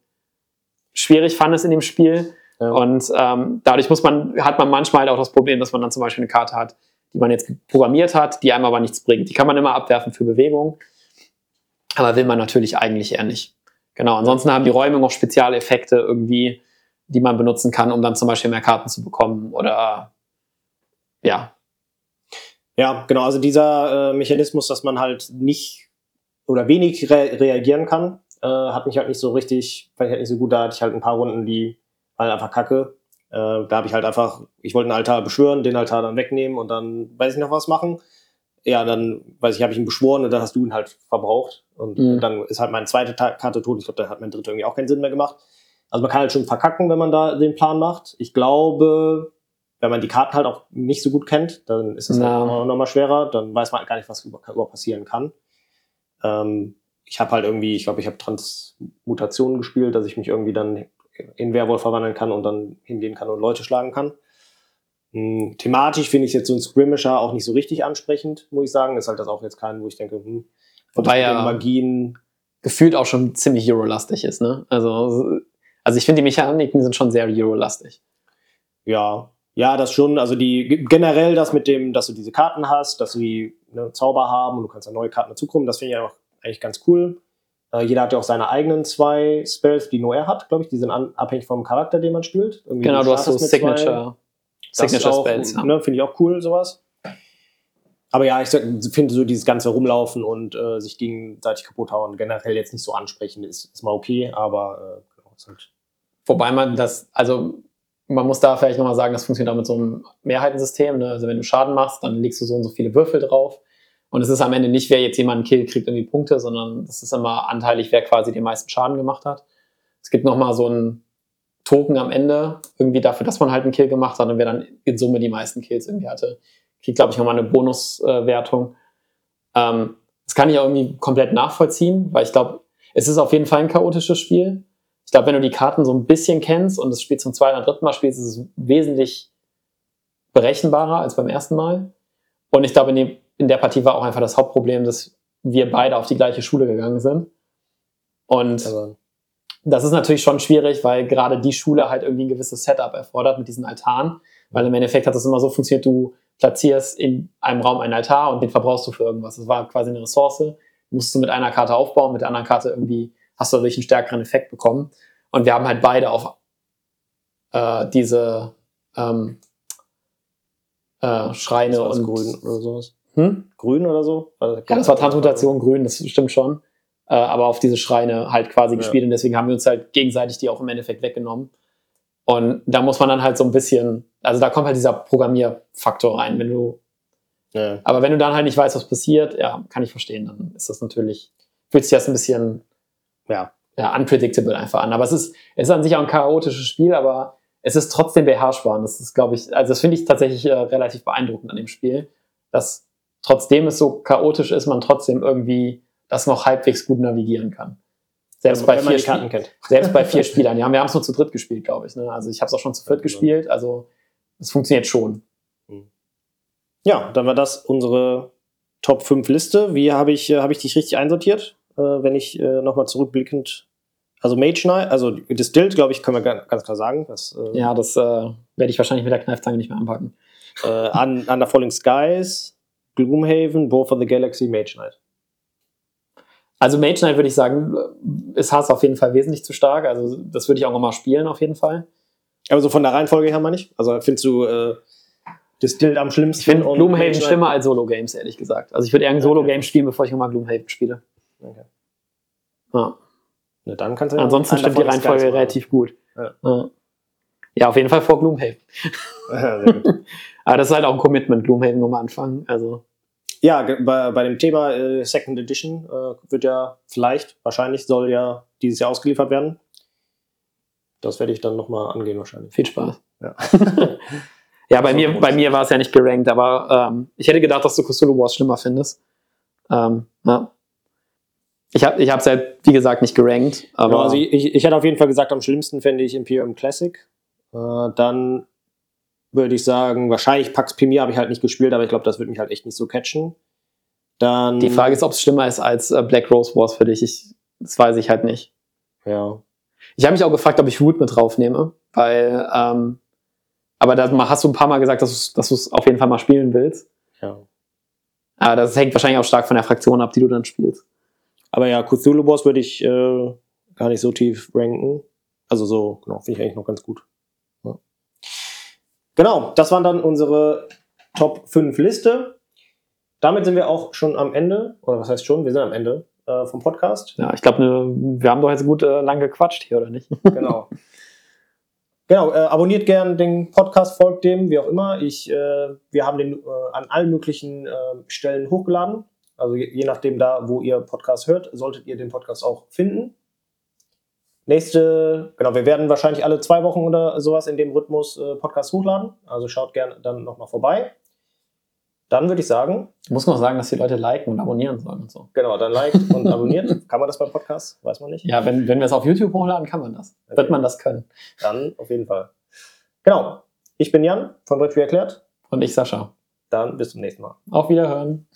schwierig fandest in dem Spiel. Ja. Und ähm, dadurch muss man, hat man manchmal auch das Problem, dass man dann zum Beispiel eine Karte hat, die man jetzt programmiert hat, die einem aber nichts bringt. Die kann man immer abwerfen für Bewegung, aber will man natürlich eigentlich eher nicht. Genau, ansonsten haben die Räume noch Spezialeffekte irgendwie, die man benutzen kann, um dann zum Beispiel mehr Karten zu bekommen oder ja. Ja, genau, also dieser äh, Mechanismus, dass man halt nicht oder wenig re reagieren kann, äh, hat mich halt nicht so richtig, fand ich halt nicht so gut. Da hatte ich halt ein paar Runden, die waren einfach kacke. Äh, da habe ich halt einfach, ich wollte einen Altar beschwören, den Altar dann wegnehmen und dann weiß ich noch was machen. Ja, dann weiß ich, habe ich ihn beschworen und dann hast du ihn halt verbraucht. Und mhm. dann ist halt meine zweite Karte tot. Ich glaube, dann hat mein dritte irgendwie auch keinen Sinn mehr gemacht. Also man kann halt schon verkacken, wenn man da den Plan macht. Ich glaube, wenn man die Karten halt auch nicht so gut kennt, dann ist es no. halt auch nochmal schwerer. Dann weiß man halt gar nicht, was überhaupt passieren kann. Ähm, ich habe halt irgendwie, ich glaube, ich habe Transmutationen gespielt, dass ich mich irgendwie dann in Werwolf verwandeln kann und dann hingehen kann und Leute schlagen kann. Hm, thematisch finde ich jetzt so ein Skirmisher auch nicht so richtig ansprechend, muss ich sagen. Ist halt das auch jetzt kein, wo ich denke, hm, Wobei ja Magien gefühlt auch schon ziemlich Euro-lastig ist, ne? Also, also ich finde, die Mechaniken sind schon sehr Euro-lastig. Ja, ja, das schon. Also die generell das mit dem, dass du diese Karten hast, dass du die ne, Zauber haben und du kannst dann neue Karten dazukommen, das finde ich auch eigentlich ganz cool. Äh, jeder hat ja auch seine eigenen zwei Spells, die nur er hat, glaube ich. Die sind an, abhängig vom Charakter, den man spielt. Irgendwie genau, du hast so Signature, Signature auch, Spells. Ja. Ne, finde ich auch cool, sowas. Aber ja, ich finde so dieses ganze Rumlaufen und äh, sich gegenseitig kaputt hauen generell jetzt nicht so ansprechend ist, ist mal okay, aber äh, genau, ist halt. Wobei man das, also man muss da vielleicht nochmal sagen, das funktioniert auch mit so einem Mehrheitensystem. Ne? Also wenn du Schaden machst, dann legst du so und so viele Würfel drauf. Und es ist am Ende nicht, wer jetzt jemanden killt, kriegt irgendwie Punkte, sondern es ist immer anteilig, wer quasi den meisten Schaden gemacht hat. Es gibt nochmal so einen Token am Ende, irgendwie dafür, dass man halt einen Kill gemacht hat und wer dann in Summe die meisten Kills irgendwie hatte, kriegt, glaube ich, nochmal eine Bonuswertung. Ähm, das kann ich auch irgendwie komplett nachvollziehen, weil ich glaube, es ist auf jeden Fall ein chaotisches Spiel. Ich glaube, wenn du die Karten so ein bisschen kennst und das Spiel zum zweiten oder dritten Mal spielst, ist es wesentlich berechenbarer als beim ersten Mal. Und ich glaube, in, dem, in der Partie war auch einfach das Hauptproblem, dass wir beide auf die gleiche Schule gegangen sind. Und Aber. das ist natürlich schon schwierig, weil gerade die Schule halt irgendwie ein gewisses Setup erfordert mit diesen Altaren. Weil im Endeffekt hat das immer so funktioniert, du platzierst in einem Raum einen Altar und den verbrauchst du für irgendwas. Das war quasi eine Ressource. Musst du mit einer Karte aufbauen, mit der anderen Karte irgendwie hast du dadurch einen stärkeren Effekt bekommen. Und wir haben halt beide auf äh, diese ähm, äh, Schreine und grün oder sowas. Hm? Grün oder so? Also, ja, das war Transmutation grün, das stimmt schon. Äh, aber auf diese Schreine halt quasi ja. gespielt und deswegen haben wir uns halt gegenseitig die auch im Endeffekt weggenommen. Und da muss man dann halt so ein bisschen, also da kommt halt dieser Programmierfaktor rein, wenn du. Ja. Aber wenn du dann halt nicht weißt, was passiert, ja, kann ich verstehen, dann ist das natürlich, fühlt sich das ein bisschen, ja, ja, unpredictable einfach an. Aber es ist, es ist an sich auch ein chaotisches Spiel, aber es ist trotzdem beherrschbar. Und das ist, glaube ich, also das finde ich tatsächlich äh, relativ beeindruckend an dem Spiel, dass trotzdem es so chaotisch ist, man trotzdem irgendwie das noch halbwegs gut navigieren kann. Selbst bei, vier selbst bei vier Spielern. Ja, wir haben es nur zu dritt gespielt, glaube ich. Ne? Also ich habe es auch schon zu viert gespielt. Also es funktioniert schon. Hm. Ja, dann war das unsere Top 5 Liste. Wie habe ich, äh, hab ich dich richtig einsortiert? Äh, wenn ich äh, nochmal zurückblickend. Also Mage Knight, also Distilled, glaube ich, können wir ganz klar sagen. Das, äh, ja, das äh, werde ich wahrscheinlich mit der Kneifzange nicht mehr anpacken. Äh, Under Falling Skies, Gloomhaven, Both of the Galaxy, Mage Knight. Also Mage Knight würde ich sagen, ist Hass auf jeden Fall wesentlich zu stark. Also das würde ich auch nochmal spielen auf jeden Fall. Aber so von der Reihenfolge her meine ich? Also findest du äh, Distilled am schlimmsten? Ich finde Gloomhaven schlimmer als Solo-Games, ehrlich gesagt. Also ich würde eher ein Solo-Game spielen, bevor ich nochmal Gloomhaven spiele. Okay. Ja. Na, dann kannst du Ansonsten stimmt die Reihenfolge relativ gut. Ja. ja. auf jeden Fall vor Gloomhaven. Ja, Aber das ist halt auch ein Commitment, Gloomhaven nochmal anfangen. Also ja, bei, bei dem Thema äh, Second Edition äh, wird ja vielleicht, wahrscheinlich soll ja dieses Jahr ausgeliefert werden. Das werde ich dann nochmal angehen wahrscheinlich. Viel Spaß. Ja. ja, bei mir, bei mir war es ja nicht gerankt, aber ähm, ich hätte gedacht, dass du Cthulhu Wars schlimmer findest. Ähm, ja. Ich habe ich es ja, wie gesagt, nicht gerankt, aber Aber also ich, ich, ich hätte auf jeden Fall gesagt, am schlimmsten fände ich Imperium Classic. Äh, dann würde ich sagen, wahrscheinlich Pax Pimir habe ich halt nicht gespielt, aber ich glaube, das wird mich halt echt nicht so catchen. Dann. die Frage ist, ob es schlimmer ist als äh, Black Rose Wars für dich. Ich, das weiß ich halt nicht. Ja. Ich habe mich auch gefragt, ob ich Root mit draufnehme, weil, ähm, aber da hast du ein paar Mal gesagt, dass du es auf jeden Fall mal spielen willst. ja. Aber das hängt wahrscheinlich auch stark von der Fraktion ab, die du dann spielst. Aber ja, Cthulhu Wars würde ich äh, gar nicht so tief ranken. Also so, genau, finde ich eigentlich noch ganz gut. Genau, das waren dann unsere Top 5 Liste. Damit sind wir auch schon am Ende, oder was heißt schon, wir sind am Ende äh, vom Podcast. Ja, ich glaube, ne, wir haben doch jetzt gut äh, lang gequatscht hier, oder nicht? Genau. Genau, äh, abonniert gern den Podcast, folgt dem, wie auch immer. Ich, äh, wir haben den äh, an allen möglichen äh, Stellen hochgeladen. Also je, je nachdem da, wo ihr Podcast hört, solltet ihr den Podcast auch finden. Nächste, genau, wir werden wahrscheinlich alle zwei Wochen oder sowas in dem Rhythmus äh, Podcast hochladen. Also schaut gern dann nochmal vorbei. Dann würde ich sagen, Ich muss noch sagen, dass die Leute liken und abonnieren sollen und so. genau, dann liked und abonniert. Kann man das beim Podcast? Weiß man nicht. Ja, wenn, wenn wir es auf YouTube hochladen, kann man das. Okay. Wird man das können. Dann auf jeden Fall. Genau. Ich bin Jan von Brettspiel erklärt. Und ich, Sascha. Dann bis zum nächsten Mal. Auf Wiederhören.